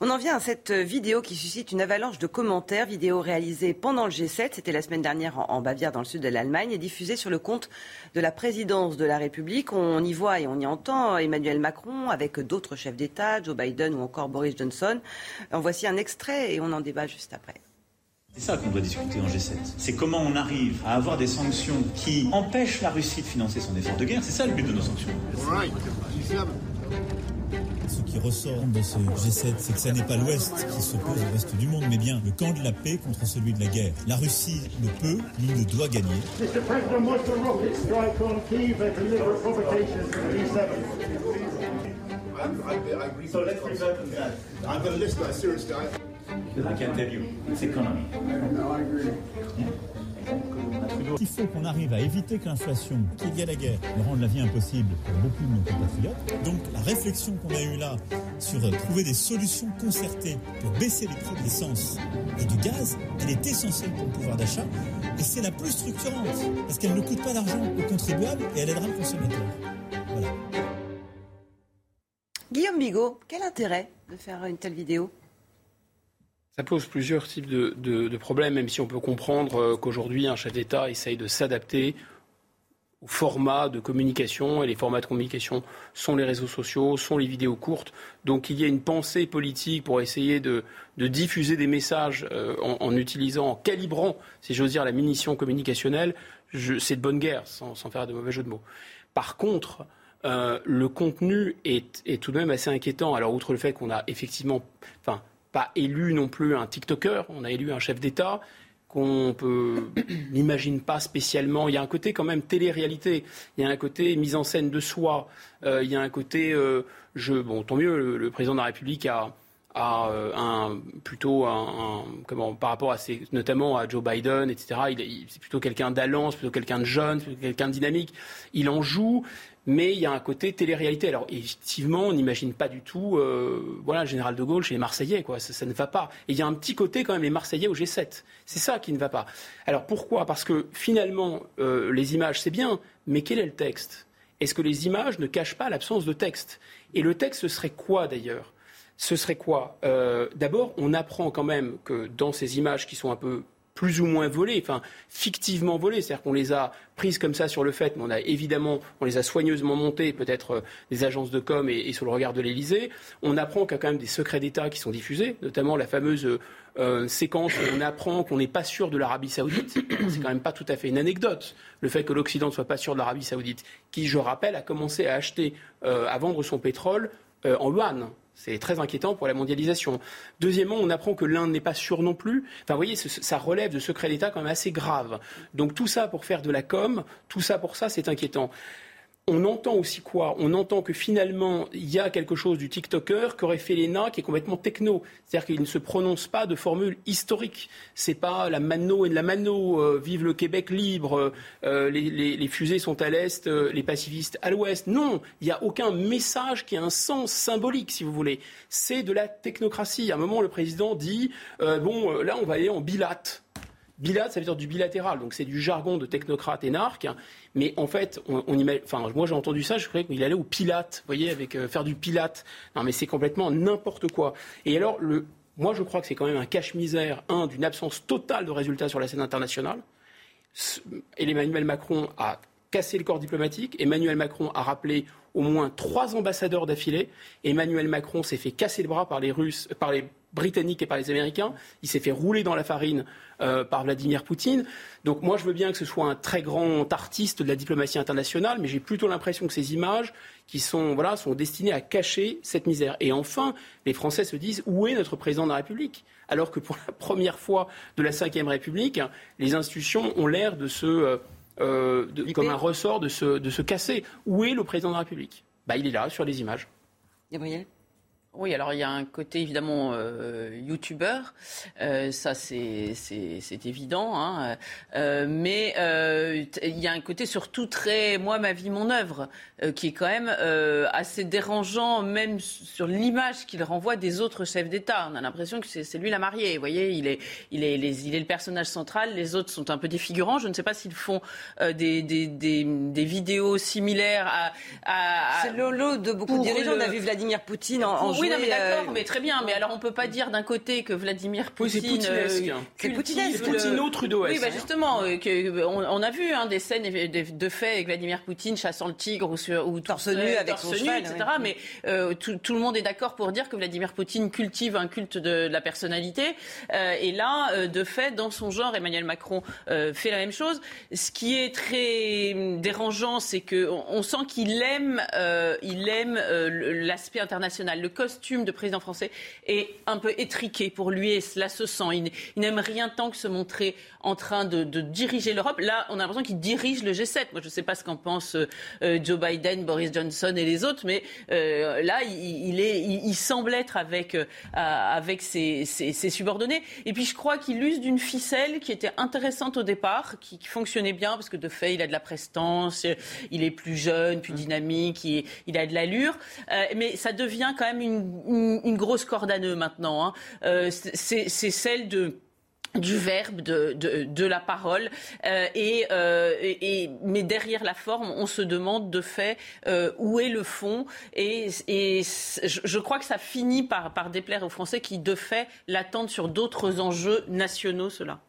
On en vient à cette vidéo qui suscite une avalanche de commentaires, vidéo réalisée pendant le G7, c'était la semaine dernière en, Bavière dans le sud de l'Allemagne, et diffusée sur le compte de la présidence de la République. On y voit et on y entend Emmanuel Macron avec d'autres chefs d'État, Joe Biden ou encore Boris Johnson. En voici un extrait et on en débat juste après. C'est ça qu'on doit discuter en G7. C'est comment on arrive à avoir des sanctions qui empêchent la Russie de financer son effort de guerre. C'est ça le but de nos sanctions. Ce qui ressort de ce G7, c'est que ce n'est pas l'Ouest qui s'oppose au reste du monde, mais bien le camp de la paix contre celui de la guerre. La Russie ne peut ni ne doit gagner. I can tell you, it's economy. Il faut qu'on arrive à éviter que l'inflation, qui est liée à la guerre, ne rende la vie impossible pour beaucoup de nos compatriotes. Donc la réflexion qu'on a eue là sur trouver des solutions concertées pour baisser les prix de l'essence et du gaz, elle est essentielle pour le pouvoir d'achat et c'est la plus structurante parce qu'elle ne coûte pas d'argent aux contribuables et elle aidera le consommateur. Guillaume Bigot, quel intérêt de faire une telle vidéo? Ça pose plusieurs types de, de, problèmes, même si on peut comprendre euh, qu'aujourd'hui, un chef d'État essaye de s'adapter au format de communication. Et les formats de communication sont les réseaux sociaux, sont les vidéos courtes. Donc il y a une pensée politique pour essayer de, de diffuser des messages euh, en, en, utilisant, en calibrant, si j'ose dire, la munition communicationnelle. C'est de bonne guerre, sans, sans, faire de mauvais jeu de mots. Par contre, euh, le contenu est, est, tout de même assez inquiétant. Alors, outre le fait qu'on a effectivement, enfin, pas élu non plus un TikToker, on a élu un chef d'État qu'on peut n'imagine pas spécialement. Il y a un côté quand même télé-réalité. Il y a un côté mise en scène de soi. Euh, il y a un côté euh, je. Bon, tant mieux. Le, président de la République a, a euh, un plutôt un, comment par rapport à ses, notamment à Joe Biden, etc. Il, il, c'est plutôt quelqu'un d'allant, plutôt quelqu'un de jeune, plutôt quelqu'un de dynamique. Il en joue mais il y a un côté télé-réalité. Alors effectivement, on n'imagine pas du tout, euh, voilà, le général de Gaulle chez les Marseillais, quoi. Ça, ne va pas. Et il y a un petit côté quand même les Marseillais au G7. C'est ça qui ne va pas. Alors pourquoi? Parce que finalement, euh, les images, c'est bien, mais quel est le texte? Est-ce que les images ne cachent pas l'absence de texte? Et le texte, ce serait quoi d'ailleurs? Ce serait quoi? Euh, D'abord, on apprend quand même que dans ces images qui sont un peu plus ou moins volées, enfin fictivement volées, c'est-à-dire qu'on les a prises comme ça sur le fait, mais on a évidemment, on les a soigneusement montées, peut-être euh, des agences de com et, sous le regard de l'Élysée. On apprend qu'il y a quand même des secrets d'État qui sont diffusés, notamment la fameuse euh, séquence où on apprend qu'on n'est pas sûr de l'Arabie Saoudite. C'est quand même pas tout à fait une anecdote, le fait que l'Occident ne soit pas sûr de l'Arabie Saoudite, qui, je rappelle, a commencé à acheter, euh, à vendre son pétrole euh, en yuan. C'est très inquiétant pour la mondialisation. Deuxièmement, on apprend que l'Inde n'est pas sûre non plus. Enfin, vous voyez, ça relève de secrets d'État quand même assez grave. Donc tout ça pour faire de la com, tout ça pour ça, c'est inquiétant on entend aussi quoi? On entend que finalement, il y a quelque chose du TikToker qu'aurait fait l'ENA qui est complètement techno. C'est-à-dire qu'il ne se prononce pas de formule historique. C'est pas la mano et de la mano, euh, vive le Québec libre, euh, les, fusées sont à l'est, euh, les pacifistes à l'ouest. Non, il n'y a aucun message qui a un sens symbolique, si vous voulez. C'est de la technocratie. À un moment, le président dit, bon, là, on va aller en bilate. Bilate, ça veut dire du bilatéral, donc c'est du jargon de technocrate énarque. Mais en fait, on, on imagine, enfin, moi j'ai entendu ça, je croyais qu'il allait au pilate, vous voyez, avec euh, faire du pilate. Non, mais c'est complètement n'importe quoi. Et alors, le, moi je crois que c'est quand même un cache-misère, un, d'une absence totale de résultats sur la scène internationale. Et Emmanuel Macron a cassé le corps diplomatique. Emmanuel Macron a rappelé au moins trois ambassadeurs d'affilée. Emmanuel Macron s'est fait casser le bras par les Russes, par les Britanniques et par les Américains. Il s'est fait rouler dans la farine euh, par Vladimir Poutine. Donc moi, je veux bien que ce soit un très grand artiste de la diplomatie internationale, mais j'ai plutôt l'impression que ces images qui sont, voilà, sont destinées à cacher cette misère. Et enfin, les Français se disent où est notre président de la République? Alors que pour la première fois de la Ve République, les institutions ont l'air de se, euh, euh, de, comme un ressort de se, de se casser. Où est le président de la République? Bah, Il est là, sur les images. Gabriel? Oui, alors il y a un côté évidemment euh, youtubeur, euh, ça c'est évident, hein, euh, mais euh, il y a un côté surtout très moi ma vie mon œuvre qui est quand même assez dérangeant même sur l'image qu'il renvoie des autres chefs d'État. On a l'impression que c'est lui la mariée, vous voyez, il est il est les, il est le personnage central, les autres sont un peu des figurants. Je ne sais pas s'ils font des, des, des, des, vidéos similaires à. à, à c'est le lot de beaucoup de dirigeants. Le... On a vu Vladimir Poutine en, en oui, non, mais d'accord, euh... mais très bien. Mais alors, on peut pas dire d'un côté que Vladimir Poutine. Oui, c'est euh, poutinesque. Poutino Trudeau. Oui, bah justement, euh, que, on, on, a vu hein, des scènes de, fait avec Vladimir Poutine chassant le tigre ou, sur, ou torse nu avec torse son cheval, etc. Mais euh, tout, tout, le monde est d'accord pour dire que Vladimir Poutine cultive un culte de, de la personnalité. Euh, et là, de fait, dans son genre, Emmanuel Macron fait la même chose. Ce qui est très dérangeant, c'est que on, sent qu'il aime, il aime l'aspect international, le costume costume de président français est un peu étriqué pour lui et cela se sent. Il, n'aime rien tant que se montrer en train de, diriger l'Europe. Là, on a l'impression qu'il dirige le G7. Moi, je ne sais pas ce qu'en pensent euh, Joe Biden, Boris Johnson et les autres, mais euh, là, il, est, il, semble être avec, euh, avec ses, subordonnés. Et puis, je crois qu'il use d'une ficelle qui était intéressante au départ, qui, fonctionnait bien, parce que de fait, il a de la prestance, il est plus jeune, plus dynamique, il, a de l'allure. mais ça devient quand même une, grosse corde à nœud maintenant. Hein. c'est celle du verbe, de, la parole. Euh, euh, et, mais derrière la forme, on se demande de fait euh, où est le fond. Et, et je, crois que ça finit par, par déplaire aux Français qui, de fait, l'attendent sur d'autres enjeux nationaux, cela.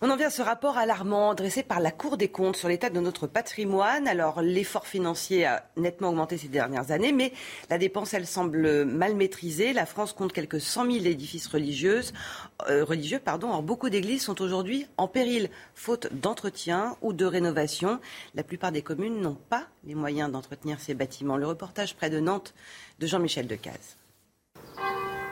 On en vient à ce rapport alarmant dressé par la Cour des comptes sur l'état de notre patrimoine. Alors, l'effort financier a nettement augmenté ces dernières années, mais la dépense, elle semble mal maîtrisée. La France compte quelques 100 000 édifices euh, religieux. Pardon. Or, beaucoup d'églises sont aujourd'hui en péril, faute d'entretien ou de rénovation. La plupart des communes n'ont pas les moyens d'entretenir ces bâtiments. Le reportage près de Nantes de Jean-Michel Decaze.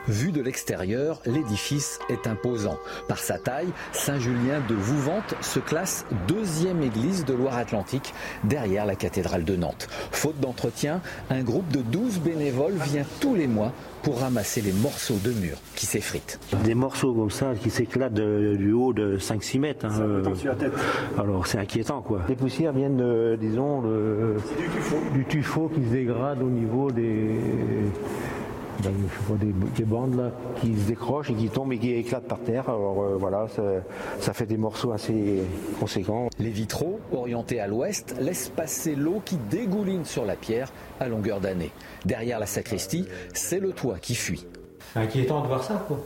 Vu de l'extérieur, l'édifice est imposant. Par sa taille, Saint-Julien de Vouvante se classe deuxième église de Loire-Atlantique derrière la cathédrale de Nantes. Faute d'entretien, un groupe de 12 bénévoles vient tous les mois pour ramasser les morceaux de murs qui s'effritent. Des morceaux comme ça qui s'éclatent du haut de 5-6 mètres. Hein, euh, alors c'est inquiétant quoi. Les poussières viennent, disons, du tuffeau qui se dégrade au niveau des je vois des, bandes là qui se décrochent et qui tombent et qui éclatent par terre. Alors euh, voilà, ça, fait des morceaux assez conséquents. Les vitraux, orientés à l'ouest, laissent passer l'eau qui dégouline sur la pierre à longueur d'année. Derrière la sacristie, c'est le toit qui fuit. C'est inquiétant de voir ça, quoi.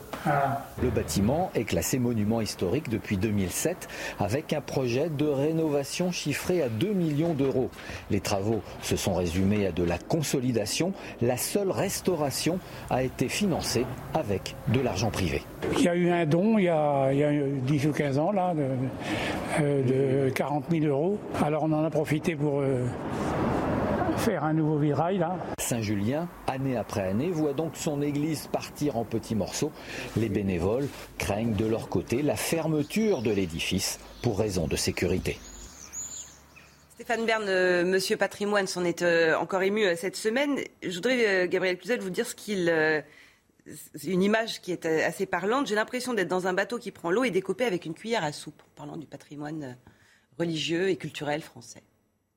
Le bâtiment est classé monument historique depuis 2007 avec un projet de rénovation chiffré à 2 millions d'euros. Les travaux se sont résumés à de la consolidation. La seule restauration a été financée avec de l'argent privé. Il y a eu un don il y a, 10 ou 15 ans là, de, 40 000 euros. Alors on en a profité pour... Euh, faire un nouveau virail là. Saint-Julien, année après année, voit donc son église partir en petits morceaux. Les bénévoles craignent de leur côté la fermeture de l'édifice pour raison de sécurité. Stéphane Bern, euh, Monsieur Patrimoine s'en est euh, encore ému euh, cette semaine. Je voudrais, Gabriel Cluzel, vous dire ce qu'il une image qui est assez parlante. J'ai l'impression d'être dans un bateau qui prend l'eau et découpé avec une cuillère à soupe, en parlant du patrimoine religieux et culturel français.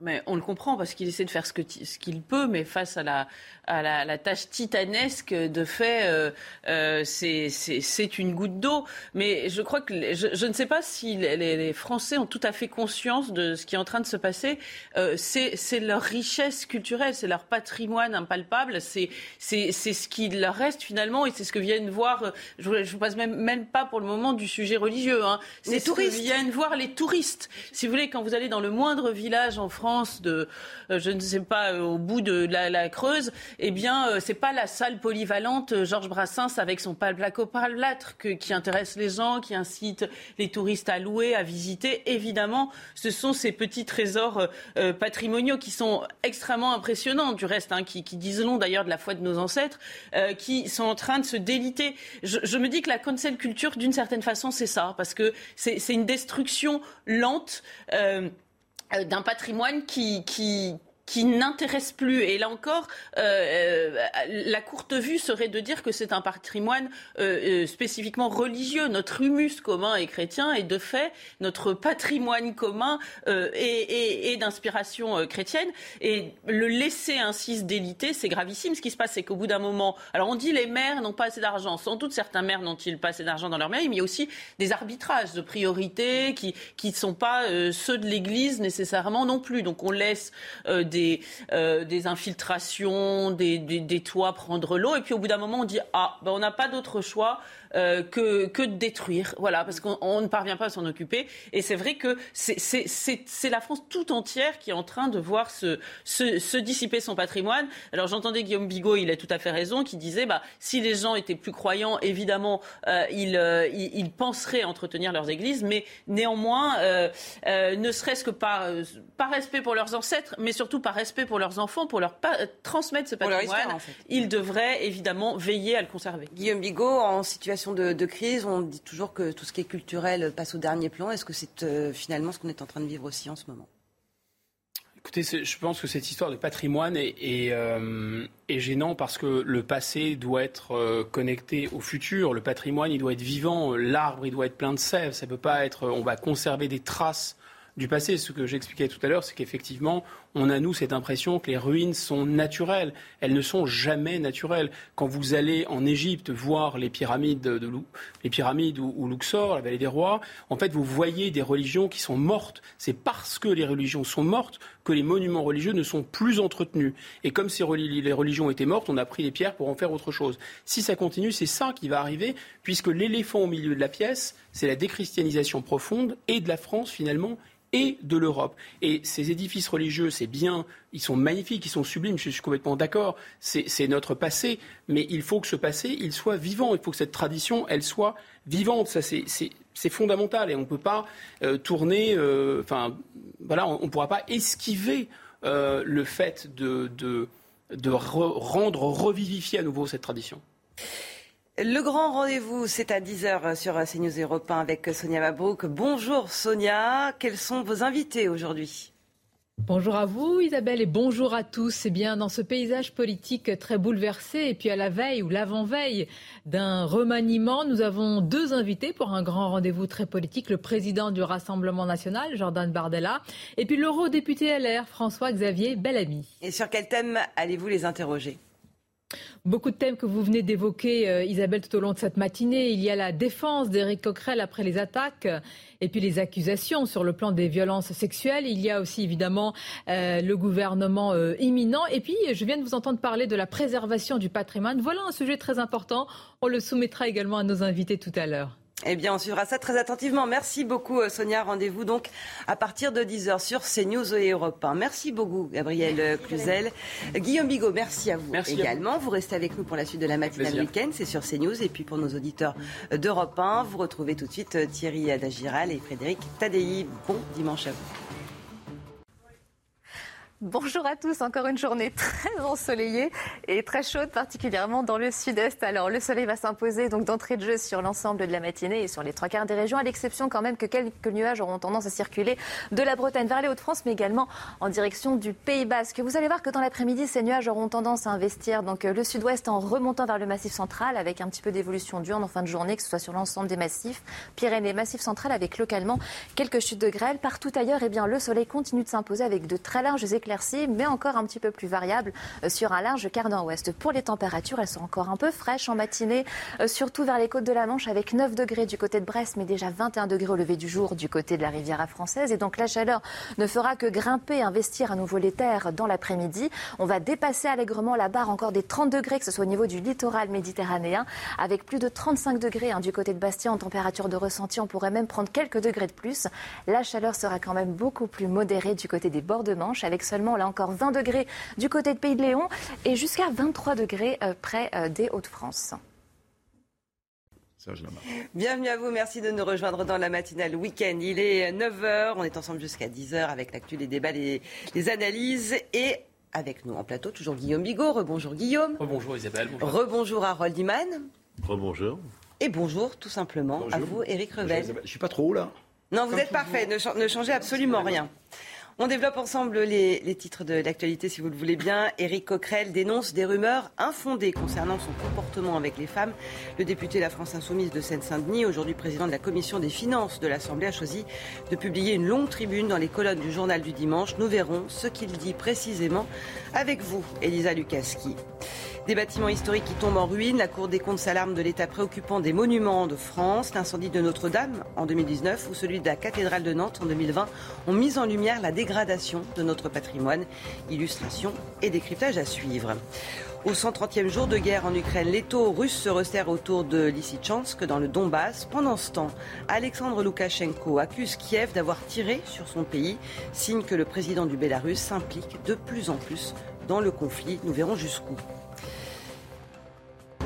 Mais on le comprend parce qu'il essaie de faire ce qu'il peut, mais face à la, à la, tâche titanesque, de fait, euh, euh, c'est une goutte d'eau. Mais je crois que je, ne sais pas si les, Français ont tout à fait conscience de ce qui est en train de se passer. Euh, c'est leur richesse culturelle, c'est leur patrimoine impalpable, c'est ce qui leur reste finalement, et c'est ce que viennent voir. Je ne vous passe même, même pas pour le moment du sujet religieux. Hein. C'est ce que viennent voir les touristes. Si vous voulez, quand vous allez dans le moindre village en France de, euh, je ne sais pas, euh, au bout de la, Creuse, eh bien, euh, c'est pas la salle polyvalente Georges Brassens avec son placo palblâtre qui intéresse les gens, qui incite les touristes à louer, à visiter. Évidemment, ce sont ces petits trésors patrimoniaux qui sont extrêmement impressionnants, du reste, hein, qui, disent long d'ailleurs de la foi de nos ancêtres, qui sont en train de se déliter. Je, me dis que la cancel culture, d'une certaine façon, c'est ça, parce que c'est une destruction lente. D'un patrimoine qui, qui, qui n'intéresse plus. Et là encore, euh, euh, la courte vue serait de dire que c'est un patrimoine euh, spécifiquement religieux. Notre humus commun est chrétien et de fait, notre patrimoine commun est, d'inspiration chrétienne. Et le laisser ainsi se déliter, c'est gravissime. Ce qui se passe, c'est qu'au bout d'un moment, alors on dit les maires n'ont pas assez d'argent. Sans doute, certains maires n'ont-ils pas assez d'argent dans leur mairie, mais il y a aussi des arbitrages de priorité qui ne sont pas ceux de l'Église nécessairement non plus. Donc on laisse des, euh, des infiltrations, des, des, toits prendre l'eau. Et puis au bout d'un moment, on dit Ah, ben, on n'a pas d'autre choix euh, que, que de détruire. Voilà, parce qu'on ne parvient pas à s'en occuper. Et c'est vrai que c'est la France tout entière qui est en train de voir se, se, dissiper son patrimoine. Alors j'entendais Guillaume Bigot, il a tout à fait raison, qui disait bah, si les gens étaient plus croyants, évidemment, euh, ils, euh, ils, penseraient entretenir leurs églises, mais néanmoins, ne serait-ce que par, par respect pour leurs ancêtres, mais surtout par respect pour leurs enfants, pour leur transmettre ce patrimoine, ils devraient évidemment veiller à le conserver. Guillaume Bigot, en situation de, crise, on dit toujours que tout ce qui est culturel passe au dernier plan. Est-ce que c'est euh, finalement ce qu'on est en train de vivre aussi en ce moment? Écoutez, je pense que cette histoire de patrimoine est, est, euh, gênant parce que le passé doit être euh, connecté au futur. Le patrimoine, il doit être vivant. L'arbre, il doit être plein de sève. Ça peut pas être. On va conserver des traces du passé. Ce que j'expliquais tout à l'heure, c'est qu'effectivement, on a, nous, cette impression que les ruines sont naturelles. Elles ne sont jamais naturelles. Quand vous allez en Égypte voir les pyramides, de, les pyramides ou, Luxor, la vallée des rois, en fait, vous voyez des religions qui sont mortes. C'est parce que les religions sont mortes que les monuments religieux ne sont plus entretenus. Et comme ces les religions étaient mortes, on a pris les pierres pour en faire autre chose. Si ça continue, c'est ça qui va arriver, puisque l'éléphant au milieu de la pièce, c'est la déchristianisation profonde et de la France, finalement, et de l'Europe. Et ces édifices religieux, bien, ils sont magnifiques, ils sont sublimes, je suis complètement d'accord, c'est notre passé, mais il faut que ce passé, il soit vivant, il faut que cette tradition, elle soit vivante, ça c'est fondamental, et on ne peut pas euh, tourner, euh, enfin, voilà, on ne pourra pas esquiver euh, le fait de, de, de rendre revivifier à nouveau cette tradition. Le grand rendez-vous, c'est à 10h sur CNews Europe 1 avec Sonia Mabrouk. Bonjour Sonia, quels sont vos invités aujourd'hui? Bonjour à vous Isabelle et bonjour à tous. Eh bien, dans ce paysage politique très bouleversé et puis à la veille ou l'avant-veille d'un remaniement, nous avons deux invités pour un grand rendez-vous très politique. Le président du Rassemblement national, Jordan Bardella, et puis l'eurodéputé LR, François-Xavier Bellamy. Et sur quel thème allez-vous les interroger? Beaucoup de thèmes que vous venez d'évoquer, euh, Isabelle, tout au long de cette matinée. Il y a la défense d'Éric Coquerel après les attaques et puis les accusations sur le plan des violences sexuelles. Il y a aussi évidemment euh, le gouvernement euh, imminent. Et puis, je viens de vous entendre parler de la préservation du patrimoine. Voilà un sujet très important. On le soumettra également à nos invités tout à l'heure. Eh bien, on suivra ça très attentivement. Merci beaucoup, euh, Sonia. Rendez-vous donc à partir de 10h sur CNews et Europe 1. Merci beaucoup, Gabriel Cluzel. Guillaume Bigot, merci à vous également. vous. restez avec nous pour la suite de la matinale week-end. C'est sur CNews. Et puis, pour nos auditeurs d'Europe 1, vous retrouvez tout de suite euh, Thierry Adagiral et Frédéric Tadei. Bon dimanche à vous. Bonjour à tous, encore une journée très ensoleillée et très chaude, particulièrement dans le sud-est. Alors le soleil va s'imposer donc d'entrée de jeu sur l'ensemble de la matinée et sur les trois quarts des régions, à l'exception quand même que quelques nuages auront tendance à circuler de la Bretagne vers les Hauts-de-France, mais également en direction du Pays Basque. Vous allez voir que dans l'après-midi, ces nuages auront tendance à investir donc euh, le sud-ouest en remontant vers le massif central, avec un petit peu d'évolution diurne en fin de journée, que ce soit sur l'ensemble des massifs, Pyrénées, massif central, avec localement quelques chutes de grêle. Partout ailleurs, eh bien le soleil continue de s'imposer avec de très larges éclaircies mais encore un petit peu plus variable euh, sur un large quart nord-ouest. Pour les températures, elles sont encore un peu fraîches en matinée, euh, surtout vers les côtes de la Manche, avec 9 degrés du côté de Brest, mais déjà 21 degrés au lever du jour du côté de la Riviera française. Et donc la chaleur ne fera que grimper, investir à nouveau les terres dans l'après-midi. On va dépasser allègrement la barre encore des 30 degrés, que ce soit au niveau du littoral méditerranéen, avec plus de 35 degrés hein, du côté de Bastia en température de ressenti. On pourrait même prendre quelques degrés de plus. La chaleur sera quand même beaucoup plus modérée du côté des bords de Manche, avec seulement là encore 20 degrés du côté de Pays de Léon et jusqu'à 23 degrés euh, près euh, des Hauts-de-France. Bienvenue à vous, merci de nous rejoindre dans la matinale week-end. Il est 9h, on est ensemble jusqu'à 10h avec l'actu, les débats, les, analyses et avec nous en plateau, toujours Guillaume Bigot. Rebonjour Guillaume. Rebonjour Isabelle. Bonjour. Rebonjour Harold Iman. Rebonjour. Et bonjour tout simplement à vous, Eric Revel. Je suis pas trop haut là. Non, vous êtes parfait, ne, ne changez absolument rien. On développe ensemble les, titres de l'actualité, si vous le voulez bien. Éric Coquerel dénonce des rumeurs infondées concernant son comportement avec les femmes. Le député de la France Insoumise de Seine-Saint-Denis, aujourd'hui président de la commission des finances de l'Assemblée, a choisi de publier une longue tribune dans les colonnes du journal du dimanche. Nous verrons ce qu'il dit précisément avec vous, Elisa Lukaski. Des bâtiments historiques qui tombent en ruine, la Cour des comptes s'alarme de l'état préoccupant des monuments de France, l'incendie de Notre-Dame en 2019 ou celui de la cathédrale de Nantes en 2020 ont mis en lumière la dégradation de notre patrimoine. Illustration et décryptage à suivre. Au 130e jour de guerre en Ukraine, les taux russes se resserrent autour de Lysychansk dans le Donbass. Pendant ce temps, Alexandre Loukachenko accuse Kiev d'avoir tiré sur son pays, signe que le président du Bélarus s'implique de plus en plus dans le conflit. Nous verrons jusqu'où.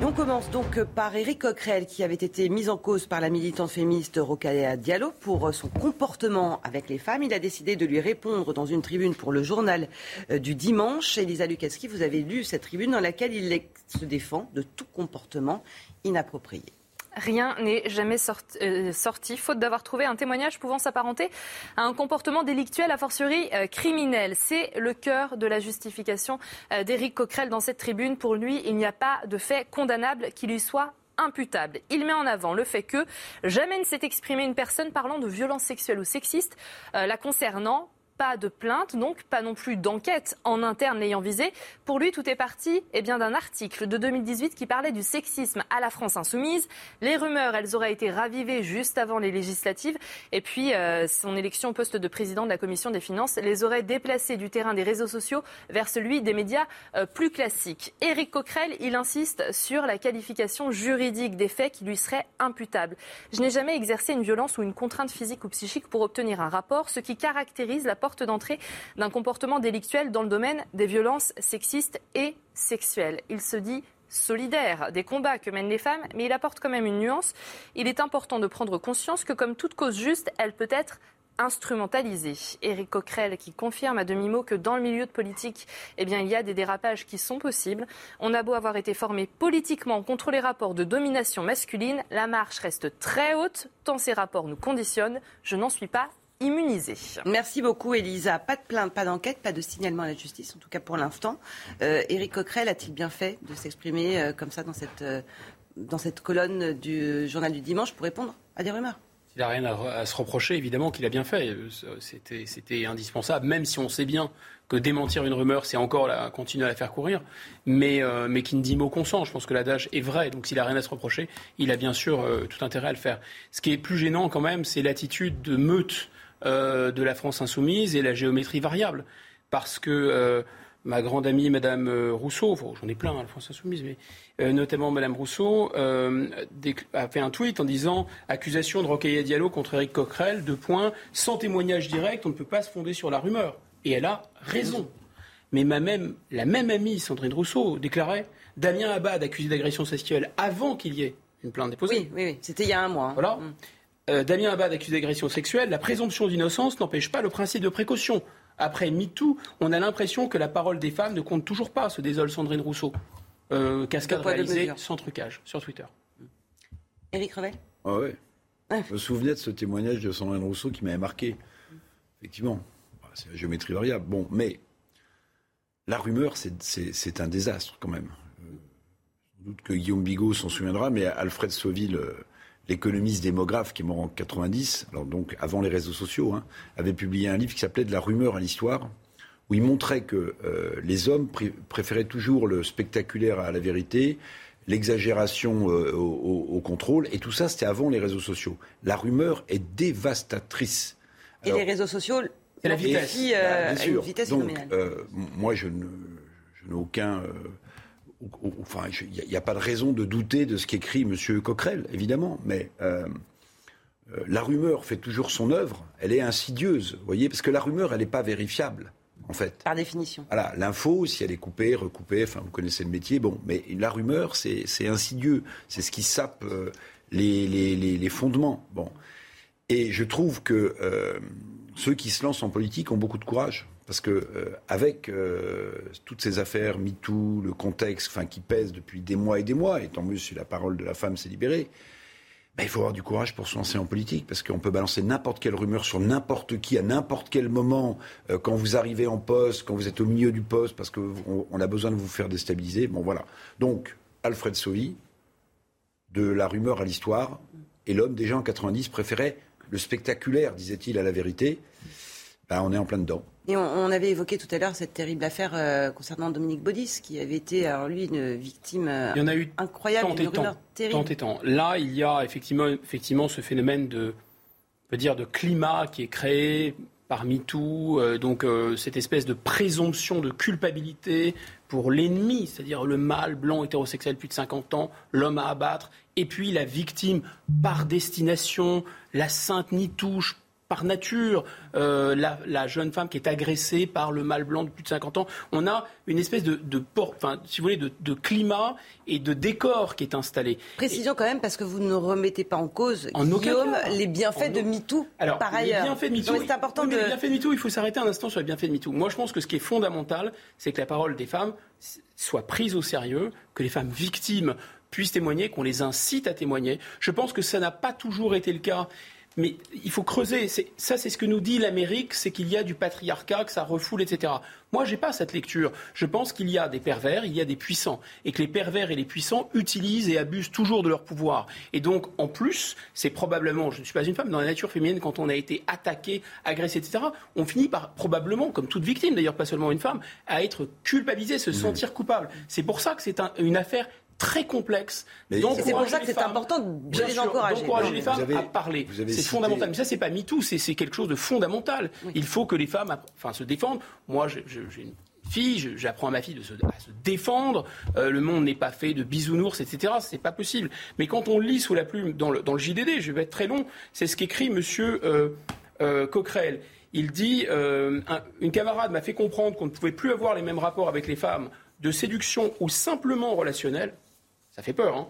On commence donc par Éric Coquerel, qui avait été mis en cause par la militante féministe Rokhaya Diallo pour son comportement avec les femmes. Il a décidé de lui répondre dans une tribune pour le journal euh, du dimanche. Elisa Lukaski, vous avez lu cette tribune dans laquelle il se défend de tout comportement inapproprié. Rien n'est jamais euh, sorti, faute d'avoir trouvé un témoignage pouvant s'apparenter à un comportement délictuel, a fortiori euh, criminel. C'est le cœur de la justification euh, d'Éric Coquerel dans cette tribune. Pour lui, il n'y a pas de fait condamnable qui lui soit imputable. Il met en avant le fait que jamais ne s'est exprimé une personne parlant de violences sexuelles ou sexistes la concernant pas de plainte, donc pas non plus d'enquête en interne l'ayant visé. Pour lui, tout est parti eh bien, d'un article de 2018 qui parlait du sexisme à la France insoumise. Les rumeurs, elles auraient été ravivées juste avant les législatives. Et puis, euh, son élection au poste de président de la Commission des finances les aurait déplacés du terrain des réseaux sociaux vers celui des médias euh, plus classiques. Éric Coquerel, il insiste sur la qualification juridique des faits qui lui seraient imputables. Je n'ai jamais exercé une violence ou une contrainte physique ou psychique pour obtenir un rapport, ce qui caractérise la porte d'entrée d'un comportement délictuel dans le domaine des violences sexistes et sexuelles. Il se dit solidaire des combats que mènent les femmes, mais il apporte quand même une nuance. Il est important de prendre conscience que comme toute cause juste, elle peut être instrumentalisée. Éric Coquerel qui confirme à demi-mot que dans le milieu de politique, eh bien, il y a des dérapages qui sont possibles. On a beau avoir été formé politiquement contre les rapports de domination masculine, la marche reste très haute, tant ces rapports nous conditionnent. Je n'en suis pas immunisés. Merci beaucoup, Elisa. Pas de plainte, pas d'enquête, pas de signalement à la justice, en tout cas pour l'instant. Euh, Éric Coquerel a-t-il bien fait de s'exprimer euh, comme ça dans cette, euh, dans cette colonne du journal du dimanche pour répondre à des rumeurs? Il n'a rien à, se reprocher, évidemment qu'il a bien fait. C'était indispensable, même si on sait bien que démentir une rumeur, c'est encore la, continuer à la faire courir, mais, mais qui ne dit mot consent. Je pense que l'adage est vrai, donc s'il n'a rien à se reprocher, il a bien sûr tout intérêt à le faire. Ce qui est plus gênant quand même, c'est l'attitude de meute euh, de la France insoumise et la géométrie variable. Parce que euh, ma grande amie Madame euh, Rousseau, j'en ai plein, hein, la France insoumise, mais notamment Madame Rousseau, a fait un tweet en disant accusation de Rocaille Diallo contre Eric Coquerel, deux points, sans témoignage direct, on ne peut pas se fonder sur la rumeur. Et elle a raison. Mais ma même, la même amie Sandrine Rousseau déclarait Damien Abad accusé d'agression sexuelle avant qu'il y ait une plainte déposée. Oui, oui, oui. c'était il y a un mois. Hein. Voilà. Mm. Euh, Damien Abad accusé d'agression sexuelle, la présomption d'innocence n'empêche pas le principe de précaution. Après MeToo, on a l'impression que la parole des femmes ne compte toujours pas, se désole Sandrine Rousseau. Euh, cascade réalisée sans trucage sur Twitter. Éric Revel ah ouais. Je me souvenais de ce témoignage de Sandrine Rousseau qui m'avait marqué. Effectivement, bah, c'est la géométrie variable. Bon, mais la rumeur, c'est un désastre quand même. Euh, sans doute que Guillaume Bigot s'en souviendra, mais Alfred Sauville l'économiste démographe qui est mort en 90, alors donc avant les réseaux sociaux, hein, avait publié un livre qui s'appelait De la rumeur à l'histoire, où il montrait que euh, les hommes préféraient toujours le spectaculaire à la vérité, l'exagération euh, au, contrôle, et tout ça c'était avant les réseaux sociaux. La rumeur est dévastatrice. et les réseaux sociaux, c'est la vitesse. Euh, bah, une vitesse donc, moi je n'ai aucun enfin, il n'y a, pas de raison de douter de ce qu'écrit M. Coquerel, évidemment, mais euh, euh, la rumeur fait toujours son œuvre, elle est insidieuse, vous voyez, parce que la rumeur, elle n'est pas vérifiable. En fait. Par définition. Voilà, l'info, si elle est coupée, recoupée, enfin vous connaissez le métier, bon, mais la rumeur, c'est insidieux, c'est ce qui sape euh, les, les, les, fondements. Bon. Et je trouve que ceux qui se lancent en politique ont beaucoup de courage. Parce que euh, avec euh, toutes ces affaires MeToo, le contexte, qui pèse depuis des mois et des mois, et tant mieux si la parole de la femme s'est libérée, ben, il faut avoir du courage pour se lancer en politique, parce qu'on peut balancer n'importe quelle rumeur sur n'importe qui à n'importe quel moment, euh, quand vous arrivez en poste, quand vous êtes au milieu du poste, parce qu'on on a besoin de vous faire déstabiliser. Bon voilà. Donc Alfred Sauvy, de la rumeur à l'histoire, et l'homme déjà en 90 préférait le spectaculaire, disait-il à la vérité. Ben, on est en plein dedans. Et on, avait évoqué tout à l'heure cette terrible affaire euh, concernant Dominique Baudis, qui avait été, alors lui, une victime euh, il y en a eu incroyable, tant et tant, Tant Là, il y a effectivement, effectivement ce phénomène de, peut dire, de climat qui est créé par MeToo, euh, donc cette espèce de présomption de culpabilité pour l'ennemi, c'est-à-dire le mâle blanc hétérosexuel plus de 50 ans, l'homme à abattre, et puis la victime par destination, la sainte n'y touche par nature euh, la, jeune femme qui est agressée par le mâle blanc de plus de 50 ans. On a une espèce de, de enfin, si vous voulez, de, climat et de décor qui est installé. Précision quand même, parce que vous ne remettez pas en cause, en Guillaume, les bienfaits de MeToo Alors, par ailleurs. Les bienfaits de MeToo, c'est important de... les bienfaits de MeToo, il faut s'arrêter un instant sur les bienfaits de MeToo. Moi, je pense que ce qui est fondamental, c'est que la parole des femmes soit prise au sérieux, que les femmes victimes puissent témoigner, qu'on les incite à témoigner. Je pense que ça n'a pas toujours été le cas. Mais il faut creuser. Ça, c'est ce que nous dit l'Amérique, c'est qu'il y a du patriarcat, que ça refoule, etc. Moi, je n'ai pas cette lecture. Je pense qu'il y a des pervers, il y a des puissants, et que les pervers et les puissants utilisent et abusent toujours de leur pouvoir. Et donc, en plus, c'est probablement, je ne suis pas une femme, dans la nature féminine, quand on a été attaqué, agressé, etc., on finit par probablement, comme toute victime, d'ailleurs pas seulement une femme, à être culpabilisé, se sentir coupable. C'est pour ça que c'est une affaire très complexe. C'est pour ça que c'est important de les encourager. D'encourager les femmes à parler. C'est fondamental. Mais ça, c'est pas MeToo, c'est quelque chose de fondamental. Il faut que les femmes enfin, se défendent. Moi, j'ai une fille, j'apprends à ma fille de se, à se défendre. Euh, le monde n'est pas fait de bisounours, etc. C'est pas possible. Mais quand on lit sous la plume dans le, dans le JDD, je vais être très long, c'est ce qu'écrit Monsieur euh, euh, Coquerel. Il dit une camarade m'a fait comprendre qu'on ne pouvait plus avoir les mêmes rapports avec les femmes de séduction ou simplement relationnels ça fait peur, hein,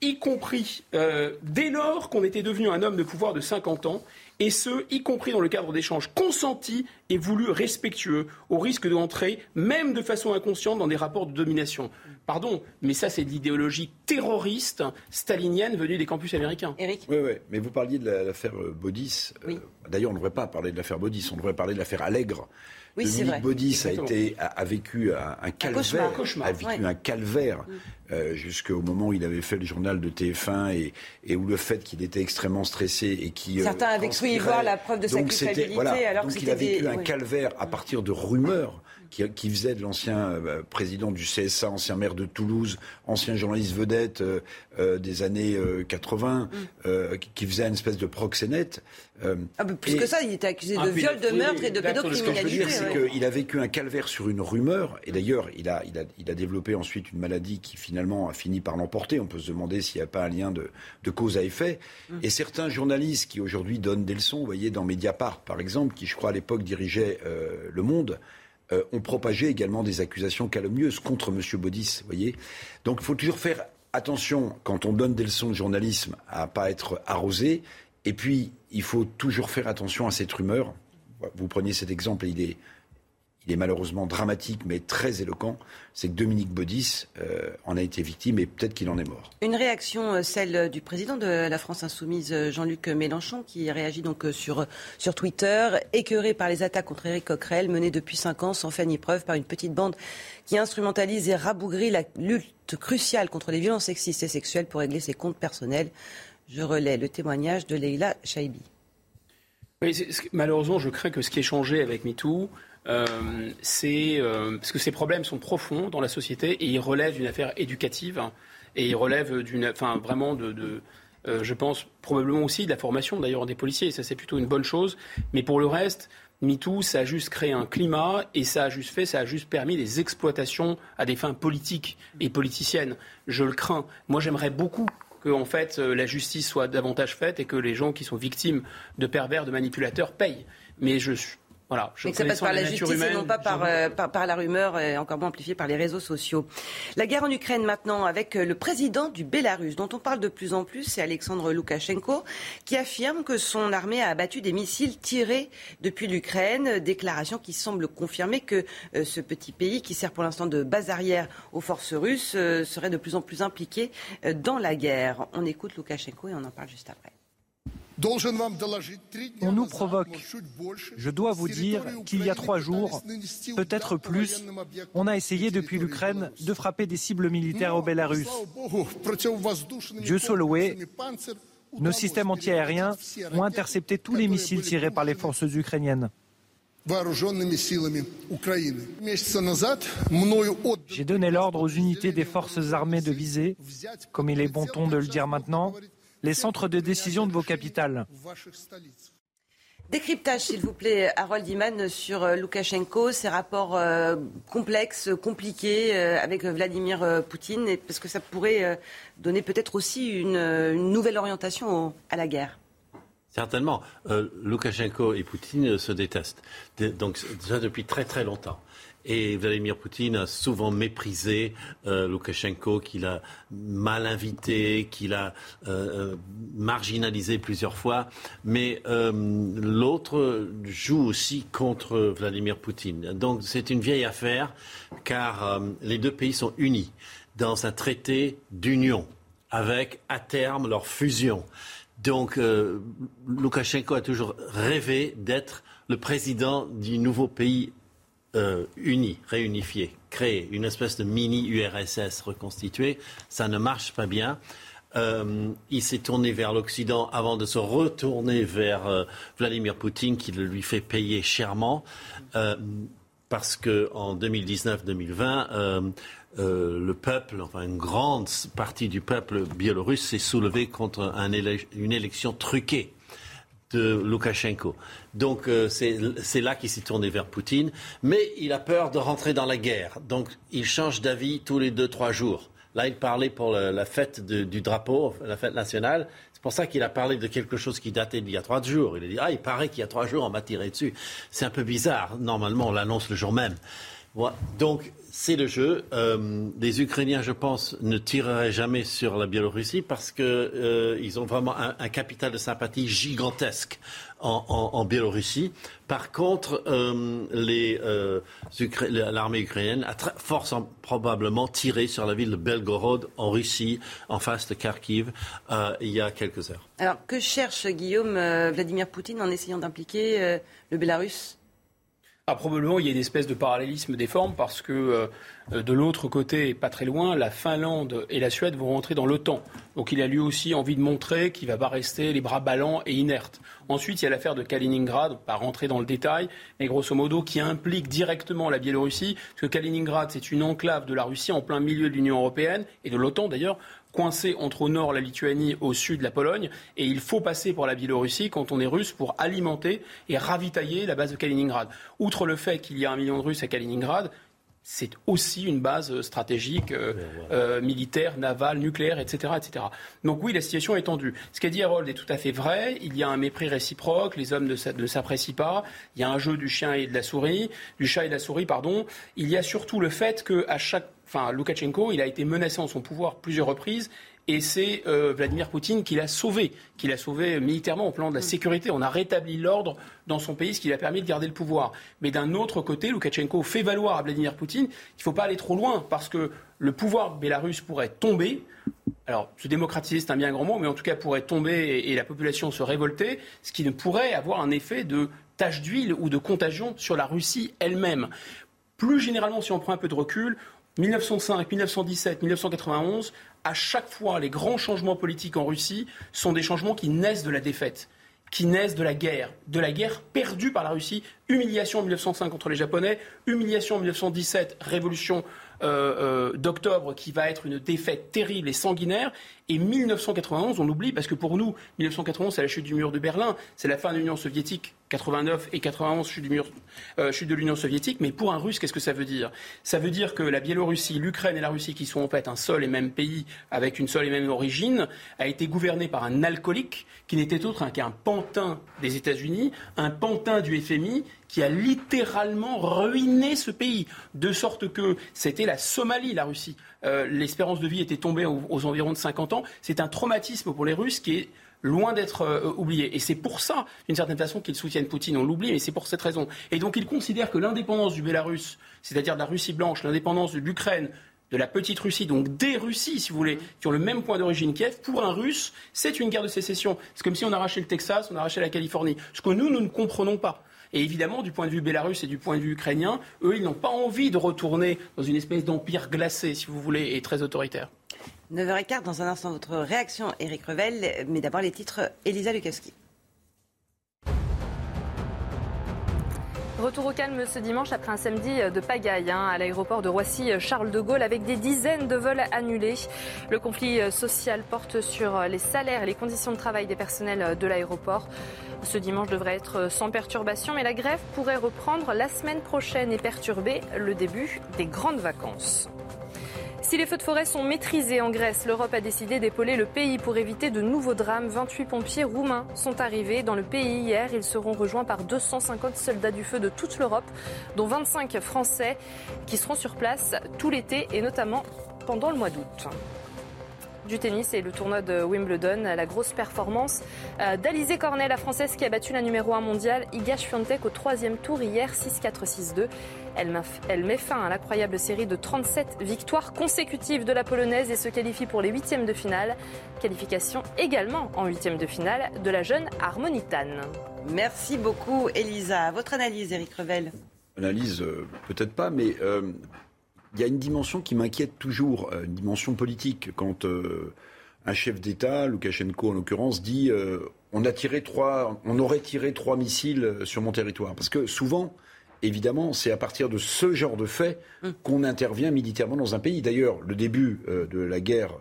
y compris euh, dès lors qu'on était devenu un homme de pouvoir de 50 ans, et ce, y compris dans le cadre d'échanges consentis et voulus respectueux, au risque d'entrer, même de façon inconsciente, dans des rapports de domination. Pardon, mais ça, c'est de l'idéologie terroriste stalinienne venue des campus américains. Eric Oui, oui, mais vous parliez de l'affaire Baudis. Euh, d'ailleurs, on ne devrait pas parler de l'affaire Baudis, on devrait parler de l'affaire Allègre. Oui, Dominique Baudis a, été, a, vécu un, calvaire, a vécu un calvaire mm. Euh, jusqu'au moment où il avait fait le journal de TF1 et, et où le fait qu'il était extrêmement stressé et qui euh, certains avaient cru y voir la preuve de sa culpabilité voilà, alors donc que il a vécu un calvaire à partir de rumeurs qui, qui faisait de l'ancien euh, président du CSA, ancien maire de Toulouse, ancien journaliste vedette des années 80, mm. qui faisait une espèce de proxénète. Ah, plus que ça, il était accusé de viol, de meurtre et de pédocriminalité. Ce que je veux dire, c'est qu'il a vécu un calvaire sur une rumeur, et d'ailleurs, il a, il, a, il a développé ensuite une maladie qui finalement a fini par l'emporter. On peut se demander s'il n'y a pas un lien de, cause à effet. Mmh. Et certains journalistes qui aujourd'hui donnent des leçons, vous voyez, dans Mediapart par exemple, qui je crois à l'époque dirigeait euh, Le Monde, euh, ont propagé également des accusations calomnieuses contre M. Baudis. Voyez Donc il faut toujours faire attention quand on donne des leçons de journalisme à pas être arrosé. Et puis il faut toujours faire attention à cette rumeur. Vous prenez cet exemple il est il est malheureusement dramatique mais très éloquent, c'est que Dominique Baudis euh, en a été victime et peut-être qu'il en est mort. Une réaction, euh, celle du président de la France insoumise, euh, Jean-Luc Mélenchon, qui réagit donc sur, sur Twitter, écœuré par les attaques contre Éric Coquerel menées depuis cinq ans sans faire ni preuve par une petite bande qui instrumentalise et rabougrit la lutte cruciale contre les violences sexistes et sexuelles pour régler ses comptes personnels. Je relais le témoignage de Leila Chaibi. Oui, malheureusement, je crains que ce qui est changé avec MeToo, euh, c'est euh, parce que ces problèmes sont profonds dans la société et ils relèvent d'une affaire éducative et ils relèvent vraiment de, euh, je pense probablement aussi de la formation d'ailleurs des policiers. Et ça c'est plutôt une bonne chose. Mais pour le reste, MeToo, ça a juste créé un climat et ça a juste fait, ça a juste permis des exploitations à des fins politiques et politiciennes. Je le crains. Moi, j'aimerais beaucoup que en fait la justice soit davantage faite et que les gens qui sont victimes de pervers, de manipulateurs payent. Mais je voilà, que ça passe par la, justice et non pas euh, par, par, la rumeur, et encore moins amplifiée par les réseaux sociaux. La guerre en Ukraine maintenant, avec euh, le président du Bélarus, dont on parle de plus en plus, c'est Alexandre Loukachenko, qui affirme que son armée a abattu des missiles tirés depuis l'Ukraine. Déclaration qui semble confirmer que euh, ce petit pays, qui sert pour l'instant de base arrière aux forces russes, serait de plus en plus impliqué dans la guerre. On écoute Loukachenko et on en parle juste après. On nous provoque. Je dois vous dire qu'il y a trois jours, peut-être plus, on a essayé depuis l'Ukraine de frapper des cibles militaires au Bélarus. Dieu soit loué, nos systèmes antiaériens ont intercepté tous les missiles tirés par les forces ukrainiennes. J'ai donné l'ordre aux unités des forces armées de viser, comme il est bon ton de le dire maintenant, les centres de décision de vos capitales. Décryptage, s'il vous plaît, Harold Iman, sur euh, Loukachenko, ses rapports euh, complexes, compliqués euh, avec Vladimir Poutine, parce que ça pourrait donner peut-être aussi une, nouvelle orientation à la guerre. Certainement. Euh, Loukachenko et Poutine se détestent. Donc, ça depuis très très longtemps. Et Vladimir Poutine a souvent méprisé euh, Loukachenko, qu'il a mal invité, qu'il a euh, euh, marginalisé plusieurs fois. Mais l'autre joue aussi contre Vladimir Poutine. Donc c'est une vieille affaire, car les deux pays sont unis dans un traité d'union, avec à terme leur fusion. Donc Loukachenko a toujours rêvé d'être le président du nouveau pays euh, uni, réunifié, créé, une espèce de mini-URSS reconstituée, ça ne marche pas bien. Euh, il s'est tourné vers l'Occident avant de se retourner vers euh, Vladimir Poutine, qui le lui fait payer chèrement, parce qu'en 2019-2020, le peuple, enfin une grande partie du peuple biélorusse s'est soulevé contre une élection truquée de Loukachenko. Donc euh, c'est là qu'il s'est tourné vers Poutine. Mais il a peur de rentrer dans la guerre. Donc il change d'avis tous les deux, trois jours. Là, il parlait pour la, fête du drapeau, la fête nationale. C'est pour ça qu'il a parlé de quelque chose qui datait d'il y a trois jours. Il a dit Ah, il paraît qu'il y a trois jours, on m'a tiré dessus. C'est un peu bizarre. Normalement, on l'annonce le jour même. Donc, c'est le jeu. Euh, les Ukrainiens, je pense, ne tireraient jamais sur la Biélorussie parce qu'ils euh, ont vraiment un, capital de sympathie gigantesque en, Biélorussie. Par contre, euh, l'armée ukrainienne a fort probablement tiré sur la ville de Belgorod en Russie, en face de Kharkiv, il y a quelques heures. Alors, que cherche Guillaume Vladimir Poutine en essayant d'impliquer le Bélarus? Ah, probablement, il y a une espèce de parallélisme des formes parce que euh, de l'autre côté, pas très loin, la Finlande et la Suède vont rentrer dans l'OTAN. Donc il a lui aussi envie de montrer qu'il ne va pas rester les bras ballants et inertes. Ensuite, il y a l'affaire de Kaliningrad, pas rentrer dans le détail, mais grosso modo qui implique directement la Biélorussie, parce que Kaliningrad, c'est une enclave de la Russie en plein milieu de l'Union européenne et de l'OTAN d'ailleurs, coincé entre au nord la Lituanie, au sud la Pologne, et il faut passer pour la Biélorussie quand on est russe pour alimenter et ravitailler la base de Kaliningrad. Outre le fait qu'il y a un million de Russes à Kaliningrad, c'est aussi une base stratégique euh, euh, militaire, navale, nucléaire, etc., etc. Donc oui, la situation est tendue. Ce qu'a dit Harold est tout à fait vrai. Il y a un mépris réciproque. Les hommes ne s'apprécient pas. Il y a un jeu du chien et de la souris, du chat et de la souris, pardon. Il y a surtout le fait qu'à chaque enfin, Loukachenko, il a été menacé en son pouvoir plusieurs reprises et c'est euh, Vladimir Poutine qui l'a sauvé, qui l'a sauvé militairement au plan de la mm. sécurité. On a rétabli l'ordre dans son pays, ce qui lui a permis de garder le pouvoir. Mais d'un autre côté, Loukachenko fait valoir à Vladimir Poutine qu'il ne faut pas aller trop loin, parce que le pouvoir bélarus pourrait tomber. Alors, se démocratiser, c'est un bien grand mot, mais en tout cas pourrait tomber et, la population se révolter, ce qui ne pourrait avoir un effet de tache d'huile ou de contagion sur la Russie elle-même. Plus généralement, si on prend un peu de recul, 1905, 1917, 1991, à chaque fois, les grands changements politiques en Russie sont des changements qui naissent de la défaite qui naissent de la guerre, de la guerre perdue par la Russie. Humiliation en 1905 contre les Japonais, humiliation en 1917, révolution euh, euh, d'octobre qui va être une défaite terrible et sanguinaire. Et 1991, on oublie, parce que pour nous, 1991, c'est la chute du mur de Berlin, c'est la fin de l'Union soviétique, 89 et 91, chute, du mur, euh, chute de l'Union soviétique. Mais pour un Russe, qu'est-ce que ça veut dire? Ça veut dire que la Biélorussie, l'Ukraine et la Russie, qui sont en fait un seul et même pays avec une seule et même origine, a été gouvernée par un alcoolique qui n'était autre qu'un pantin des États-Unis, un pantin du FMI, qui a littéralement ruiné ce pays, de sorte que c'était la Somalie, la Russie. Euh, l'espérance de vie était tombée aux, environs de 50 ans. C'est un traumatisme pour les Russes qui est loin d'être euh, oublié. Et c'est pour ça, d'une certaine façon, qu'ils soutiennent Poutine. On l'oublie, mais c'est pour cette raison. Et donc ils considèrent que l'indépendance du Bélarus, c'est-à-dire de la Russie blanche, l'indépendance de l'Ukraine, de la petite Russie, donc des Russies, si vous voulez, qui ont le même point d'origine Kiev, pour un Russe, c'est une guerre de sécession. C'est comme si on arrachait le Texas, on arrachait la Californie. Ce que nous, nous ne comprenons pas. Et évidemment, du point de vue bélarus et du point de vue ukrainien, eux, ils n'ont pas envie de retourner dans une espèce d'empire glacé, si vous voulez, et très autoritaire. 9h15, dans un instant, votre réaction, Éric Revel. Mais d'abord, les titres, Elisa Lukowski. Retour au calme ce dimanche après un samedi de pagaille hein, à l'aéroport de Roissy-Charles de Gaulle avec des dizaines de vols annulés. Le conflit social porte sur les salaires et les conditions de travail des personnels de l'aéroport. Ce dimanche devrait être sans perturbation, mais la grève pourrait reprendre la semaine prochaine et perturber le début des grandes vacances. Si les feux de forêt sont maîtrisés en Grèce, l'Europe a décidé d'épauler le pays pour éviter de nouveaux drames. 28 pompiers roumains sont arrivés dans le pays hier. Ils seront rejoints par 250 soldats du feu de toute l'Europe, dont 25 Français qui seront sur place tout l'été et notamment pendant le mois d'août du tennis et le tournoi de Wimbledon. La grosse performance euh, d'Alizé Cornet, la française qui a battu la numéro 1 mondiale, Iga Swiatek, au troisième tour hier, 6-4, 6-2. Elle met fin à l'incroyable série de 37 victoires consécutives de la polonaise et se qualifie pour les huitièmes de finale. Qualification également en huitièmes de finale de la jeune Harmonitane. Merci beaucoup, Elisa. Votre analyse, Eric Revel Analyse, euh, peut-être pas, mais euh, il y a une dimension qui m'inquiète toujours, euh, une dimension politique. Quand euh, un chef d'État, Loukachenko en l'occurrence, dit euh, on a tiré trois, on aurait tiré trois missiles sur mon territoire, parce que souvent. Évidemment, c'est à partir de ce genre de fait hum. qu'on intervient militairement dans un pays. D'ailleurs, le début de la guerre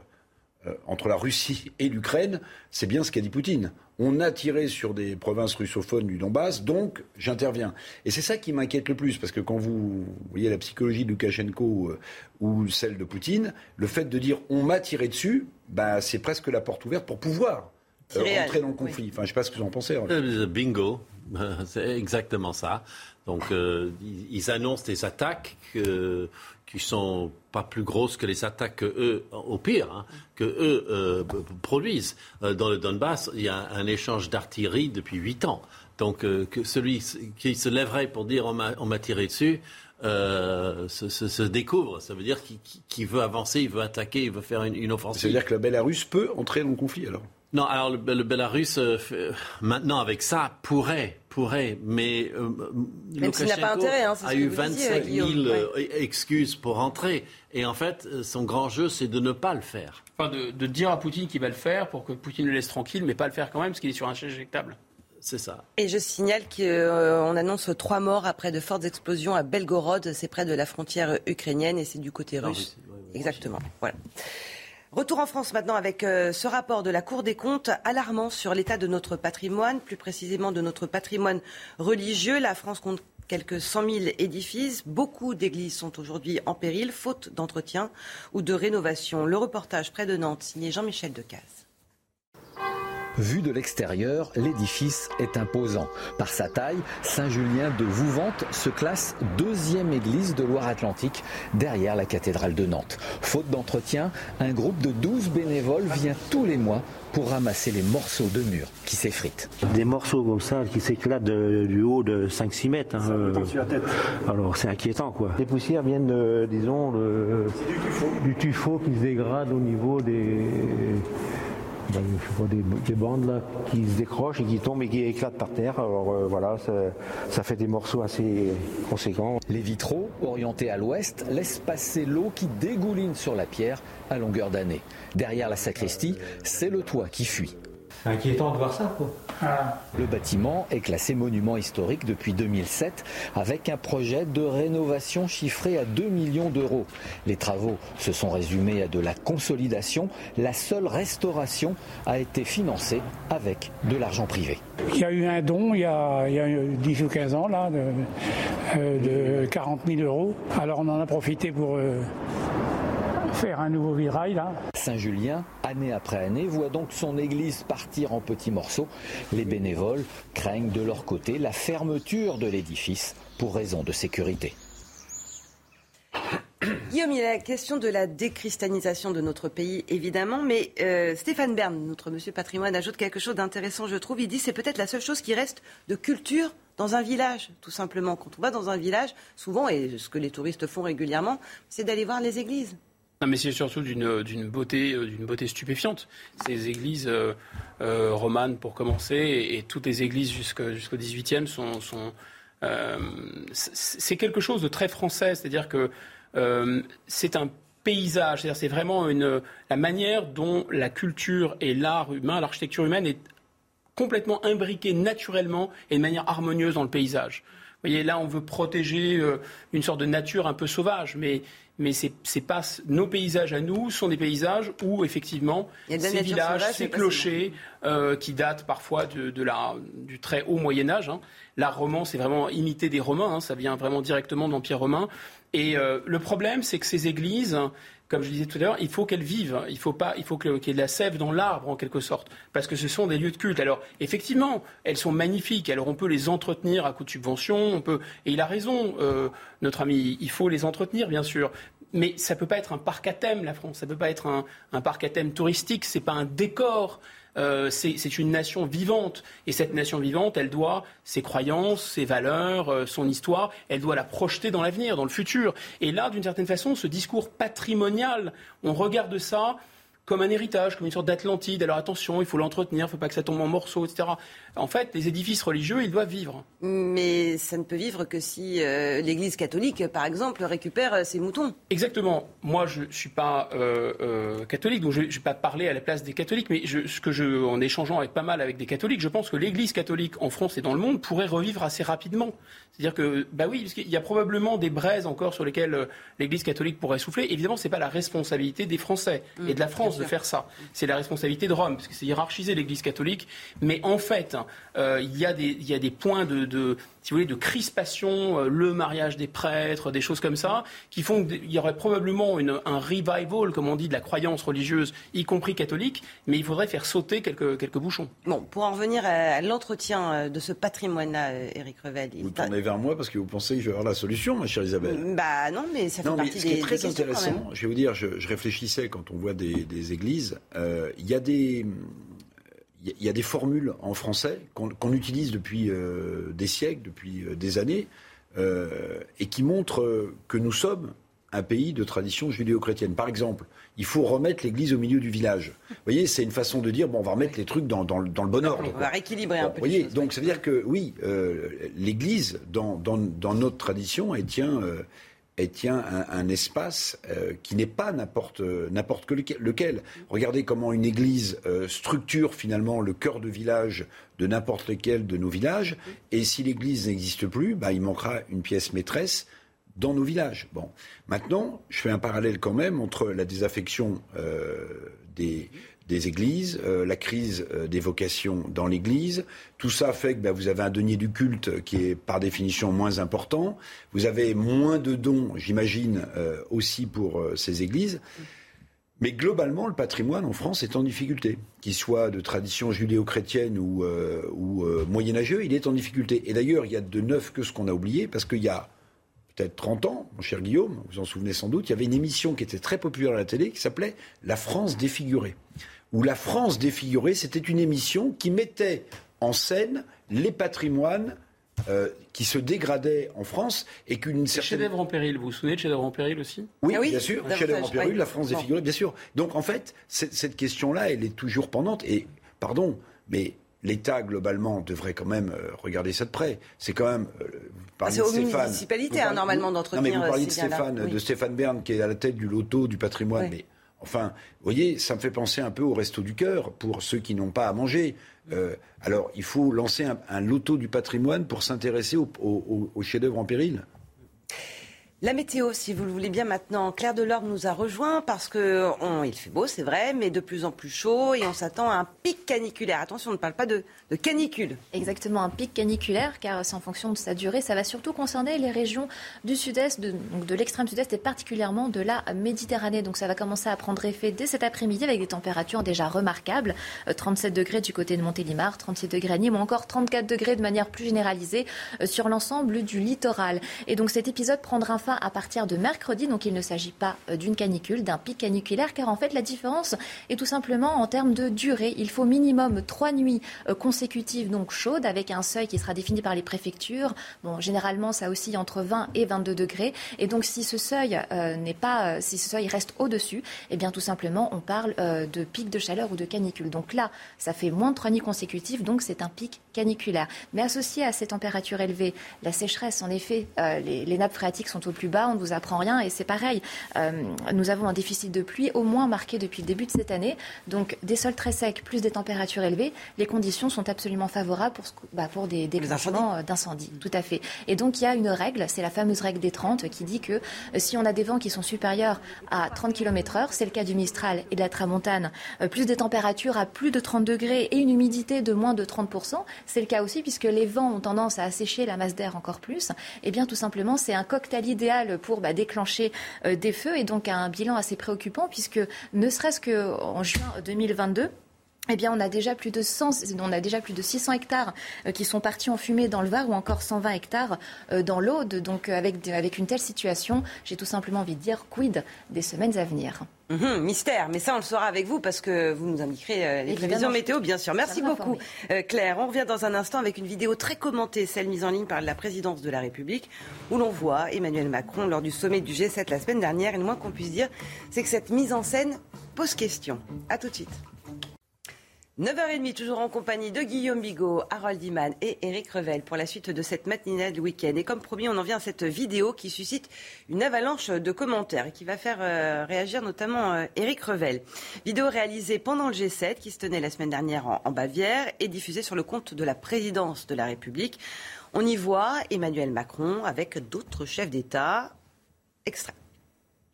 entre la Russie et l'Ukraine, c'est bien ce qu'a dit Poutine on a tiré sur des provinces russophones du Donbass, donc j'interviens. Et c'est ça qui m'inquiète le plus, parce que quand vous voyez la psychologie de Loukachenko euh, ou celle de Poutine, le fait de dire on m'a tiré dessus, bah, c'est presque la porte ouverte pour pouvoir euh, rentrer dans le conflit. Enfin, je ne sais pas ce que vous en pensez. Euh, bingo, c'est exactement ça. Donc, ils annoncent des attaques que qui sont pas plus grosses que les attaques que eux, au pire, hein, que eux euh, produisent. Euh, dans le Donbass, il y a un échange d'artillerie depuis huit ans. Donc euh, que celui qui se lèverait pour dire on m'a tiré dessus se, découvre. Ça veut dire qu'il veut avancer, il veut attaquer, il veut faire une, une offensive. Ça veut dire que la Bélarus peut entrer dans le conflit alors? Non, alors le, le Belarus, maintenant avec ça, pourrait pourrait, mais euh, Lukashenko pas intérêt, hein, a eu 25 000 euh, excuses pour entrer. Et en fait, euh, son grand jeu, c'est de ne pas le faire. Enfin, de, dire à Poutine qu'il va le faire pour que Poutine le laisse tranquille, mais pas le faire quand même, parce qu'il est sur un chèque éjectable. C'est ça. Et je signale qu'on annonce trois morts après de fortes explosions à Belgorod, c'est près de la frontière ukrainienne et c'est du côté russe. Exactement. Voilà. Retour en France maintenant avec euh, ce rapport de la Cour des comptes alarmant sur l'état de notre patrimoine, plus précisément de notre patrimoine religieux. La France compte quelques 100 000 édifices. Beaucoup d'églises sont aujourd'hui en péril, faute d'entretien ou de rénovation. Le reportage près de Nantes, signé Jean-Michel Decaze. Vu de l'extérieur, l'édifice est imposant. Par sa taille, Saint-Julien de Vouvante se classe deuxième église de Loire-Atlantique derrière la cathédrale de Nantes. Faute d'entretien, un groupe de 12 bénévoles vient tous les mois pour ramasser les morceaux de murs qui s'effritent. Des morceaux comme ça qui s'éclatent du haut de 5-6 mètres. Hein, euh, alors c'est inquiétant quoi. Les poussières viennent, disons, du tuffeau qui se dégrade au niveau des ben, je vois des, bandes là, qui se décrochent et qui tombent et qui éclatent par terre. Alors euh, voilà, ça, fait des morceaux assez conséquents. Les vitraux, orientés à l'ouest, laissent passer l'eau qui dégouline sur la pierre à longueur d'année. Derrière la sacristie, c'est le toit qui fuit. C'est inquiétant de voir ça, quoi. Ah. Le bâtiment est classé monument historique depuis 2007 avec un projet de rénovation chiffré à 2 millions d'euros. Les travaux se sont résumés à de la consolidation. La seule restauration a été financée avec de l'argent privé. Il y a eu un don il y a, 10 ou 15 ans là, de, 40 000 euh, euros. Alors on en a profité pour... Euh, faire un nouveau virail là. Saint-Julien, année après année, voit donc son église partir en petits morceaux. Les bénévoles craignent de leur côté la fermeture de l'édifice pour raison de sécurité. Guillaume, il y a la question de la déchristianisation de notre pays, évidemment, mais euh, Stéphane Bern, notre monsieur patrimoine, ajoute quelque chose d'intéressant, je trouve. Il dit c'est peut-être la seule chose qui reste de culture dans un village, tout simplement. Quand on va dans un village, souvent, et ce que les touristes font régulièrement, c'est d'aller voir les églises mais c'est surtout d'une beauté, euh, d'une beauté stupéfiante. Ces églises euh, euh, romanes, pour commencer, et, toutes les églises jusqu'au XVIIIe sont, sont c'est quelque chose de très français. C'est-à-dire que c'est un paysage. C'est-à-dire c'est vraiment une, la manière dont la culture et l'art humain, l'architecture humaine est complètement imbriquée naturellement et de manière harmonieuse dans le paysage. Vous voyez, là, on veut protéger une sorte de nature un peu sauvage, mais mais c'est pas nos paysages à nous sont des paysages où effectivement ces villages, ces clochers euh, qui datent parfois de, la, du très haut Moyen Âge. Hein. L'art roman, c'est vraiment imiter des Romains, hein. ça vient vraiment directement de l'Empire romain. Et euh, le problème, c'est que ces églises comme je disais tout à l'heure, il faut qu'elles vivent. Il faut pas, il qu'il y ait de la sève dans l'arbre en quelque sorte, parce que ce sont des lieux de culte. Alors effectivement, elles sont magnifiques. Alors on peut les entretenir à coup de subvention. Et il a raison, euh, notre ami. Il faut les entretenir, bien sûr. Mais ça ne peut pas être un parc à thème, la France. Ça ne peut pas être un, un parc à thème touristique. C'est pas un décor. Euh, c'est une nation vivante. Et cette nation vivante, elle doit ses croyances, ses valeurs, euh, son histoire, elle doit la projeter dans l'avenir, dans le futur. Et là, d'une certaine façon, ce discours patrimonial, on regarde ça comme un héritage, comme une sorte d'Atlantide. Alors attention, il faut l'entretenir, il ne faut pas que ça tombe en morceaux, etc. En fait, les édifices religieux, ils doivent vivre. Mais ça ne peut vivre que si euh, l'Église catholique, par exemple, récupère euh, ses moutons. Exactement. Moi, je ne suis pas euh, catholique, donc je ne vais pas parler à la place des catholiques, mais ce que je, en échangeant avec pas mal avec des catholiques, je pense que l'Église catholique en France et dans le monde pourrait revivre assez rapidement. C'est-à-dire que, bah oui, parce qu'il y a probablement des braises encore sur lesquelles l'Église catholique pourrait souffler. Évidemment, ce n'est pas la responsabilité des Français et de la France de faire ça. C'est la responsabilité de Rome, parce que c'est hiérarchisé l'Église catholique. Mais en fait, euh, il, y a des, points de si vous voulez, de crispation, euh, le mariage des prêtres, des choses comme ça, qui font qu'il y aurait probablement une, un revival, comme on dit, de la croyance religieuse, y compris catholique, mais il faudrait faire sauter quelques, quelques bouchons. Bon, pour en revenir à, l'entretien euh, de ce patrimoine-là, Éric Revel. Vous tournez vers moi parce que vous pensez que je vais avoir la solution, ma chère Isabelle. Bah non, mais ça fait non, partie mais ce qui est très intéressant, je vais vous dire, je, réfléchissais quand on voit des, des églises, il y a des il y a des formules en français qu'on utilise depuis euh, des siècles, depuis euh, des années, euh, et qui montrent que nous sommes un pays de tradition judéo-chrétienne. Par exemple, il faut remettre l'église au milieu du village. Vous voyez, c'est une façon de dire, bon, on va remettre les trucs dans, dans, le bon ordre. On va rééquilibrer un peu. Vous voyez, donc ça veut dire que, oui, l'église, dans, dans, notre tradition, elle tient elle tient un, espace euh, qui n'est pas n'importe n'importe lequel. Regardez comment une église euh, structure finalement le cœur de village de n'importe lequel de nos villages. Et si l'église n'existe plus, bah, il manquera une pièce maîtresse dans nos villages. Bon, maintenant, je fais un parallèle quand même entre la désaffection euh, des des églises, euh, la crise euh, des vocations dans l'Église. Tout ça fait que ben, vous avez un denier du culte qui est par définition moins important. Vous avez moins de dons, j'imagine, euh, aussi pour ces églises. Mais globalement, le patrimoine en France est en difficulté. Qu'il soit de tradition judéo-chrétienne ou, ou moyenâgeux, il est en difficulté. Et d'ailleurs, il y a de neuf que ce qu'on a oublié, parce qu'il y a peut-être 30 ans, mon cher Guillaume, vous en souvenez sans doute, il y avait une émission qui était très populaire à la télé qui s'appelait La France défigurée où la France défigurée, c'était une émission qui mettait en scène les patrimoines euh, qui se dégradaient en France et qu'une certaine... Chef-d'œuvre en péril, vous vous souvenez de Chef-d'œuvre en péril aussi? Oui, ah bien sûr, Chef-d'œuvre en péril, la France défigurée, bien sûr. Donc en fait, cette question-là, elle est toujours pendante. Et, pardon, mais l'État, globalement, devrait quand même euh, regarder ça de près. C'est quand même. Euh, c'est aux municipalités, hein, normalement, d'entretenir. Non, mais vous parliez de Stéphane, de Stéphane Bern, qui est à la tête du loto du patrimoine. Mais Enfin, vous voyez, ça me fait penser un peu au resto du cœur pour ceux qui n'ont pas à manger. Euh, alors, il faut lancer un, loto du patrimoine pour s'intéresser aux au, chefs-d'œuvre en péril. La météo, si vous le voulez bien maintenant, Claire Delorme nous a rejoint parce que il fait beau, c'est vrai, mais de plus en plus chaud et on s'attend à un pic caniculaire. Attention, on ne parle pas de, canicule. Exactement, un pic caniculaire, car c'est en fonction de sa durée. Ça va surtout concerner les régions du sud-est, de, de l'extrême sud-est et particulièrement de la Méditerranée. Donc ça va commencer à prendre effet dès cet après-midi avec des températures déjà remarquables. 37 euh, degrés du côté de Montélimar, 36 degrés à Nîmes ou encore 34 degrés de manière plus généralisée euh, sur l'ensemble du littoral. Et donc cet épisode prendra fin à partir de mercredi. Donc il ne s'agit pas euh, d'une canicule, d'un pic caniculaire, car en fait la différence est tout simplement en termes de durée. Il faut minimum trois nuits euh, consécutives donc chaudes avec un seuil qui sera défini par les préfectures. Bon, généralement ça oscille entre 20 et 22 degrés. Et donc si ce seuil euh, n'est pas, si ce seuil reste au-dessus, eh bien tout simplement on parle de pic de chaleur ou de canicule. Donc là, ça fait moins de trois nuits consécutives, donc c'est un pic caniculaire. Mais associé à ces températures élevées, la sécheresse, en effet, les nappes phréatiques sont au plus bas, on ne vous apprend rien et c'est pareil. Euh, nous avons un déficit de pluie au moins marqué depuis le début de cette année. Donc des sols très secs plus des températures élevées, les conditions sont absolument favorables pour, bah, pour des déclenchements euh, d'incendie. Tout à fait. Et donc il y a une règle, c'est la fameuse règle des 30 qui dit que euh, si on a des vents qui sont supérieurs à 30 km heure, c'est le cas du Mistral et de la Tramontane, plus des températures à plus de 30 degrés et une humidité de moins de 30%, c'est le cas aussi puisque les vents ont tendance à assécher la masse d'air encore plus, et eh bien tout simplement c'est un cocktail idéal pour bah, déclencher des feux et donc un bilan assez préoccupant puisque ne serait-ce qu'en juin 2022, eh bien, on a déjà plus de 100, on a déjà plus de 600 hectares euh, qui sont partis en fumée dans le Var ou encore 120 hectares euh, dans l'Aude. Donc, euh, avec, avec une telle situation, j'ai tout simplement envie de dire quid des semaines à venir. Mhm, mystère, mais ça on le saura avec vous parce que vous nous indiquerez les prévisions météo, bien sûr. Merci beaucoup, Claire. On revient dans un instant avec une vidéo très commentée, celle mise en ligne par la présidence de la République, où l'on voit Emmanuel Macron lors du sommet du G7 la semaine dernière. Et le moins qu'on puisse dire, c'est que cette mise en scène pose question. À tout de suite. 9h30, toujours en compagnie de Guillaume Bigot, Harold Iman et Eric Revel pour la suite de cette matinale du week-end. Et comme promis, on en vient à cette vidéo qui suscite une avalanche de commentaires et qui va faire euh, réagir notamment Eric euh, Revel. Vidéo réalisée pendant le G7 qui se tenait la semaine dernière en, Bavière et diffusée sur le compte de la présidence de la République. On y voit Emmanuel Macron avec d'autres chefs d'État.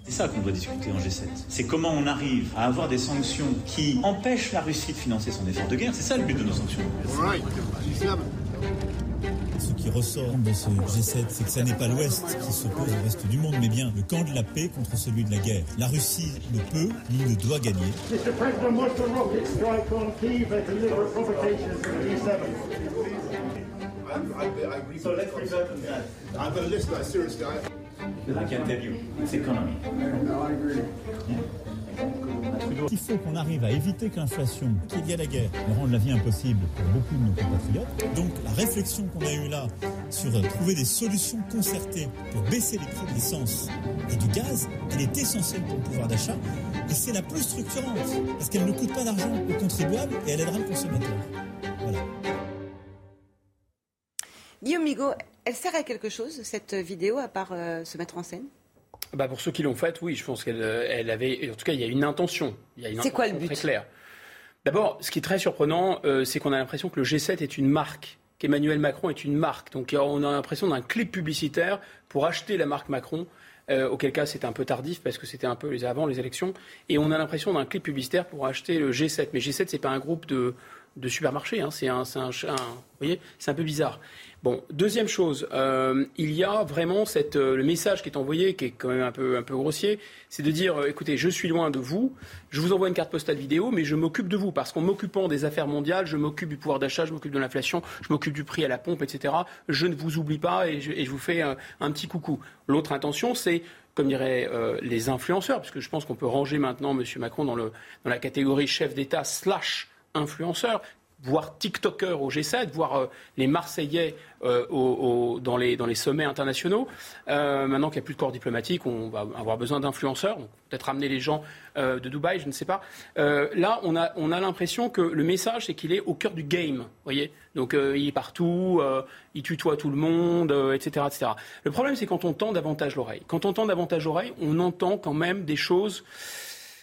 C'est ça qu'on doit discuter en G7. C'est comment on arrive à avoir des sanctions qui empêchent la Russie de financer son effort de guerre. C'est ça le but de nos sanctions. Ce qui ressort de ce G7, c'est que ce n'est pas l'Ouest qui s'oppose au reste du monde, mais bien le camp de la paix contre celui de la guerre. La Russie ne peut ni ne doit gagner. Il faut qu'on arrive à éviter que l'inflation, qu'il y a la guerre, ne rende la vie impossible pour beaucoup de nos compatriotes. Donc la réflexion qu'on a eue là sur trouver des solutions concertées pour baisser les prix de l'essence et du gaz, elle est essentielle pour le pouvoir d'achat et c'est la plus structurante parce qu'elle ne coûte pas d'argent aux contribuables et elle aidera le consommateur. Migaud, elle sert à quelque chose, cette vidéo, à part euh, se mettre en scène? Bah pour ceux qui l'ont faite, oui, je pense qu'elle euh, elle avait. En tout cas, il y a une intention. C'est quoi le but? Très. D'abord, ce qui est très surprenant, euh, c'est qu'on a l'impression que le G7 est une marque, qu'Emmanuel Macron est une marque. Donc, on a l'impression d'un clip publicitaire pour acheter la marque Macron. auquel cas c'était un peu tardif parce que c'était un peu avant les élections. Et on a l'impression d'un clip publicitaire pour acheter le G7. Mais G7, c'est pas un groupe de, de supermarché. Hein. C'est un, un, un, vous voyez, c'est un peu bizarre. Bon, deuxième chose, euh, il y a vraiment cette, euh, le message qui est envoyé, qui est quand même un peu, grossier, c'est de dire, euh, écoutez, je suis loin de vous, je vous envoie une carte postale vidéo, mais je m'occupe de vous, parce qu'en m'occupant des affaires mondiales, je m'occupe du pouvoir d'achat, je m'occupe de l'inflation, je m'occupe du prix à la pompe, etc. Je ne vous oublie pas et je, vous fais un, petit coucou. L'autre intention, c'est comme diraient les influenceurs, puisque je pense qu'on peut ranger maintenant M. Macron dans, le, dans la catégorie chef d'État slash influenceur, voire TikToker au G7, voire euh, les Marseillais euh, au, au, dans, les, dans les sommets internationaux. Euh, maintenant qu'il n'y a plus de corps diplomatique, on va avoir besoin d'influenceurs, peut-être ramener les gens euh, de Dubaï, je ne sais pas. Euh, là, on a, on a l'impression que le message, c'est qu'il est au cœur du game, voyez Donc euh, il est partout, il tutoie tout le monde, etc., etc. Le problème, c'est quand on tend davantage l'oreille. Quand on tend davantage l'oreille, on entend quand même des choses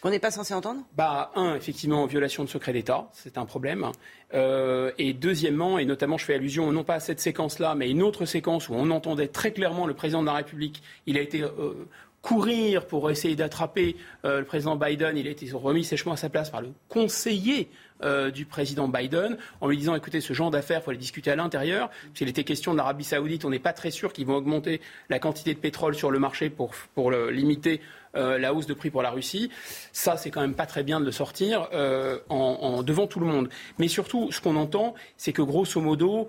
qu'on n'est pas censé entendre? Bah, un, effectivement, violation de secret d'État, c'est un problème. Euh, et deuxièmement, et notamment je fais allusion non pas à cette séquence-là, mais une autre séquence où on entendait très clairement le président de la République, il a été euh, courir pour essayer d'attraper euh, le président Biden. Il a été remis sèchement à sa place par le conseiller euh, du président Biden en lui disant écoutez, ce genre d'affaires, il faut les discuter à l'intérieur. S'il était question de l'Arabie Saoudite, on n'est pas très sûr qu'ils vont augmenter la quantité de pétrole sur le marché pour, pour le, limiter euh, la hausse de prix pour la Russie. Ça, c'est quand même pas très bien de le sortir euh, en, en, devant tout le monde. Mais surtout, ce qu'on entend, c'est que grosso modo,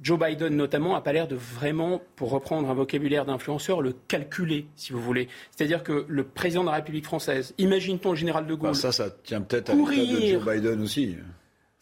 Joe Biden, notamment, n'a pas l'air de vraiment, pour reprendre un vocabulaire d'influenceur, le calculer, si vous voulez. C'est-à-dire que le président de la République française, imagine-t-on le général de Gaulle. Bah ça, ça tient peut-être à de Joe Biden aussi.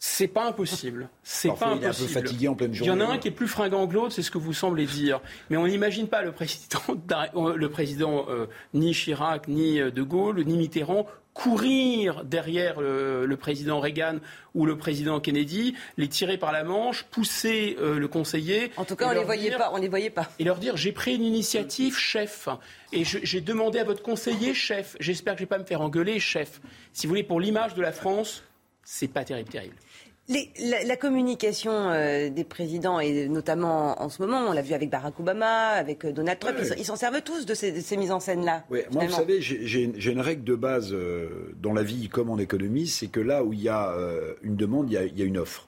C'est pas impossible. C'est pas impossible. Il est un peu fatigué en pleine journée. Il y en a un qui est plus fringant que l'autre, c'est ce que vous semblez dire. Mais on n'imagine pas le président, le président euh, ni Chirac, ni euh, De Gaulle, ni Mitterrand courir derrière le, le, président Reagan ou le président Kennedy, les tirer par la manche, pousser euh, le conseiller. En tout cas, on les voyait pas. On les voyait pas. Et leur dire j'ai pris une initiative, chef, et j'ai demandé à votre conseiller, chef. J'espère que je vais pas me faire engueuler, chef. Si vous voulez, pour l'image de la France, c'est pas terrible, terrible. Les, la, la, communication euh, des présidents, et notamment en ce moment, on l'a vu avec Barack Obama, avec euh, Donald Trump, ouais, ils s'en servent tous de ces, de ces mises en scène-là. Ouais, moi, vous savez, j'ai une règle de base euh, dans la vie comme en économie, c'est que là où il y a euh, une demande, il y a, il y a une offre.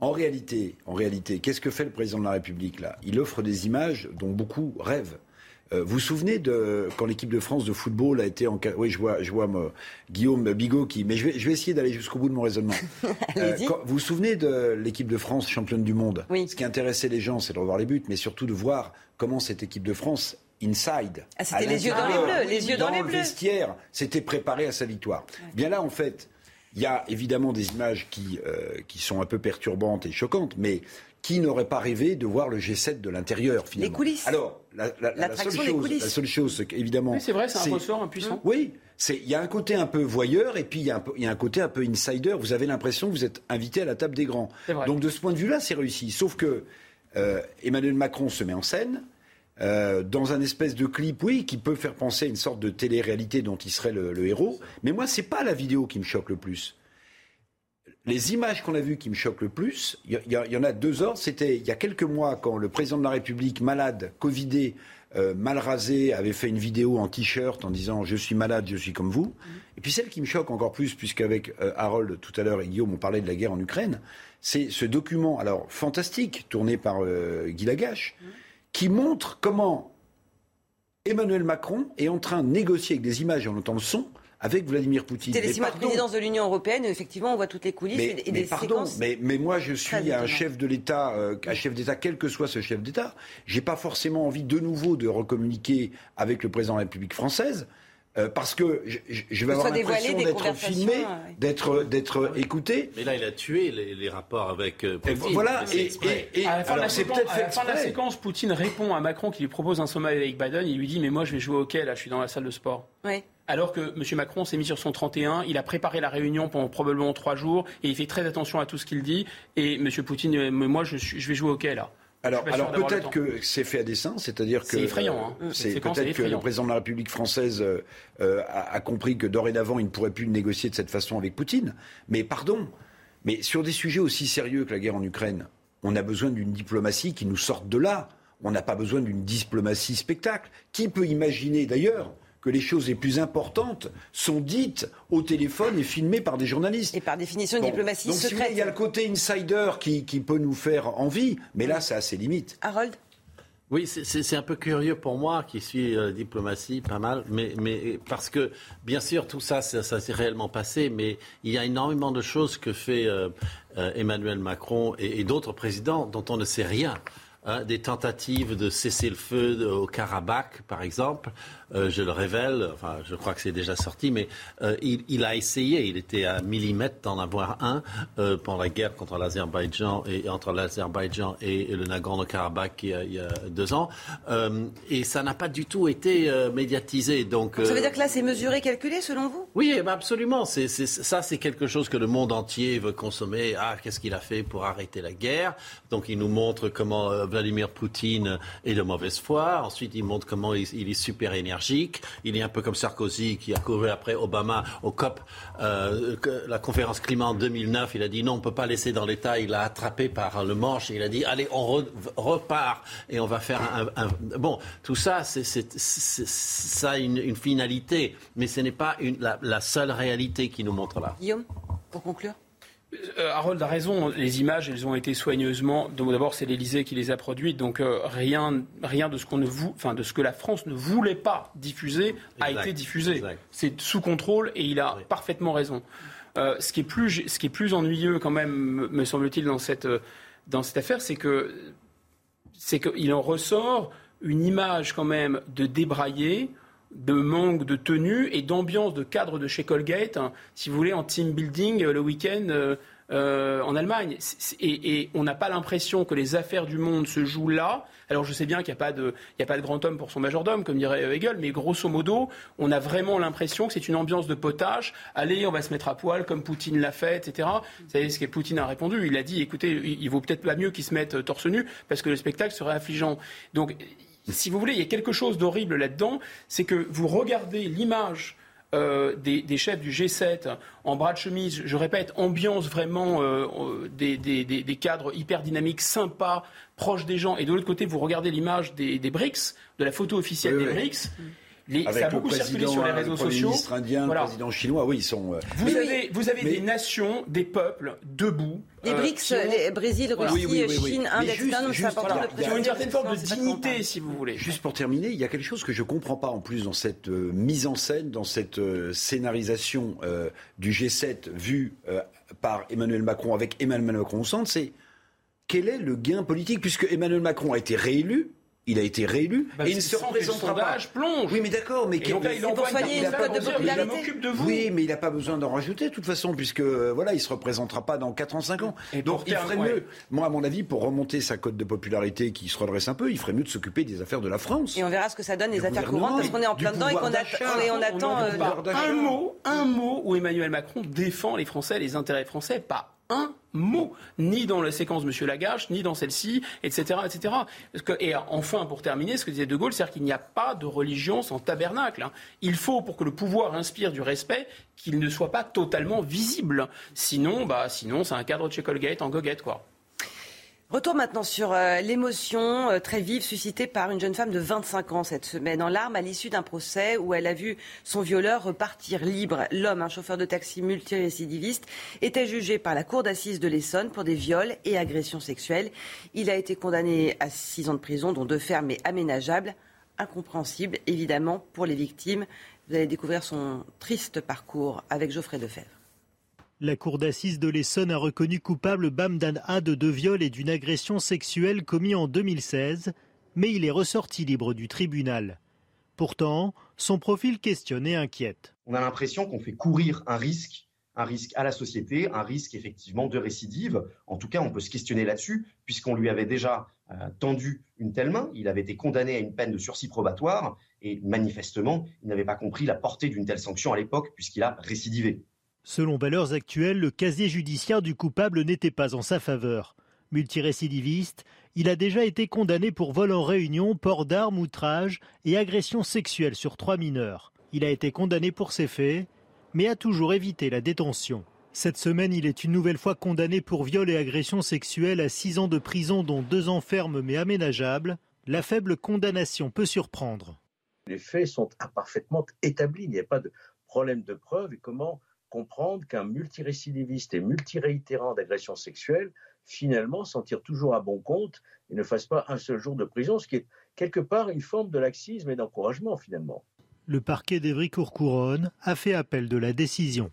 En réalité, en réalité, qu'est-ce que fait le président de la République là? Il offre des images dont beaucoup rêvent. Euh, vous vous souvenez de quand l'équipe de France de football a été en oui je vois je vois Guillaume Bigot qui mais je vais je vais essayer d'aller jusqu'au bout de mon raisonnement. Euh, vous vous souvenez de l'équipe de France championne du monde? Oui. Ce qui intéressait les gens c'est de revoir les buts mais surtout de voir comment cette équipe de France inside. Ah, c'était les yeux dans les bleus, les yeux dans, les bleus. Le vestiaire s'était préparé à sa victoire. Bien là en fait, il y a évidemment des images qui euh, qui sont un peu perturbantes et choquantes mais qui n'aurait pas rêvé de voir le G7 de l'intérieur finalement Les coulisses. Alors, la, la, la, seule, chose, la seule chose, évidemment. Oui, c'est vrai, c'est un ressort impuissant. Oui, il y a un côté un peu voyeur et puis il y, a un, y a un côté un peu insider. Vous avez l'impression que vous êtes invité à la table des grands. Donc de ce point de vue-là, c'est réussi. Sauf que euh, Emmanuel Macron se met en scène. Euh, dans un espèce de clip, oui, qui peut faire penser à une sorte de télé-réalité dont il serait le, le héros. Mais moi, c'est pas la vidéo qui me choque le plus les images qu'on a vues qui me choquent le plus, il y, en a deux ordres. C'était il y a quelques mois quand le président de la République, malade, covidé, euh, mal rasé, avait fait une vidéo en t-shirt en disant je suis malade, je suis comme vous. Et puis celle qui me choque encore plus, puisqu'avec euh, Harold tout à l'heure et Guillaume on parlait de la guerre en Ukraine, c'est ce document, alors fantastique, tourné par euh, Guy Lagache, qui montre comment Emmanuel Macron est en train de négocier avec des images et en entend le son avec Vladimir Poutine. C'était les six mois de présidence de l'Union européenne, effectivement, on voit toutes les coulisses mais, et, mais des pardon, séquences. Mais, mais moi, je suis un chef de l'État, euh, un chef d'État, quel que soit ce chef d'État. J'ai pas forcément envie de nouveau de recommuniquer avec le président de la République française. Euh, parce que je, je vais avoir l'impression d'être filmé, ouais. d'être d'être écouté. Mais là, il a tué les, les rapports avec euh, Poutine. Et voilà. Et, et, et, à la fin, alors, de, la séquence, peut-être à la fin de la séquence, Poutine répond à Macron qui lui propose un sommet avec Biden. Il lui dit mais moi, je vais jouer au hockey là, je suis dans la salle de sport. Ouais. Alors que M. Macron s'est mis sur son 31, il a préparé la réunion pendant probablement trois jours et il fait très attention à tout ce qu'il dit. Et M. Poutine, euh, moi, je, vais jouer au hockey là. Alors, alors peut-être que c'est fait à dessein, c'est-à-dire que c'est effrayant. Hein. C'est peut-être que le président de la République française euh, euh, a, a, compris que dorénavant il ne pourrait plus négocier de cette façon avec Poutine. Mais pardon, mais sur des sujets aussi sérieux que la guerre en Ukraine, on a besoin d'une diplomatie qui nous sorte de là. On n'a pas besoin d'une diplomatie spectacle. Qui peut imaginer d'ailleurs que les choses les plus importantes sont dites au téléphone et filmées par des journalistes. Et par définition, une bon. diplomatie Donc, secrète. il y a le côté insider qui, qui, peut nous faire envie, mais là, ça a ses limites. Harold oui, c'est un peu curieux pour moi qui suis euh, diplomatie, pas mal, mais, mais parce que bien sûr tout ça, ça, ça s'est réellement passé, mais il y a énormément de choses que fait euh, euh, Emmanuel Macron et, et d'autres présidents dont on ne sait rien. Hein, des tentatives de cesser le feu au Karabakh, par exemple. Euh, je le révèle, enfin, je crois que c'est déjà sorti, mais euh, il, il, a essayé, il était à millimètre d'en avoir un euh, pendant la guerre contre l'Azerbaïdjan et entre l'Azerbaïdjan et, et, le Nagorno-Karabakh il, il, y a deux ans, et ça n'a pas du tout été médiatisé. Donc, ça veut dire que là, c'est mesuré, calculé, selon vous? Oui, bah absolument. C'est, c'est, ça, c'est quelque chose que le monde entier veut consommer. Ah, qu'est-ce qu'il a fait pour arrêter la guerre? Donc, il nous montre comment Vladimir Poutine est de mauvaise foi. Ensuite, il montre comment il, il est super énergique. Il est un peu comme Sarkozy qui a couru après Obama au COP, euh, la conférence climat en 2009. Il a dit non, on ne peut pas laisser dans l'État. Il a attrapé par le manche et il a dit allez, on re, repart et on va faire un. bon, tout ça, c'est, ça a une, finalité, mais ce n'est pas la, la seule réalité qui nous montre là. Guillaume, pour conclure. Euh, Harold a raison, les images, elles ont été soigneusement. D'abord, c'est l'Élysée qui les a produites, donc euh, rien, rien de ce qu'on ne vou... enfin, de ce que la France ne voulait pas diffuser a exact, été diffusé. C'est sous contrôle et il a oui. parfaitement raison. Euh, ce, qui est plus, ce qui est plus ennuyeux quand même, me semble-t-il, dans cette, dans cette affaire, c'est que c'est qu'il en ressort une image quand même de débraillé de manque de tenue et d'ambiance de cadre de chez Colgate, hein, si vous voulez, en team building le week-end euh, euh, en Allemagne. Et, et on n'a pas l'impression que les affaires du monde se jouent là. Alors je sais bien qu'il n'y a, pas de, il y a pas de grand homme pour son majordome, comme dirait Hegel, mais grosso modo, on a vraiment l'impression que c'est une ambiance de potage. Allez, on va se mettre à poil comme Poutine l'a fait, etc. Vous savez ce que Poutine a répondu? Il a dit, écoutez, il vaut peut-être pas mieux qu'ils se mettent torse nu parce que le spectacle serait affligeant. Donc si vous voulez, il y a quelque chose d'horrible là-dedans, c'est que vous regardez l'image euh, des, des, chefs du G7 en bras de chemise, je répète, ambiance vraiment euh, des, des, des, cadres hyper dynamiques, sympas, proches des gens, et de l'autre côté, vous regardez l'image des, BRICS, de la photo officielle oui, des oui. BRICS. Les, Avec ça a le beaucoup circulé président, sur les le réseaux Premier sociaux. ministre indien, Voilà. le président chinois, oui, ils sont. euh, Vous mais- avez, vous avez mais- des nations, des peuples debout. Les euh, BRICS, qui ont- les Brésil, Voilà. Russie, Oui, oui, oui, oui. Chine, Inde, etc. Donc c'est juste, important voilà, de il y a qui ont une certaine forme de dignité, si vous voulez. Juste pour terminer, il y a quelque chose que je ne comprends pas en plus dans cette euh, mise en scène, dans cette euh, scénarisation euh, du G7 vu euh, par Emmanuel Macron avec Emmanuel Macron au centre, c'est quel est le gain politique puisque Emmanuel Macron a été réélu il a été réélu Bah, et il ne se représentera pas. sondage plonge. Oui, mais d'accord, mais Et donc là, il envoie une de m'occupe vous. Oui, mais il n'a pas besoin d'en rajouter de toute façon, puisque euh, voilà, il se représentera pas dans 4 ans, 5 ans. Et Donc il terme, ferait ouais. mieux. Moi, à mon avis, pour remonter sa cote de popularité qui se redresse un peu, il ferait mieux de s'occuper des affaires de la France. Et on verra ce que ça donne les affaires courantes parce qu'on est en plein dedans et qu'on attend, on euh, un mot, un mot où Emmanuel Macron défend les Français, les intérêts français, pas un mot, ni dans la séquence Monsieur Lagache, ni dans celle-ci, etc., etc. Et enfin, pour terminer, ce que disait De Gaulle, c'est-à-dire qu'il n'y a pas de religion sans tabernacle. hein. Il faut, pour que le pouvoir inspire du respect, qu'il ne soit pas totalement visible. Sinon, bah, sinon, c'est un cadre de chez en goguette, quoi. Retour maintenant sur euh, l'émotion euh, très vive suscitée par une jeune femme de 25 ans cette semaine, en larmes à l'issue d'un procès où elle a vu son violeur repartir libre. L'homme, un chauffeur de taxi multirécidiviste, était jugé par la cour d'assises de l'Essonne pour des viols et agressions sexuelles. Il a été condamné à 6 ans de prison, dont deux fermes et aménageables. Incompréhensible, évidemment, pour les victimes. Vous allez découvrir son triste parcours avec Geoffrey Defebvre. La cour d'assises de l'Essonne a reconnu coupable Bamdan Had de viol et d'une agression sexuelle commis en 2016, mais il est ressorti libre du tribunal. Pourtant, son profil questionne et inquiète. On a l'impression qu'on fait courir un risque, un risque à la société, un risque effectivement de récidive. En tout cas, on peut se questionner là-dessus, puisqu'on lui avait déjà euh, tendu une telle main. Il avait été condamné à une peine de sursis probatoire, et manifestement, il n'avait pas compris la portée d'une telle sanction à l'époque, puisqu'il a récidivé. Selon Valeurs Actuelles, le casier judiciaire du coupable n'était pas en sa faveur. Multirécidiviste, il a déjà été condamné pour vol en réunion, port d'armes, outrage et agression sexuelle sur trois mineurs. Il a été condamné pour ces faits, mais a toujours évité la détention. Cette semaine, il est une nouvelle fois condamné pour viol et agression sexuelle à six ans de prison, dont deux ans fermes mais aménageables. La faible condamnation peut surprendre. Les faits sont parfaitement établis. Il n'y a pas de problème de preuve. Et comment comprendre qu'un multirécidiviste et multiréitérant d'agression sexuelle, finalement, s'en tire toujours à bon compte et ne fasse pas un seul jour de prison, ce qui est quelque part une forme de laxisme et d'encouragement, finalement. Le parquet d'Evry-Courcouronne a fait appel de la décision.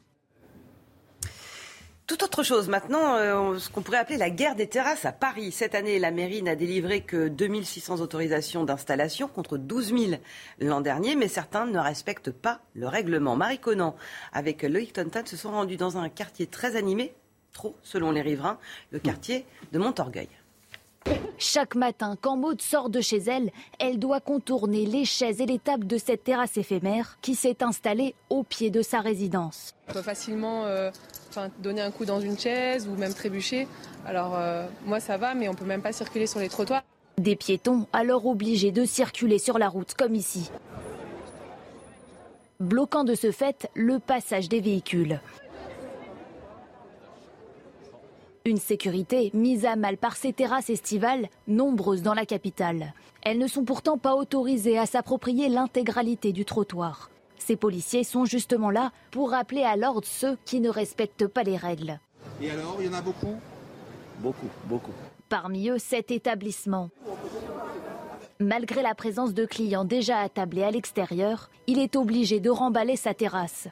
Tout autre chose maintenant, euh, ce qu'on pourrait appeler la guerre des terrasses à Paris. Cette année, la mairie n'a délivré que 2600 autorisations d'installation contre 12 000 l'an dernier, mais certains ne respectent pas le règlement. Marie Conan, avec Loïc Tontan, se sont rendus dans un quartier très animé, trop selon les riverains, le quartier de Montorgueil. Chaque matin, quand Maude sort de chez elle, elle doit contourner les chaises et les tables de cette terrasse éphémère qui s'est installée au pied de sa résidence. On peut facilement euh, enfin, donner un coup dans une chaise ou même trébucher. Alors euh, moi ça va, mais on peut même pas circuler sur les trottoirs. Des piétons alors obligés de circuler sur la route comme ici. Bloquant de ce fait le passage des véhicules. Une sécurité mise à mal par ces terrasses estivales, nombreuses dans la capitale. Elles ne sont pourtant pas autorisées à s'approprier l'intégralité du trottoir. Ces policiers sont justement là pour rappeler à l'ordre ceux qui ne respectent pas les règles. Et alors, il y en a beaucoup? Beaucoup, beaucoup. Parmi eux, cet établissement. Malgré la présence de clients déjà attablés à l'extérieur, il est obligé de remballer sa terrasse.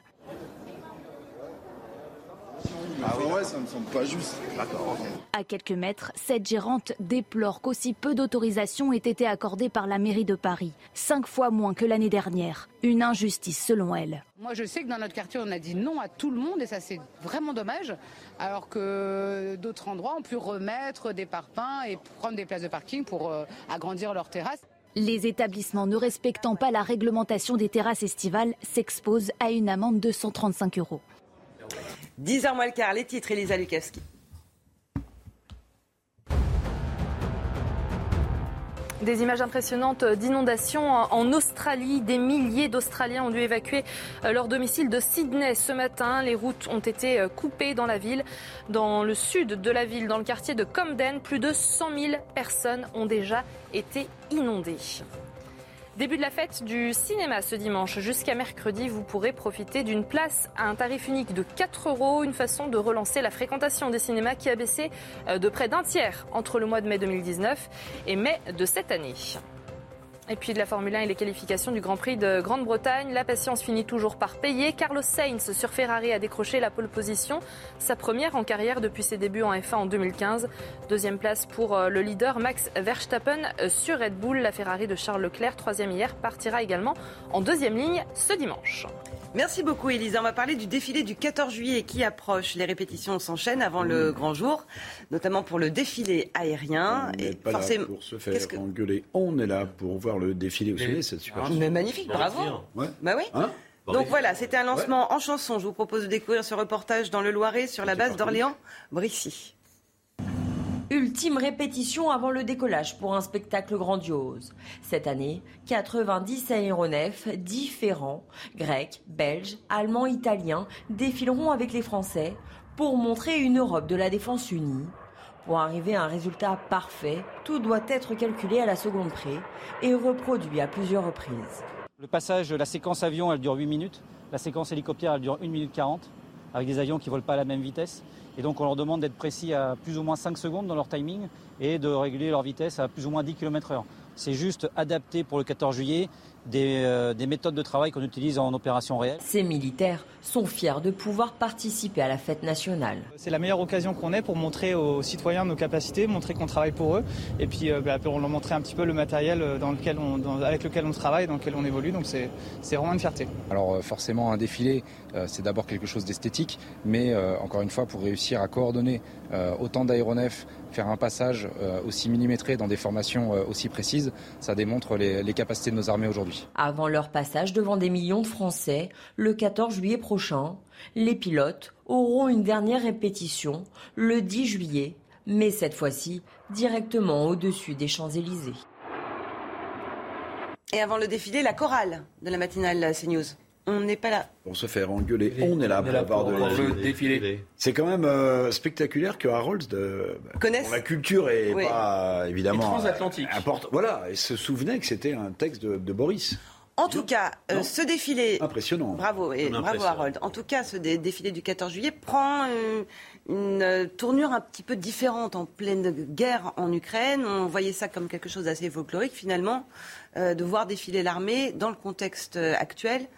Ah ouais, ça me semble pas juste. D'accord. À quelques mètres, cette gérante déplore qu'aussi peu d'autorisations aient été accordées par la mairie de Paris, cinq fois moins que l'année dernière. Une injustice selon elle. Moi, je sais que dans notre quartier, on a dit non à tout le monde et ça, c'est vraiment dommage. Alors que d'autres endroits ont pu remettre des parpaings et prendre des places de parking pour euh, agrandir leurs terrasses. Les établissements ne respectant pas la réglementation des terrasses estivales s'exposent à une amende de 135 euros. 10h moins le quart, les titres, Elisa Lukavski. Des images impressionnantes d'inondations en Australie. Des milliers d'Australiens ont dû évacuer leur domicile de Sydney ce matin. Les routes ont été coupées dans la ville. Dans le sud de la ville, dans le quartier de Comden, plus de 100 000 personnes ont déjà été inondées. Début de la fête du cinéma ce dimanche. Jusqu'à mercredi, vous pourrez profiter d'une place à un tarif unique de 4 euros. Une façon de relancer la fréquentation des cinémas qui a baissé euh, de près d'un tiers entre le mois de mai 2019 et mai de cette année. Et puis de la Formule 1 et les qualifications du Grand Prix de Grande-Bretagne. La patience finit toujours par payer. Carlos Sainz sur Ferrari a décroché la pole position, sa première en carrière depuis ses débuts en F1 en 2015. Deuxième place pour euh, le leader Max Verstappen euh, sur Red Bull. La Ferrari de Charles Leclerc, troisième hier, partira également en deuxième ligne ce dimanche. Merci beaucoup, Elisa. On va parler du défilé du 14 juillet qui approche. Les répétitions s'enchaînent avant le grand jour, notamment pour le défilé aérien. On n'est pas là pour se faire engueuler. On est là pour voir le défilé. Vous savez, c'est super. Mais magnifique, bravo. Ouais. Bah oui. Hein Donc voilà, c'était un lancement en chanson. Je vous propose de découvrir ce reportage dans le Loiret sur la base d'Orléans-Brissy. Ultime répétition avant le décollage pour un spectacle grandiose. Cette année, 90 aéronefs différents, grecs, belges, allemands, italiens, défileront avec les Français pour montrer une Europe de la défense unie. Pour arriver à un résultat parfait, tout doit être calculé à la seconde près et reproduit à plusieurs reprises. Le passage, la séquence avion, elle dure 8 minutes. La séquence hélicoptère, elle dure 1 minute 40, avec des avions qui ne volent pas à la même vitesse. Et donc on leur demande d'être précis à plus ou moins 5 secondes dans leur timing et de réguler leur vitesse à plus ou moins 10 km/h. C'est juste adapté pour le 14 juillet des, euh, des méthodes de travail qu'on utilise en opération réelle. Ces militaires sont fiers de pouvoir participer à la fête nationale. C'est la meilleure occasion qu'on ait pour montrer aux citoyens nos capacités, montrer qu'on travaille pour eux et puis euh, bah, pour leur montrer un petit peu le matériel euh, dans lequel on, dans- avec lequel on travaille, dans lequel on évolue. Donc c'est c'est vraiment une fierté. Alors euh, forcément, un défilé, euh, c'est d'abord quelque chose d'esthétique, mais euh, encore une fois, pour réussir à coordonner euh, autant d'aéronefs, faire un passage euh, aussi millimétré dans des formations euh, aussi précises, ça démontre les, les capacités de nos armées aujourd'hui. Avant leur passage devant des millions de Français, le 14 juillet prochain, les pilotes auront une dernière répétition le 10 juillet, mais cette fois-ci directement au-dessus des Champs-Élysées. Et avant le défilé, la chorale de la matinale CNews. On n'est pas là. Pour se faire engueuler, on est là pour avoir de voir le la défilé. C'est quand même euh, spectaculaire que Harold, de, Connaisse. dont la culture est Oui. pas évidemment Et transatlantique. euh, importe- Voilà, et se souvenait que c'était un texte de, de Boris. En tout cas, euh, ce défilé. Impressionnant. Bravo, et bravo. Harold. En tout cas, ce dé- défilé du 14 juillet prend euh, une euh, tournure un petit peu différente en pleine guerre en Ukraine. On voyait ça comme quelque chose d'assez folklorique finalement, euh, de voir défiler l'armée dans le contexte euh, actuel.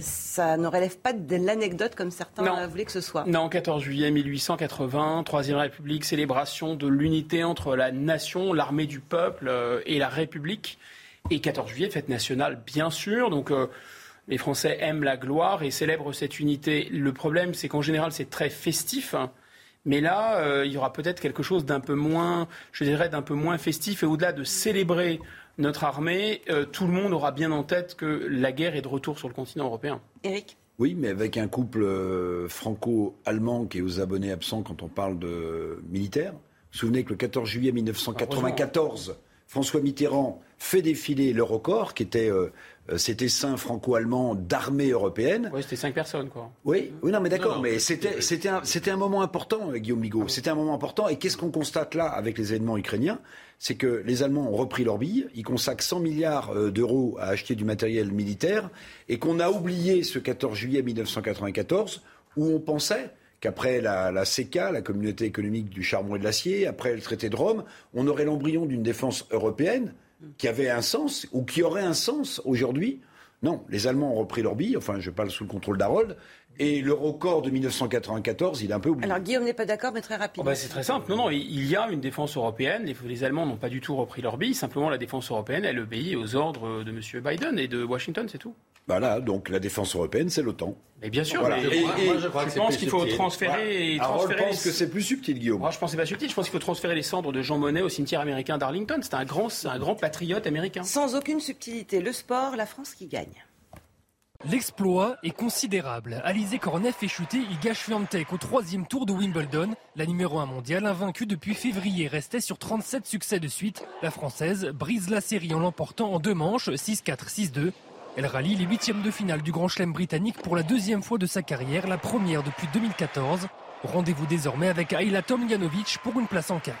Ça ne relève pas de l'anecdote comme certains Non. voulaient que ce soit. Non, 14 juillet 1880, Troisième République, célébration de l'unité entre la nation, l'armée du peuple euh, et la République. Et 14 juillet, fête nationale, bien sûr. Donc euh, les Français aiment la gloire et célèbrent cette unité. Le problème, c'est qu'en général, c'est très festif. hein. Mais là, euh, il y aura peut-être quelque chose d'un peu moins, je dirais, d'un peu moins festif. Et au-delà de célébrer notre armée, euh, tout le monde aura bien en tête que la guerre est de retour sur le continent européen. Eric Oui, mais avec un couple euh, franco-allemand qui est aux abonnés absents quand on parle de militaires. Vous vous souvenez que le 14 juillet 1994, François Mitterrand fait défiler le record, qui était euh, euh, cet essaim franco-allemand d'armée européenne. Oui, c'était cinq personnes, quoi. Oui, oui, non, mais d'accord, mais c'était, c'était, un, c'était un moment important, euh, Guillaume Bigot. C'était un moment important. Et qu'est-ce qu'on constate là avec les événements ukrainiens? C'est que les Allemands ont repris leur bille, ils consacrent 100 milliards euh, d'euros à acheter du matériel militaire, et qu'on a oublié ce 14 juillet 1994, où on pensait qu'après la, la CECA, la communauté économique du charbon et de l'acier, après le traité de Rome, on aurait l'embryon d'une défense européenne qui avait un sens, ou qui aurait un sens aujourd'hui. Non, les Allemands ont repris leur bille, enfin je parle sous le contrôle d'Harold, et le record de 1994, il est un peu oublié. Alors Guillaume n'est pas d'accord, mais très rapide. Oh bah, c'est très simple. Non, non, il il y a une défense européenne. Les, les Allemands n'ont pas du tout repris leur bille. Simplement, la défense européenne, elle obéit aux ordres de M. Biden et de Washington, c'est tout. Voilà, donc la défense européenne, c'est l'OTAN. Mais bien sûr, Voilà. mais Et- moi, et- moi, je, pense qu'il faut transférer. et Harold transférer pense les- que c'est plus subtil, Guillaume. Moi, je pense que c'est pas subtil. Je pense qu'il faut transférer les cendres de Jean Monnet au cimetière américain d'Arlington. C'est un grand, c'est un grand patriote américain. Sans aucune subtilité, le sport, la France qui gagne. L'exploit est considérable. Alizé Cornet fait chuter Iga Swiatek au troisième tour de Wimbledon. La numéro 1 mondiale, invaincue depuis février, restait sur 37 succès de suite. La Française brise la série en l'emportant en deux manches, 6-4, 6-2. Elle rallie les huitièmes de finale du Grand Chelem britannique pour la deuxième fois de sa carrière, la première depuis 2014. Rendez-vous désormais avec Ayla Tomljanovic pour une place en quart.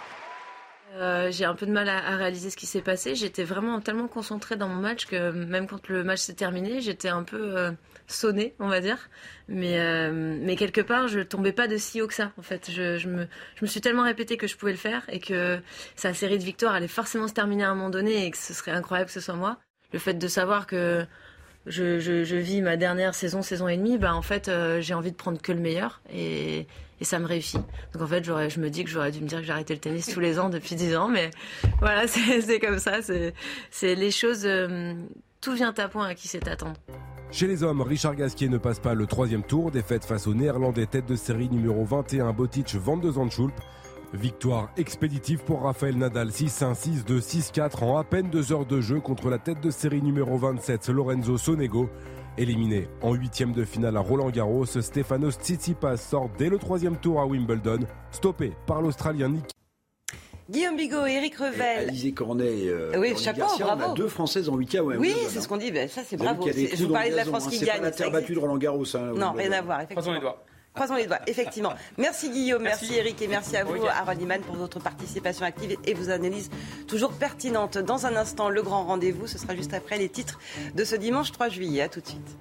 Euh, j'ai un peu de mal à, réaliser ce qui s'est passé. J'étais vraiment tellement concentrée dans mon match que même quand le match s'est terminé, j'étais un peu euh, sonnée, on va dire. Mais, euh, mais quelque part, je tombais pas de si haut que ça. En fait, je, je, me, je me suis tellement répété que je pouvais le faire et que sa série de victoires allait forcément se terminer à un moment donné et que ce serait incroyable que ce soit moi. Le fait de savoir que je, vis ma dernière saison, saison et demie, bah en fait, j'ai envie de prendre que le meilleur et, ça me réussit. Donc en fait, je me dis que j'aurais dû me dire que j'arrêtais le tennis tous les ans depuis 10 ans, mais voilà, c'est comme ça. C'est les choses, euh, tout vient à point à qui sait attendre. Chez les hommes, Richard Gasquet ne passe pas le troisième tour, défaite face au néerlandais tête de série numéro 21 Botic Van de Zandschulp. Victoire expéditive pour Raphaël Nadal 6-1, 6-2, 6-4 en à peine deux heures de jeu contre la tête de série numéro 27 Lorenzo Sonego. Éliminé en huitième de finale à Roland Garros, Stefanos Tsitsipas sort dès le troisième tour à Wimbledon, stoppé par l'Australien Nick. Guillaume Bigot, Eric Revel. Alizé Cornet, euh, oui, chapeau, bravo. On a deux Françaises en huitième. Ouais, oui, c'est ce qu'on dit. Ben, ça, c'est bravo. Je vous parlais de la France hein. qui gagne. Pas la terre battue de Roland Garros. Hein, non, rien à voir. Croisons les doigts. Croisons les doigts, effectivement. Merci Guillaume, merci, Eric et merci à vous, Aaron Iman, pour votre participation active et vos analyses toujours pertinentes. Dans un instant, le grand rendez-vous, ce sera juste après les titres de ce dimanche 3 juillet. À tout de suite.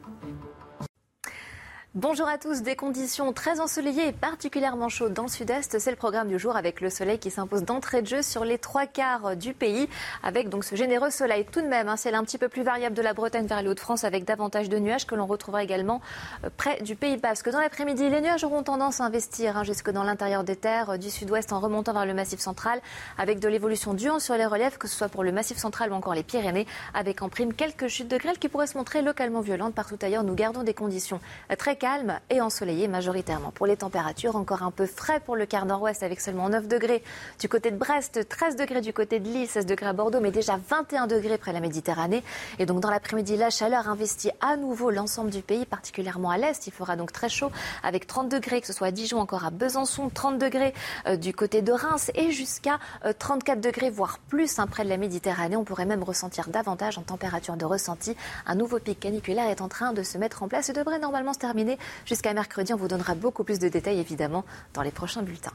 Bonjour à tous, des conditions très ensoleillées et particulièrement chaudes dans le sud-est. C'est le programme du jour avec le soleil qui s'impose d'entrée de jeu sur les trois quarts du pays. Avec donc ce généreux soleil tout de même, un ciel un petit peu plus variable de la Bretagne vers les Hauts-de-France avec davantage de nuages que l'on retrouvera également euh, près du Pays Basque. Dans l'après-midi, les nuages auront tendance à investir hein, jusque dans l'intérieur des terres euh, du sud-ouest en remontant vers le massif central avec de l'évolution dure sur les reliefs, que ce soit pour le massif central ou encore les Pyrénées, avec en prime quelques chutes de grêle qui pourraient se montrer localement violentes. Partout ailleurs, nous gardons des conditions euh, très calme et ensoleillé majoritairement. Pour les températures, encore un peu frais pour le quart nord-ouest avec seulement 9 degrés du côté de Brest, 13 degrés du côté de Lille, 16 degrés à Bordeaux, mais déjà 21 degrés près de la Méditerranée. Et donc dans l'après-midi, la chaleur investit à nouveau l'ensemble du pays, particulièrement à l'est. Il fera donc très chaud avec 30 degrés, que ce soit à Dijon, encore à Besançon, 30 degrés euh, du côté de Reims et jusqu'à 34 euh, degrés, voire plus hein, près de la Méditerranée. On pourrait même ressentir davantage en température de ressenti. Un nouveau pic caniculaire est en train de se mettre en place et devrait normalement se terminer Jusqu'à mercredi, on vous donnera beaucoup plus de détails évidemment dans les prochains bulletins.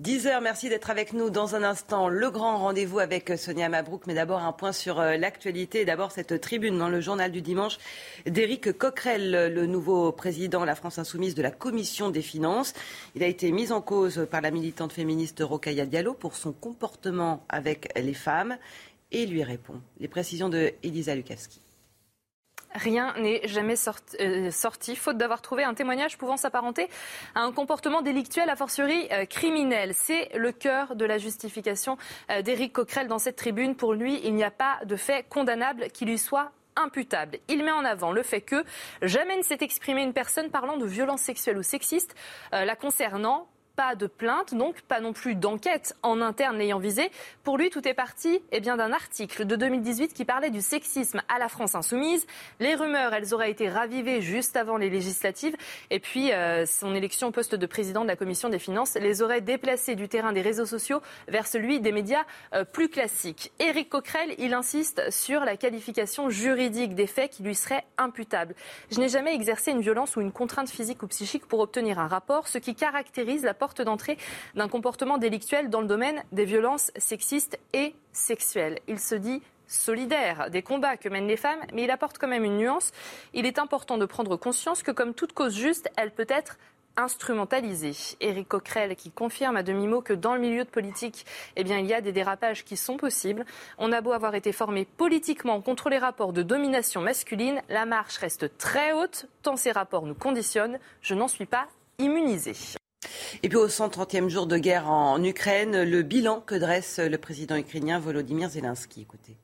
10h, merci d'être avec nous dans un instant. Le grand rendez-vous avec Sonia Mabrouk, mais d'abord un point sur euh, l'actualité. D'abord cette tribune dans le journal du dimanche d'Éric Coquerel, le nouveau président de la France Insoumise de la Commission des Finances. Il a été mis en cause par la militante féministe Rokhaya Diallo pour son comportement avec les femmes et lui répond. Les précisions de Elisa Lukavski. Rien n'est jamais euh, sorti, faute d'avoir trouvé un témoignage pouvant s'apparenter à un comportement délictuel, a fortiori euh, criminel. C'est le cœur de la justification euh, d'Éric Coquerel dans cette tribune. Pour lui, il n'y a pas de fait condamnable qui lui soit imputable. Il met en avant le fait que jamais ne s'est exprimé une personne parlant de violences sexuelles ou sexistes la concernant pas de plainte, donc pas non plus d'enquête en interne l'ayant visé. Pour lui, tout est parti eh bien, d'un article de 2018 qui parlait du sexisme à la France insoumise. Les rumeurs, elles auraient été ravivées juste avant les législatives. Et puis, euh, son élection au poste de président de la Commission des finances les aurait déplacés du terrain des réseaux sociaux vers celui des médias euh, plus classiques. Éric Coquerel, il insiste sur la qualification juridique des faits qui lui seraient imputables. Je n'ai jamais exercé une violence ou une contrainte physique ou psychique pour obtenir un rapport, ce qui caractérise la porte d'entrée d'un comportement délictuel dans le domaine des violences sexistes et sexuelles. Il se dit solidaire des combats que mènent les femmes, mais il apporte quand même une nuance. Il est important de prendre conscience que comme toute cause juste, elle peut être instrumentalisée. Éric Coquerel qui confirme à demi-mot que dans le milieu de politique, eh bien, il y a des dérapages qui sont possibles. On a beau avoir été formé politiquement contre les rapports de domination masculine, la marche reste très haute, tant ces rapports nous conditionnent. Je n'en suis pas immunisée. Et puis au 130e jour de guerre en Ukraine, le bilan que dresse le président ukrainien Volodymyr Zelensky. Écoutez.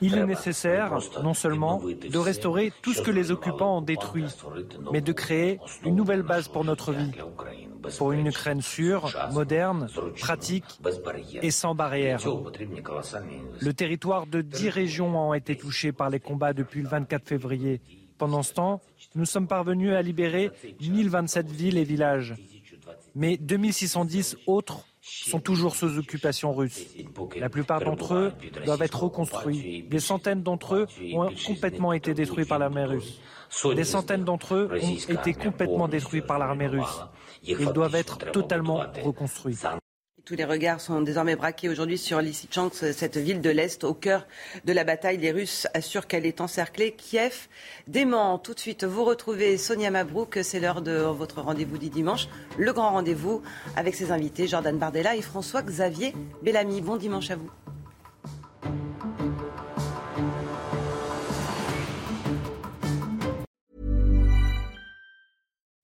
Il est nécessaire non seulement de restaurer tout ce que les occupants ont détruit, mais de créer une nouvelle base pour notre vie, pour une Ukraine sûre, moderne, pratique et sans barrières. Le territoire de dix régions a été touché par les combats depuis le 24 février. Pendant ce temps, nous sommes parvenus à libérer 1027 villes et villages. Mais 2610 autres sont toujours sous occupation russe. La plupart d'entre eux doivent être reconstruits. Des centaines d'entre eux ont complètement été détruits par l'armée russe. Des centaines d'entre eux ont été complètement détruits par l'armée russe. Ils doivent être totalement reconstruits. Tous les regards sont désormais braqués aujourd'hui sur Lysychansk, cette ville de l'Est, au cœur de la bataille. Les Russes assurent qu'elle est encerclée. Kiev dément. Tout de suite, vous retrouvez Sonia Mabrouk. C'est l'heure de votre rendez-vous du dimanche. Le grand rendez-vous avec ses invités, Jordan Bardella et François-Xavier Bellamy. Bon dimanche à vous.